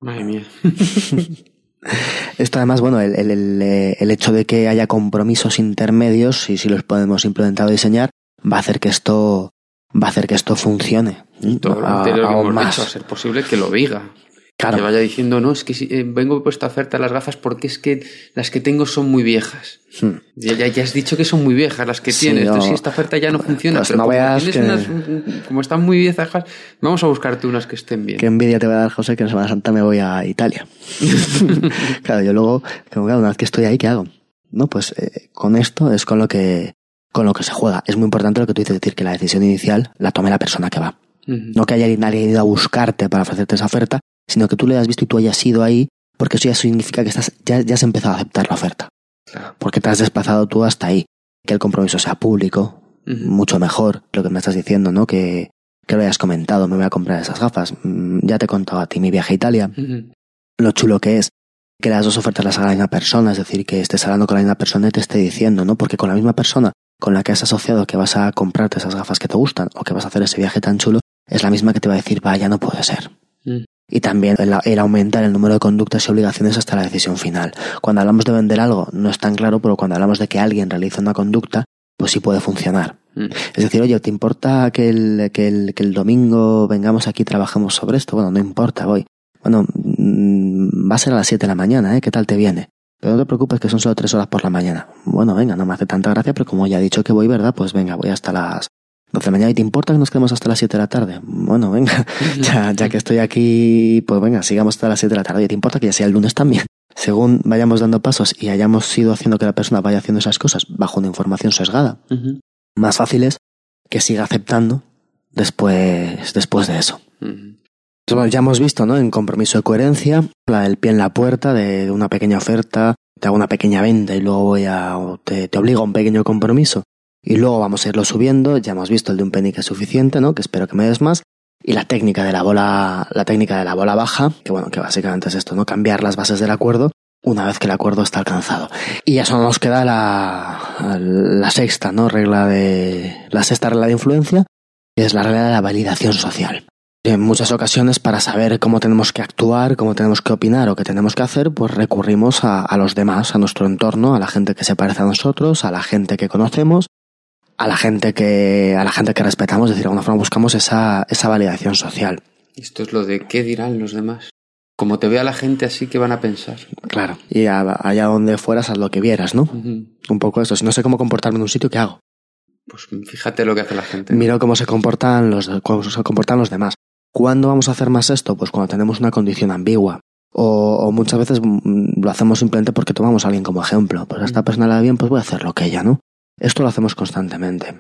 S3: Madre mía. [laughs]
S1: Esto además, bueno, el, el- el, hecho de que haya compromisos intermedios, y si los podemos implementar o diseñar, va a hacer que esto, va a hacer que esto funcione.
S3: Y todo lo anterior que hemos
S1: más.
S3: dicho, a ser posible que lo diga.
S1: Claro.
S3: Que vaya diciendo, no, es que si, eh, vengo por esta oferta las gafas porque es que las que tengo son muy viejas.
S1: Hmm.
S3: Ya, ya, ya has dicho que son muy viejas las que
S1: Sí,
S3: tienes.
S1: no.
S3: Entonces, si esta oferta ya no funciona,
S1: Pues
S3: pero
S1: no
S3: como,
S1: veas que-
S3: unas, mm, como están muy viejas, vamos a buscarte unas que estén bien.
S1: Qué envidia te va a dar, José, que en Semana Santa me voy a Italia. [laughs] claro, yo luego, como claro, una vez que estoy ahí, ¿qué hago? No, pues eh, con esto es con lo que con lo que se juega. Es muy importante lo que tú dices, decir que la decisión inicial la tome la persona que va. No que haya nadie ido a buscarte para ofrecerte esa oferta, sino que tú le hayas visto y tú hayas ido ahí, porque eso ya significa que estás, ya, ya has empezado a aceptar la oferta. Porque te has desplazado tú hasta ahí. Que el compromiso sea público, mucho mejor lo que me estás diciendo, ¿no? Que, que lo hayas comentado, me voy a comprar esas gafas. Mm, Ya te he contado a ti mi viaje a Italia, lo chulo que es que las dos ofertas las haga la misma persona, es decir, que estés hablando con la misma persona y te esté diciendo, ¿no? Porque con la misma persona con la que has asociado que vas a comprarte esas gafas que te gustan o que vas a hacer ese viaje tan chulo, es la misma que te va a decir, vaya, no puede ser.
S3: Mm.
S1: Y también el, el aumentar el número de conductas y obligaciones hasta la decisión final. Cuando hablamos de vender algo, no es tan claro, pero cuando hablamos de que alguien realiza una conducta, pues sí puede funcionar.
S3: Mm.
S1: Es decir, oye, ¿te importa que el, que el, que el domingo vengamos aquí y trabajemos sobre esto? Bueno, no importa, voy. Bueno, mm, va a ser a las 7 de la mañana, ¿eh? ¿Qué tal te viene? Pero no te preocupes que son solo tres horas por la mañana. Bueno, venga, no me hace tanta gracia, pero como ya he dicho que voy, ¿verdad? Pues venga, voy hasta las 12 de la mañana. ¿Y te importa que nos quedemos hasta las 7 de la tarde? Bueno, venga, [laughs] ya, ya que estoy aquí, pues venga, sigamos hasta las 7 de la tarde. Oye, ¿te importa que ya sea el lunes también? [laughs] Según vayamos dando pasos y hayamos ido haciendo que la persona vaya haciendo esas cosas bajo una información sesgada, más fácil es que siga aceptando después, después de eso. Entonces, bueno, ya hemos visto, ¿no? En compromiso de coherencia, la del pie en la puerta de una pequeña oferta, te hago una pequeña venta y luego voy a, o te, te obligo a un pequeño compromiso y luego vamos a irlo subiendo. Ya hemos visto el de un penny que es suficiente, ¿no? Que espero que me des más. Y la técnica de la bola, la técnica de la bola baja, que bueno, que básicamente es esto, ¿no? Cambiar las bases del acuerdo una vez que el acuerdo está alcanzado. Y ya solo nos queda la, la sexta, ¿no? Regla de, la sexta regla de influencia, que es la regla de la validación social. En muchas ocasiones, para saber cómo tenemos que actuar, cómo tenemos que opinar o qué tenemos que hacer, pues recurrimos a los demás, a nuestro entorno, a la gente que se parece a nosotros, a la gente que conocemos, a la gente que, a la gente que respetamos, es decir, de alguna forma buscamos esa, esa validación social.
S3: Esto es lo de qué dirán los demás. Como te vea la gente así, ¿qué van a pensar?
S1: Claro. Y a- allá donde fueras, haz lo que vieras, ¿no? Un poco eso. Si no sé cómo comportarme en un sitio, ¿qué hago?
S3: Pues fíjate lo que hace la gente.
S1: Miro cómo se comportan los, cómo se comportan los demás. ¿Cuándo vamos a hacer más esto? Pues cuando tenemos una condición ambigua. O, o muchas veces mm, lo hacemos simplemente porque tomamos a alguien como ejemplo. Pues a esta persona le va bien, pues voy a hacer lo que ella, ¿no? Esto lo hacemos constantemente.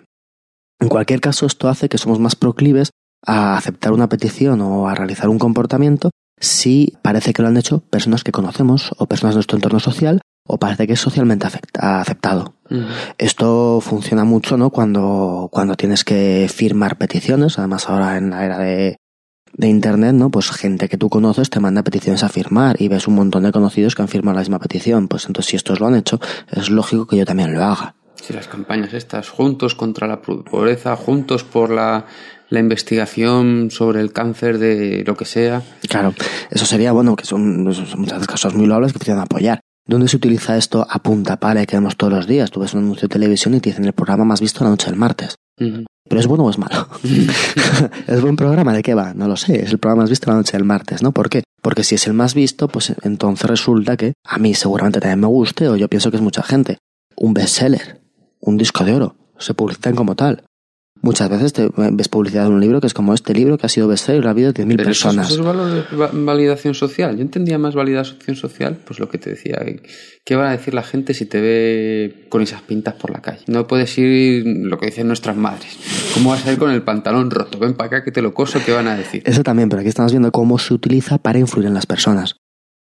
S1: En cualquier caso, esto hace que somos más proclives a aceptar una petición o a realizar un comportamiento si parece que lo han hecho personas que conocemos o personas de nuestro entorno social o parece que es socialmente aceptado. Esto funciona mucho, ¿no? Cuando, cuando tienes que firmar peticiones, además ahora en la era de, de internet, ¿no? Pues gente que tú conoces te manda peticiones a firmar y ves un montón de conocidos que han firmado la misma petición. Pues entonces si estos lo han hecho, es lógico que yo también lo haga.
S3: Sí, las campañas estas, juntos contra la pobreza, juntos por la, la investigación sobre el cáncer de lo que sea.
S1: Claro, eso sería bueno, que son, son muchas cosas muy loables que te apoyar. ¿Dónde se utiliza esto a punta pala que vemos todos los días? Tú ves un anuncio de televisión y te dicen el programa más visto la noche del martes. ¿Pero es bueno o es malo? [laughs] [laughs] ¿Es buen programa? ¿De qué va? No lo sé. Es el programa más visto la noche del martes, ¿no? ¿Por qué? Porque si es el más visto, pues entonces resulta que a mí seguramente también me guste o yo pienso que es mucha gente. Un bestseller, un disco de oro, se publicitan como tal. Muchas veces te ves publicidad de un libro que es como este libro que ha sido bestseller y lo ha habido 10.000
S3: Pero eso,
S1: personas.
S3: eso es valor de va- validación social. Yo entendía más validación social, pues lo que te decía. ¿Qué va a decir la gente si te ve con esas pintas por la calle? No puedes ir, lo que dicen nuestras madres. ¿Cómo vas a ir con el pantalón roto? Ven para acá que te lo coso, ¿qué van a decir?
S1: Eso también, pero aquí estamos viendo cómo se utiliza para influir en las personas.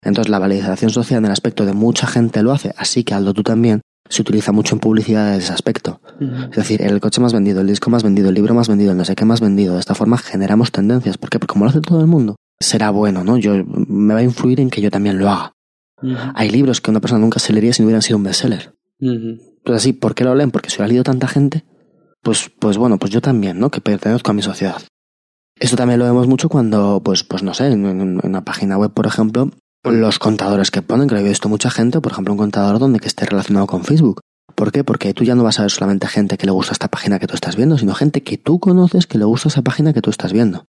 S1: Entonces, la validación social en el aspecto de mucha gente lo hace, así que hazlo tú también, se utiliza mucho en publicidad en ese aspecto. Es decir, el coche más vendido, el disco más vendido, el libro más vendido, el no sé qué más vendido. De esta forma generamos tendencias. ¿Por qué? Porque como lo hace todo el mundo, será bueno, ¿no? Yo, me va a influir en que yo también lo haga. Hay libros que una persona nunca se leería si no hubieran sido un bestseller.
S3: Ujú.
S1: Pues así, ¿por qué lo leen? Porque si lo ha leído tanta gente, pues, pues bueno, pues yo también, ¿no? Que pertenezco a mi sociedad. Esto también lo vemos mucho cuando, pues, pues no sé, en una página web, por ejemplo, los contadores que ponen, que lo he visto mucha gente, por ejemplo, un contador donde que esté relacionado con Facebook. ¿Por qué? Porque tú ya no vas a ver solamente gente que le gusta esta página que tú estás viendo, sino gente que tú conoces que le gusta esa página que tú estás viendo.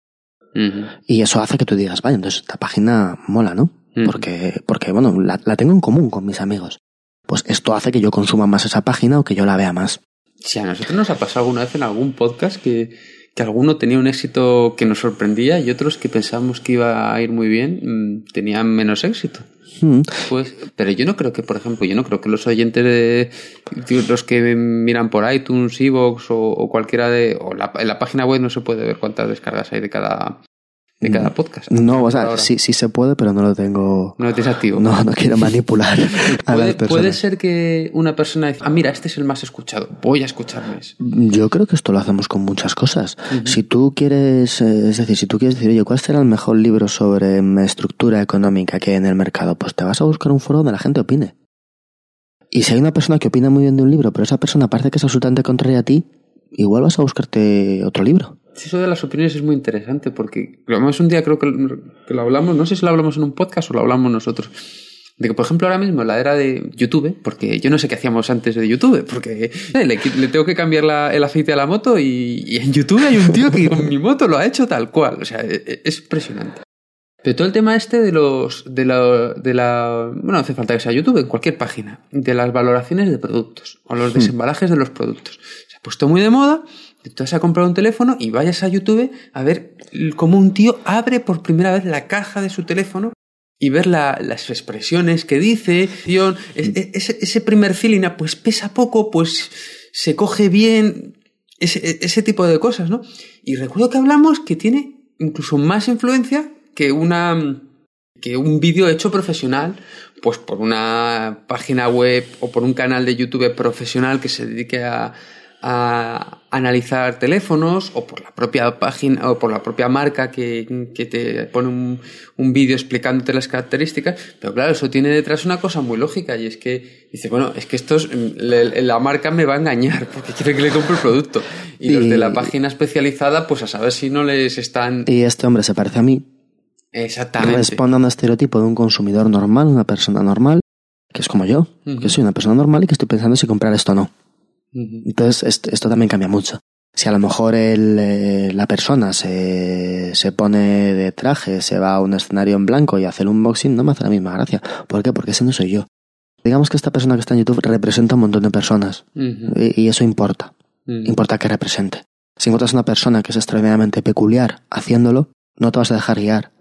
S1: Y eso hace que tú digas, vaya, entonces esta página mola, ¿no? Porque, porque bueno, la, la tengo en común con mis amigos. Pues esto hace que yo consuma más esa página o que yo la vea más.
S3: Sí, a nosotros nos ha pasado alguna vez en algún podcast que, que alguno tenía un éxito que nos sorprendía y otros que pensábamos que iba a ir muy bien mm, tenían menos éxito.
S1: Mm.
S3: Pues, pero yo no creo que, por ejemplo, yo no creo que los oyentes de los que miran por iTunes, Evox o, o cualquiera de, o la, en la página web no se puede ver cuántas descargas hay de cada, de cada podcast.
S1: No, o sea, sí, sí se puede, pero no lo tengo.
S3: No lo tienes activo.
S1: No, no quiero manipular [laughs] a
S3: Puede,
S1: las personas.
S3: puede ser que una persona dice, ah, mira, este es el más escuchado, voy a escucharme ese".
S1: Yo creo que esto lo hacemos con muchas cosas. Si tú quieres, eh, es decir, si tú quieres decir, oye, ¿cuál será el mejor libro sobre mm, estructura económica que hay en el mercado? Pues te vas a buscar un foro donde la gente opine. Y si hay una persona que opina muy bien de un libro, pero esa persona parece que es absolutamente contraria a ti, igual vas a buscarte otro libro.
S3: Eso de las opiniones es muy interesante porque además un día creo que, que lo hablamos, no sé si lo hablamos en un podcast o lo hablamos nosotros. De que, por ejemplo, ahora mismo la era de YouTube, porque yo no sé qué hacíamos antes de YouTube, porque eh, le, le tengo que cambiar la- el aceite a la moto y, y en YouTube hay un tío que con mi moto lo ha hecho tal cual. O sea, e- e- es impresionante. Pero todo el tema este de los de la, de la bueno, no hace falta que sea YouTube, en cualquier página, de las valoraciones de productos o los desembalajes de los productos. Se ha puesto muy de moda, tú vas a comprar un teléfono y vayas a YouTube a ver cómo un tío abre por primera vez la caja de su teléfono y ver la- las expresiones que dice, es- ese, ese primer feeling, ah, pues pesa poco, pues se coge bien, ese, ese tipo de cosas, ¿no? Y recuerdo que hablamos que tiene incluso más influencia que una que un vídeo hecho profesional, pues por una página web o por un canal de YouTube profesional que se dedique a, a analizar teléfonos o por la propia página o por la propia marca que, que te pone un, un vídeo explicándote las características. Pero claro, eso tiene detrás una cosa muy lógica y es que dice, bueno, es que estos, le- la marca me va a engañar porque quiere que le compre el producto. Y los de la
S1: Y-
S3: página especializada, pues a saber si no les están...
S1: Y este hombre se parece a mí,
S3: Exactamente.
S1: responde a un estereotipo de un consumidor normal, una persona normal, que es como yo, que soy una persona normal y que estoy pensando si comprar esto o no. Entonces, esto, esto también cambia mucho. Si a lo mejor el, eh, la persona se, se pone de traje, se va a un escenario en blanco y hace el unboxing, no me hace la misma gracia. ¿Por qué? Porque ese no soy yo. Digamos que esta persona que está en YouTube representa a un montón de personas. Y, y eso importa. Importa que represente. Si encuentras una persona que es extraordinariamente peculiar haciéndolo, no te vas a dejar guiar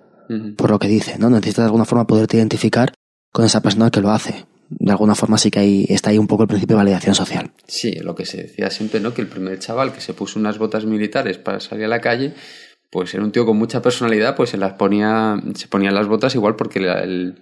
S1: por lo que dice, ¿no? Necesitas de alguna forma poderte identificar con esa persona que lo hace. De alguna forma sí que ahí, está ahí un poco el principio de validación social.
S3: Sí, lo que se decía siempre, ¿no? Que el primer chaval que se puso unas botas militares para salir a la calle, pues era un tío con mucha personalidad, pues se las ponía, se ponía las botas igual porque le, el-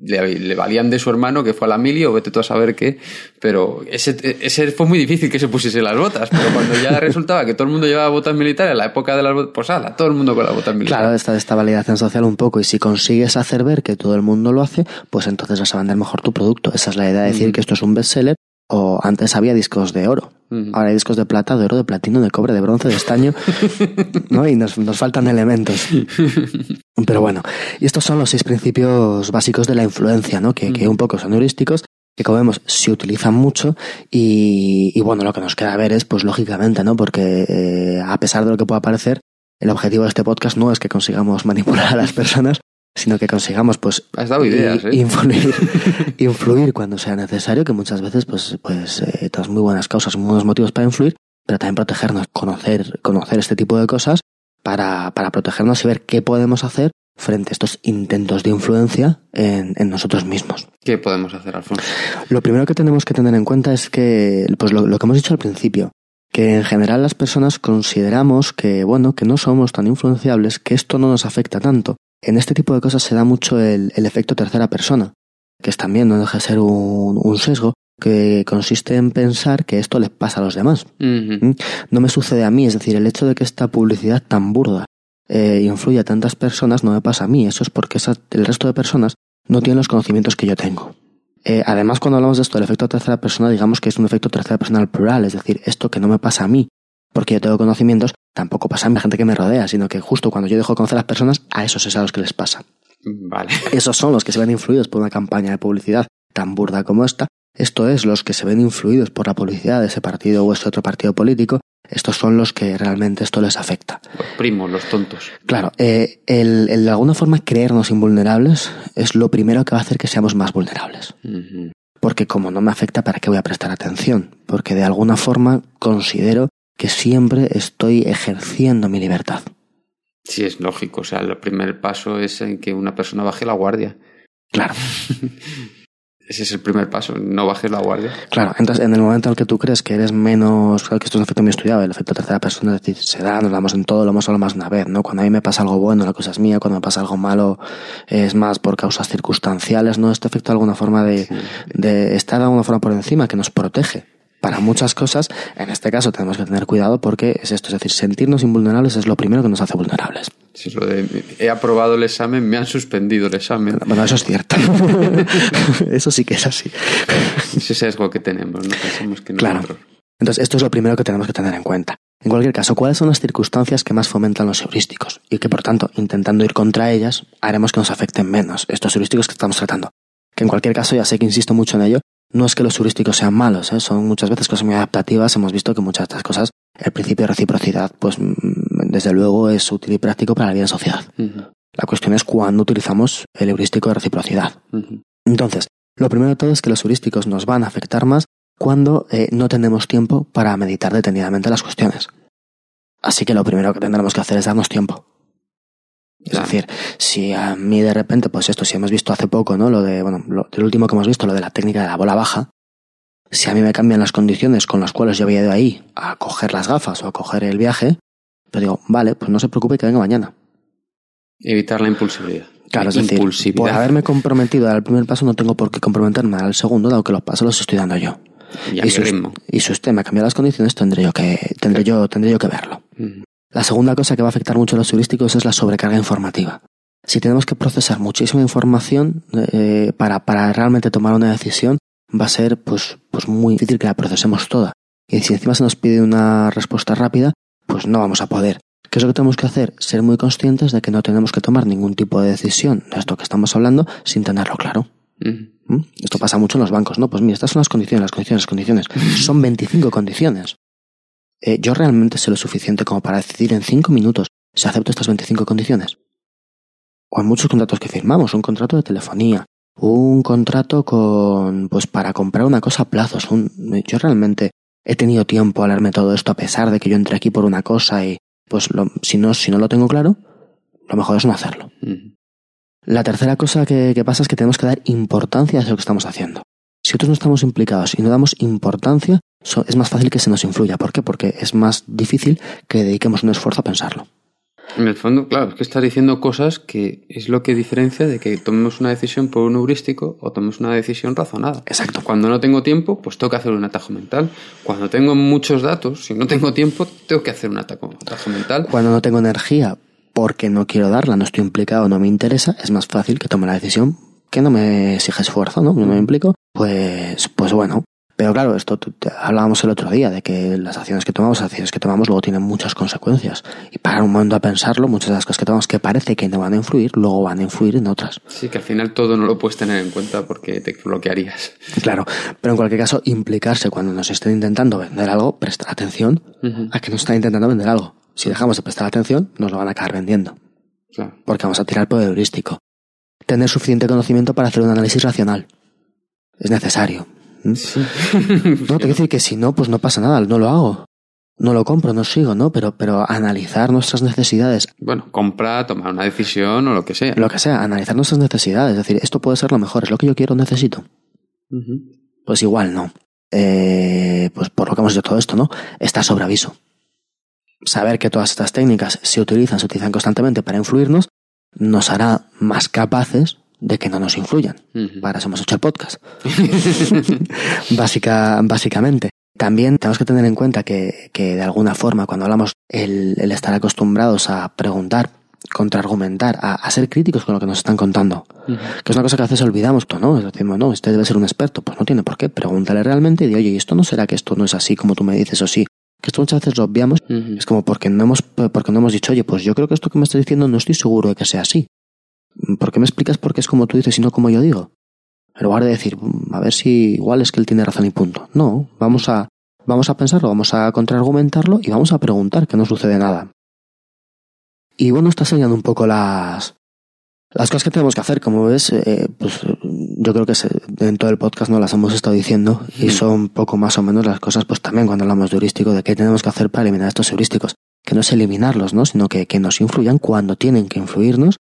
S3: le, le valían de su hermano que fue a la mili o vete tú a saber qué, pero ese, ese fue muy difícil que se pusiese las botas, pero cuando ya [laughs] resultaba que todo el mundo llevaba botas militares, en la época de las botas, pues ala, todo el mundo con las botas militares.
S1: Claro, esta, esta validación social un poco. Y si consigues hacer ver que todo el mundo lo hace, pues entonces vas a vender mejor tu producto. Esa es la idea de decir que esto es un bestseller O antes había discos de oro. Ahora hay discos de plata, de oro, de platino, de cobre, de bronce, de estaño, [laughs] ¿no? Y nos, nos faltan elementos. [laughs] Pero bueno, y estos son los seis principios básicos de la influencia, ¿no? Que, que un poco son heurísticos, que como vemos se utilizan mucho y, y bueno, lo que nos queda ver es, pues lógicamente, ¿no? Porque eh, a pesar de lo que pueda parecer, el objetivo de este podcast no es que consigamos [laughs] manipular a las personas, sino que consigamos, pues,
S3: Has dado ideas, ¿eh?
S1: influir, [laughs] influir cuando sea necesario, que muchas veces, pues, pues, eh, todas muy buenas causas, muy buenos motivos para influir, pero también protegernos, conocer, conocer este tipo de cosas para, para protegernos y ver qué podemos hacer frente a estos intentos de influencia en, en nosotros mismos.
S3: ¿Qué podemos hacer, Alfonso?
S1: Lo primero que tenemos que tener en cuenta es que, pues lo, lo que hemos dicho al principio, que en general las personas consideramos que, bueno, que no somos tan influenciables, que esto no nos afecta tanto. En este tipo de cosas se da mucho el, el efecto tercera persona, que es también, no deja de ser un, un sesgo, que consiste en pensar que esto les pasa a los demás. ¿Mm? No me sucede a mí, es decir, el hecho de que esta publicidad tan burda eh, influya a tantas personas no me pasa a mí, eso es porque esa- el resto de personas no tienen los conocimientos que yo tengo. Eh, además, cuando hablamos de esto del efecto tercera persona, digamos que es un efecto tercera persona al plural, es decir, esto que no me pasa a mí, porque yo tengo conocimientos, tampoco pasa a la gente que me rodea, sino que justo cuando yo dejo de conocer a las personas, a esos es a los que les pasa.
S3: Vale. [laughs]
S1: Esos son los que se ven influidos por una campaña de publicidad tan burda como esta. Esto es los que se ven influidos por la publicidad de ese partido o ese otro partido político. Estos son los que realmente esto les afecta.
S3: Los primos, los tontos.
S1: Claro, eh, el, el de alguna forma creernos invulnerables es lo primero que va a hacer que seamos más vulnerables. Porque como no me afecta, ¿para qué voy a prestar atención? Porque de alguna forma considero que siempre estoy ejerciendo mi libertad.
S3: Sí, es lógico. O sea, el primer paso es en que una persona baje la guardia.
S1: Claro, [laughs]
S3: Ese es el primer paso, no bajes la guardia.
S1: claro. Entonces, en el momento en el que tú crees que eres menos, claro que esto es un efecto muy estudiado, el efecto tercera persona, es decir, se da, nos damos en todo, lo hemos hablado más de una vez, ¿no? Cuando a mí me pasa algo bueno, la cosa es mía, cuando me pasa algo malo, es más por causas circunstanciales, ¿no? Este efecto de alguna forma de, de estar de alguna forma por encima, que nos protege. Para muchas cosas, en este caso tenemos que tener cuidado porque es esto, es decir, sentirnos invulnerables es lo primero que nos hace vulnerables.
S3: Es lo de, he aprobado el examen, me han suspendido el examen.
S1: Bueno, eso es cierto. [laughs] eso sí que es así.
S3: Ese sesgo que tenemos, ¿no? Pensamos que
S1: Claro.
S3: nosotros.
S1: Entonces, esto es lo primero que tenemos que tener en cuenta. En cualquier caso, ¿cuáles son las circunstancias que más fomentan los heurísticos? Y que, por tanto, intentando ir contra ellas, haremos que nos afecten menos estos heurísticos que estamos tratando. Que en cualquier caso, ya sé que insisto mucho en ello, no es que los heurísticos sean malos, ¿eh? son muchas veces cosas muy adaptativas. Hemos visto que muchas de estas cosas, el principio de reciprocidad, pues mm, desde luego es útil y práctico para la vida en sociedad. La cuestión es cuándo utilizamos el heurístico de reciprocidad. Entonces, lo primero de todo es que los heurísticos nos van a afectar más cuando eh, no tenemos tiempo para meditar detenidamente las cuestiones. Así que lo primero que tendremos que hacer es darnos tiempo. Es decir, si a mí de repente, pues esto, si hemos visto hace poco, ¿no? Lo de, bueno, lo, del último que hemos visto, lo de la técnica de la bola baja, si a mí me cambian las condiciones con las cuales yo había ido ahí a coger las gafas o a coger el viaje, pues digo, vale, pues no se preocupe que venga mañana.
S3: Evitar la impulsividad.
S1: Claro, es decir, por haberme comprometido a dar el primer paso no tengo por qué comprometerme a dar el segundo, dado que los pasos los estoy dando yo.
S3: Y
S1: us-
S3: ritmo.
S1: y si usted me ha cambiado las condiciones, tendré yo que, tendré yo, tendré yo que verlo.
S3: Ujú.
S1: La segunda cosa que va a afectar mucho a los turísticos es la sobrecarga informativa. Si tenemos que procesar muchísima información eh, para, para realmente tomar una decisión, va a ser pues, pues muy difícil que la procesemos toda. Y si encima se nos pide una respuesta rápida, pues no vamos a poder. ¿Qué es lo que tenemos que hacer? Ser muy conscientes de que no tenemos que tomar ningún tipo de decisión de esto que estamos hablando sin tenerlo claro. ¿Mm? Esto pasa mucho en los bancos, ¿no? Pues mira, estas son las condiciones, las condiciones, las condiciones. Son 25 condiciones. Eh, yo realmente sé lo suficiente como para decidir en 5 minutos si acepto estas 25 condiciones. O en muchos contratos que firmamos, un contrato de telefonía, un contrato con, pues para comprar una cosa a plazos. Un, yo realmente he tenido tiempo a leerme todo esto a pesar de que yo entré aquí por una cosa y, pues lo- si no, si no lo tengo claro, lo mejor es no hacerlo. La tercera cosa que, que pasa es que tenemos que dar importancia a lo que estamos haciendo. Si nosotros no estamos implicados y no damos importancia, so- es más fácil que se nos influya. ¿Por qué? Porque es más difícil que dediquemos un esfuerzo a pensarlo.
S3: En el fondo, claro, es que estás diciendo cosas que es lo que diferencia de que tomemos una decisión por un heurístico o tomemos una decisión razonada.
S1: Exacto.
S3: Cuando no tengo tiempo, pues tengo que hacer un atajo mental. Cuando tengo muchos datos, si no tengo tiempo, tengo que hacer un atajo, atajo mental.
S1: Cuando no tengo energía porque no quiero darla, no estoy implicado, no me interesa, es más fácil que tome la decisión que no me exige esfuerzo, ¿no? No me implico. Pues, pues bueno, Pero claro, esto hablábamos el otro día de que las acciones que tomamos, las acciones que tomamos luego tienen muchas consecuencias. Y parar un momento a pensarlo, muchas de las cosas que tomamos que parece que no van a influir, luego van a influir en otras.
S3: Sí, que al final todo no lo puedes tener en cuenta porque te bloquearías.
S1: Claro, pero en cualquier caso, implicarse cuando nos estén intentando vender algo, prestar atención a que nos están intentando vender algo. Si dejamos de prestar atención, nos lo van a acabar vendiendo.
S3: Claro.
S1: porque vamos a tirar por el heurístico. Tener suficiente conocimiento para hacer un análisis racional. Es necesario. ¿Mm?
S3: Sí. [laughs]
S1: No, te quiero decir que si no, pues no pasa nada, no lo hago. No lo compro, no sigo, ¿no? Pero, pero analizar nuestras necesidades,
S3: Bueno, compra, tomar una decisión o lo que sea.
S1: lo que sea, analizar nuestras necesidades, es decir, esto puede ser lo mejor, es lo que yo quiero, necesito. Pues igual no. Eh, pues por lo que hemos dicho todo esto, ¿no? Está sobre aviso. Saber que todas estas técnicas se utilizan, se utilizan constantemente para influirnos, nos hará más capaces de que no nos influyan.
S3: Ujú.
S1: Para eso hemos hecho el podcast. [laughs] Básica, básicamente. También tenemos que tener en cuenta que, que de alguna forma, cuando hablamos el, el estar acostumbrados a preguntar, contraargumentar, a, a ser críticos con lo que nos están contando, que es una cosa que a veces olvidamos, ¿no? Es decir, no, este debe ser un experto. Pues no tiene por qué. Pregúntale realmente y di, oye, ¿y esto no será que esto no es así como tú me dices o sí? Que esto muchas veces lo obviamos. Es como porque no hemos, porque no hemos dicho, oye, pues yo creo que esto que me estás diciendo no estoy seguro de que sea así. ¿Por qué me explicas por qué es como tú dices y no como yo digo? En lugar de decir, "Mm, a ver si igual es que él tiene razón y punto. No, vamos a, vamos a pensarlo, vamos a contraargumentarlo y vamos a preguntar que no sucede nada. Y bueno, está señalando un poco las, las cosas que tenemos que hacer. Como ves, eh, pues eh, yo creo que se- en todo el podcast no las hemos estado diciendo y
S3: Mm.
S1: son poco más o menos las cosas, pues también cuando hablamos de heurístico, de qué tenemos que hacer para eliminar estos heurísticos. Que no es eliminarlos, ¿no? Sino que, que nos influyan cuando tienen que influirnos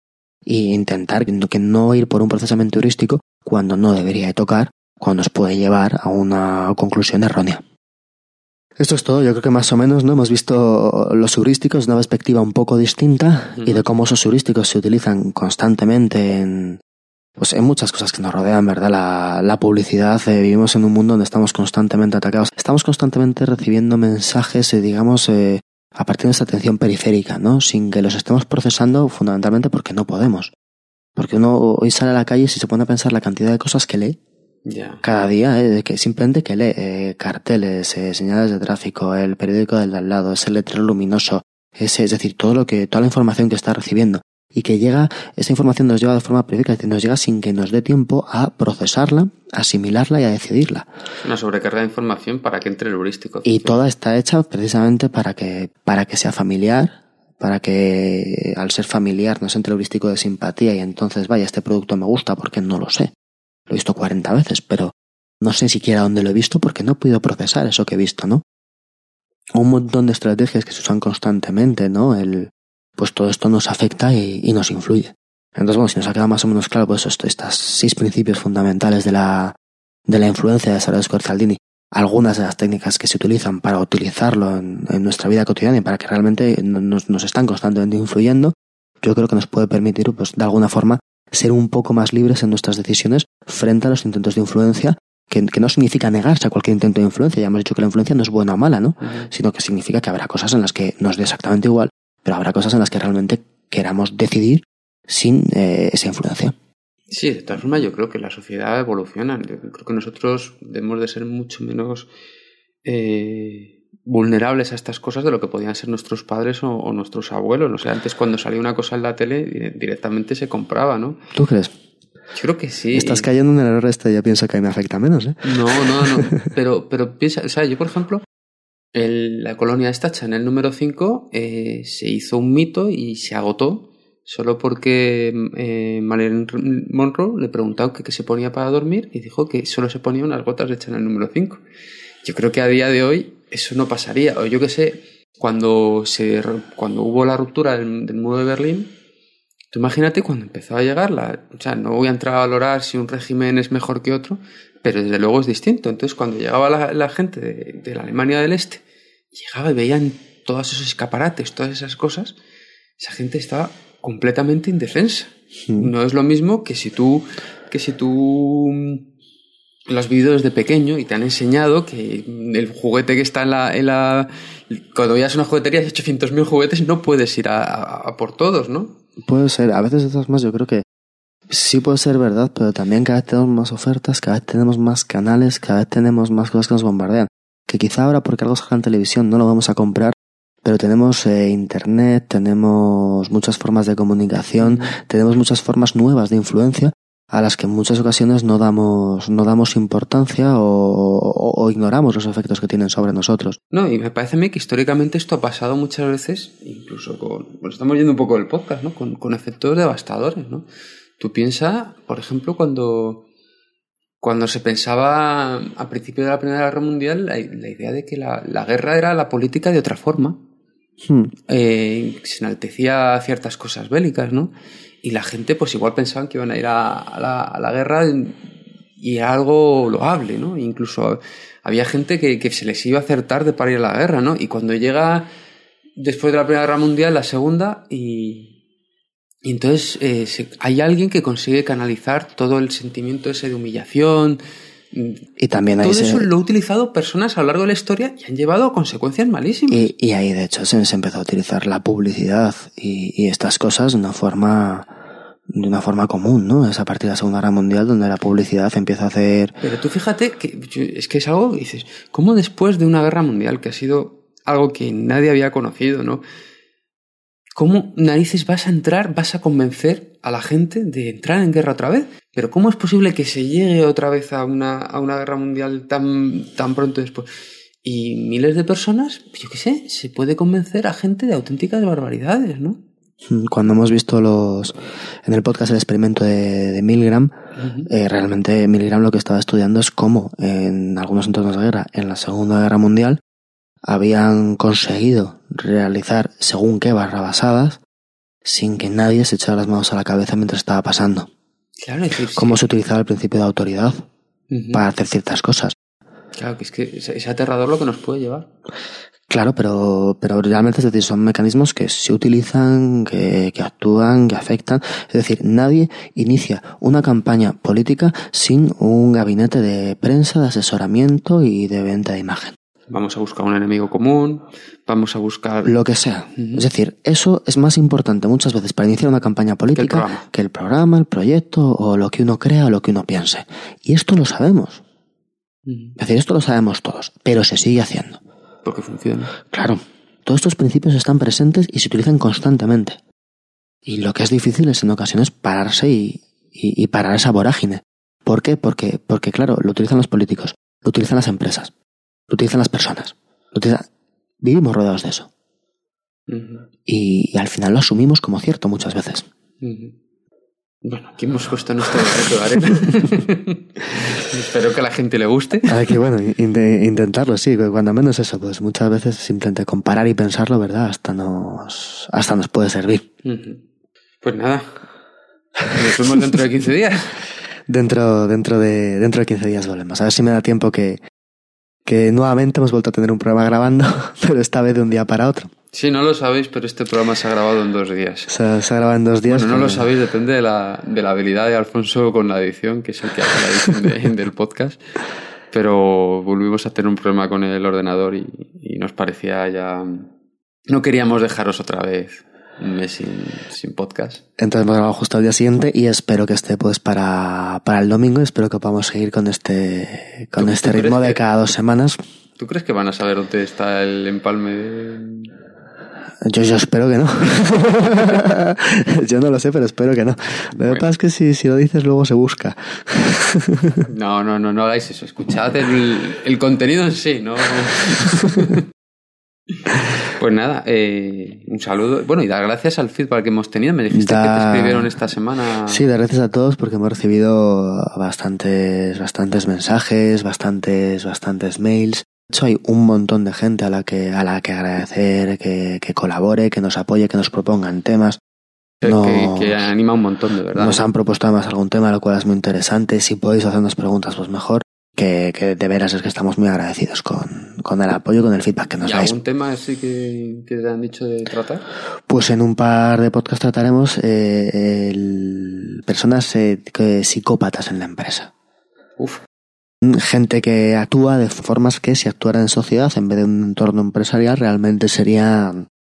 S1: y intentar que no- ir por un procesamiento heurístico cuando no debería de tocar, cuando nos puede llevar a una conclusión errónea. Esto es todo, yo creo que más o menos no hemos visto los heurísticos de una perspectiva un poco distinta y de cómo esos heurísticos se utilizan constantemente en pues en muchas cosas que nos rodean, ¿verdad? La, la publicidad, eh, vivimos en un mundo donde estamos constantemente atacados, estamos constantemente recibiendo mensajes, eh, digamos, eh, a partir de esta atención periférica, ¿no? Sin que los estemos procesando fundamentalmente porque no podemos. Porque uno hoy sale a la calle y si se pone a pensar la cantidad de cosas que lee, cada día, eh, que simplemente que lee eh, carteles, eh, señales de tráfico, el periódico del de al lado, ese letrero luminoso, ese, es decir, todo lo que, toda la información que está recibiendo y que llega, esa información nos llega de forma es decir, nos llega sin que nos dé tiempo a procesarla, asimilarla y a decidirla.
S3: Una sobrecarga de información para que entre el heurístico.
S1: Y toda está hecha precisamente para que, para que sea familiar, para que al ser familiar nos entre el heurístico de simpatía y entonces, vaya, este producto me gusta porque no lo sé. Lo he visto 40 veces, pero no sé siquiera dónde lo he visto porque no he podido procesar eso que he visto, ¿no? Un montón de estrategias que se usan constantemente, ¿no? El, pues todo esto nos afecta y, y nos influye. Entonces, bueno, si nos ha quedado más o menos claro, pues esto, estas seis principios fundamentales de la, de la influencia de Salvador Scorzaldini, algunas de las técnicas que se utilizan para utilizarlo en, en nuestra vida cotidiana y para que realmente no- nos, nos están constantemente influyendo, yo creo que nos puede permitir, pues, de alguna forma, ser un poco más libres en nuestras decisiones frente a los intentos de influencia, que, que no significa negarse a cualquier intento de influencia. Ya hemos dicho que la influencia no es buena o mala, ¿no? Sino que significa que habrá cosas en las que nos dé exactamente igual, pero habrá cosas en las que realmente queramos decidir sin eh, esa influencia.
S3: Sí, de todas formas yo creo que la sociedad evoluciona. Yo creo que nosotros debemos de ser mucho menos eh, vulnerables a estas cosas de lo que podían ser nuestros padres o, o nuestros abuelos. O sea, antes cuando salía una cosa en la tele di- directamente se compraba, ¿no?
S1: ¿Tú crees?
S3: Yo creo que sí.
S1: Estás cayendo en el error este, ya pienso que a mí me afecta menos, ¿eh?
S3: No, no, no. [laughs] Pero, pero piensa, o sea, yo por ejemplo, el- la colonia esta Chanel número 5 eh, se hizo un mito y se agotó solo porque eh, Marilyn Monroe le preguntó qué se ponía para dormir y dijo que solo se ponía unas gotas de Chanel número 5. Yo creo que a día de hoy eso no pasaría. O yo que sé, cuando, se, cuando hubo la ruptura del, muro de Berlín, Tú imagínate cuando empezó a llegar la... O sea, no voy a entrar a valorar si un régimen es mejor que otro, pero desde luego es distinto. Entonces, cuando llegaba la, gente de, de la Alemania del Este, llegaba y veían todos esos escaparates, todas esas cosas, esa gente estaba completamente indefensa.
S1: Mm.
S3: No es lo mismo que si tú, que si tú mm, lo has vivido desde pequeño y te han enseñado que el juguete que está en la... En la cuando vayas a una juguetería de 800.000 juguetes, no puedes ir a, a- a por todos, ¿no?
S1: Puede ser, a veces todas más yo creo que Sí puede ser verdad, pero también cada vez tenemos más ofertas, cada vez tenemos más canales, cada vez tenemos más cosas que nos bombardean. Que quizá ahora porque algo salga en televisión no lo vamos a comprar, pero tenemos eh, internet, tenemos muchas formas de comunicación, tenemos muchas formas nuevas de influencia a las que en muchas ocasiones no damos, no damos importancia o, o- o ignoramos los efectos que tienen sobre nosotros.
S3: No, y me parece a mí que históricamente esto ha pasado muchas veces, incluso con. Bueno, estamos yendo un poco del podcast, ¿no? Con, con efectos devastadores, ¿no? Tú piensas, por ejemplo, cuando. Cuando se pensaba a principio de la Primera Guerra Mundial, la, la idea de que la, la guerra era la política de otra forma.
S1: Hmm.
S3: eh, se enaltecía ciertas cosas bélicas, ¿no? Y la gente, pues igual pensaban que iban a ir a, a la, a la guerra y era algo loable, ¿no? Incluso había gente que, que se les iba a hacer tarde para ir a la guerra, ¿no? Y cuando llega después de la Primera Guerra Mundial, la Segunda, y, y entonces eh, se- hay alguien que consigue canalizar todo el sentimiento ese de humillación.
S1: Y también ahí
S3: Todo eso lo ha utilizado personas a lo largo de la historia y han llevado a consecuencias malísimas.
S1: Y, y ahí, de hecho, se, se empezó a utilizar la publicidad y, y estas cosas de una forma de una forma común, ¿no? Es a partir de la Segunda Guerra Mundial donde la publicidad empieza a hacer...
S3: Pero tú fíjate que es que es algo dices, ¿cómo después de una guerra mundial que ha sido algo que nadie había conocido, ¿no? ¿Cómo narices vas a entrar, vas a convencer a la gente de entrar en guerra otra vez? Pero ¿cómo es posible que se llegue otra vez a una, a una guerra mundial tan, tan pronto después? Y miles de personas, yo qué sé, se puede convencer a gente de auténticas barbaridades, ¿no?
S1: Cuando hemos visto los en el podcast el experimento de, de Milgram, eh, realmente Milgram lo que estaba estudiando es cómo en algunos entornos de guerra, en la Segunda Guerra Mundial, habían conseguido realizar según qué barrabasadas sin que nadie se echara las manos a la cabeza mientras estaba pasando.
S3: Claro, es sí.
S1: Cómo se utilizaba el principio de autoridad para hacer ciertas cosas.
S3: Claro, que es que es, es aterrador lo que nos puede llevar.
S1: Claro, pero, pero realmente es decir, son mecanismos que se utilizan, que, que actúan, que afectan. Es decir, nadie inicia una campaña política sin un gabinete de prensa, de asesoramiento y de venta de imagen.
S3: Vamos a buscar un enemigo común, vamos a buscar...
S1: Lo que sea. Es decir, eso es más importante muchas veces para iniciar una campaña política
S3: programa.
S1: que el programa, el proyecto o lo que uno crea o lo que uno piense. Y esto lo sabemos. Es decir, esto lo sabemos todos, pero se sigue haciendo.
S3: Porque funciona.
S1: Claro, todos estos principios están presentes y se utilizan constantemente. Y lo que es difícil es en ocasiones pararse y, y- y parar esa vorágine. ¿Por qué? Porque, porque, claro, lo utilizan los políticos, lo utilizan las empresas, lo utilizan las personas. Lo utilizan... Vivimos rodeados de eso. Y, y al final lo asumimos como cierto muchas veces.
S3: Bueno, aquí hemos puesto nuestro granito de arena. [laughs] Espero que a la gente le guste.
S1: A ver, que bueno, intentarlo, sí, cuando menos eso, pues muchas veces simplemente comparar y pensarlo, ¿verdad? Hasta nos, hasta nos puede servir.
S3: Pues nada. Nos vemos dentro de 15 días. [laughs]
S1: Dentro, dentro de, dentro de 15 días volvemos. A ver si me da tiempo que, que nuevamente hemos vuelto a tener un programa grabando, [laughs] pero esta vez de un día para otro.
S3: Sí, no lo sabéis, pero este programa se ha grabado en dos días.
S1: Se, se ha grabado en dos días.
S3: Bueno, no lo sabéis, depende de la, de la habilidad de Alfonso con la edición, que es el que hace la edición de- [laughs] del podcast. Pero volvimos a tener un problema con el ordenador y, y nos parecía ya... No queríamos dejaros otra vez un mes sin, sin podcast.
S1: Entonces hemos grabado justo al día siguiente y espero que esté pues para, para el domingo. Espero que podamos seguir con este, con
S3: ¿Tú-
S1: este ritmo de
S3: que-
S1: cada dos semanas.
S3: ¿Tú crees que van a saber dónde está el empalme de...
S1: Yo, yo espero que no. [laughs] yo no lo sé, pero espero que no. Lo que
S3: Bueno.
S1: pasa es que si, si lo dices luego se busca. [laughs]
S3: No, no, no, no hagáis eso. Escuchad el, el contenido en sí, ¿no? [laughs] Pues nada, eh, un saludo. Bueno, y dar gracias al feedback que hemos tenido. Me dijiste que te escribieron esta semana.
S1: Sí, dar gracias a todos porque hemos recibido bastantes, bastantes mensajes, bastantes, bastantes mails. De hecho, hay un montón de gente a la que, a la que agradecer, que, que colabore, que nos apoye, que nos propongan temas.
S3: que,
S1: no-
S3: que- que anima un montón, de verdad.
S1: Nos han propuesto además algún tema, lo cual es muy interesante. Si podéis hacernos preguntas, pues mejor. Que, que de veras es que estamos muy agradecidos con, con el apoyo con el feedback que nos
S3: ¿Y
S1: dais.
S3: algún tema así que, que te han dicho de tratar?
S1: Pues en un par de podcasts trataremos eh, el- personas eh, que- psicópatas en la empresa.
S3: Uf,
S1: Gente que actúa de formas que si actuara en sociedad en vez de un entorno empresarial realmente sería,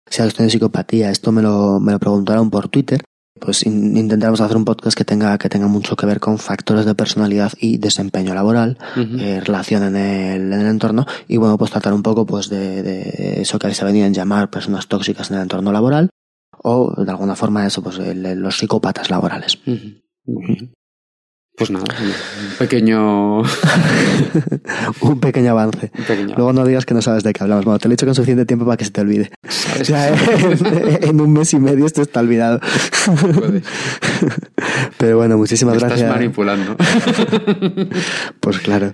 S1: sería cuestión de psicopatía. Esto me lo, me lo preguntaron por Twitter pues in- intentaremos hacer un podcast que tenga, que tenga mucho que ver con factores de personalidad y desempeño laboral, eh, relación en el, en el entorno, y bueno, pues tratar un poco pues de, de eso que se venían llamar personas tóxicas en el entorno laboral, o de alguna forma eso, pues el- los psicópatas laborales.
S3: Pues nada, un pequeño. [laughs]
S1: un pequeño avance.
S3: un pequeño
S1: Luego no digas que no sabes de qué hablamos. Bueno, te lo he dicho con suficiente tiempo para que se te olvide. O sea, en, en un mes y medio esto está olvidado.
S3: Puedes.
S1: Pero bueno, muchísimas
S3: Me estás
S1: gracias.
S3: manipulando. [laughs]
S1: Pues claro.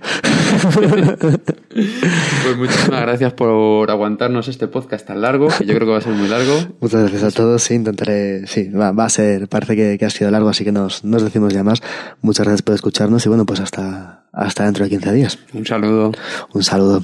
S3: Pues muchísimas gracias por aguantarnos este podcast tan largo, que yo creo que va a ser muy largo.
S1: Muchas gracias a todos. Sí, intentaré. Sí, va, va a ser. Parece que, que ha sido largo, así que nos, nos decimos ya más. Muchas gracias por escucharnos y bueno, pues hasta, hasta dentro de 15 días.
S3: Un saludo.
S1: Un saludo.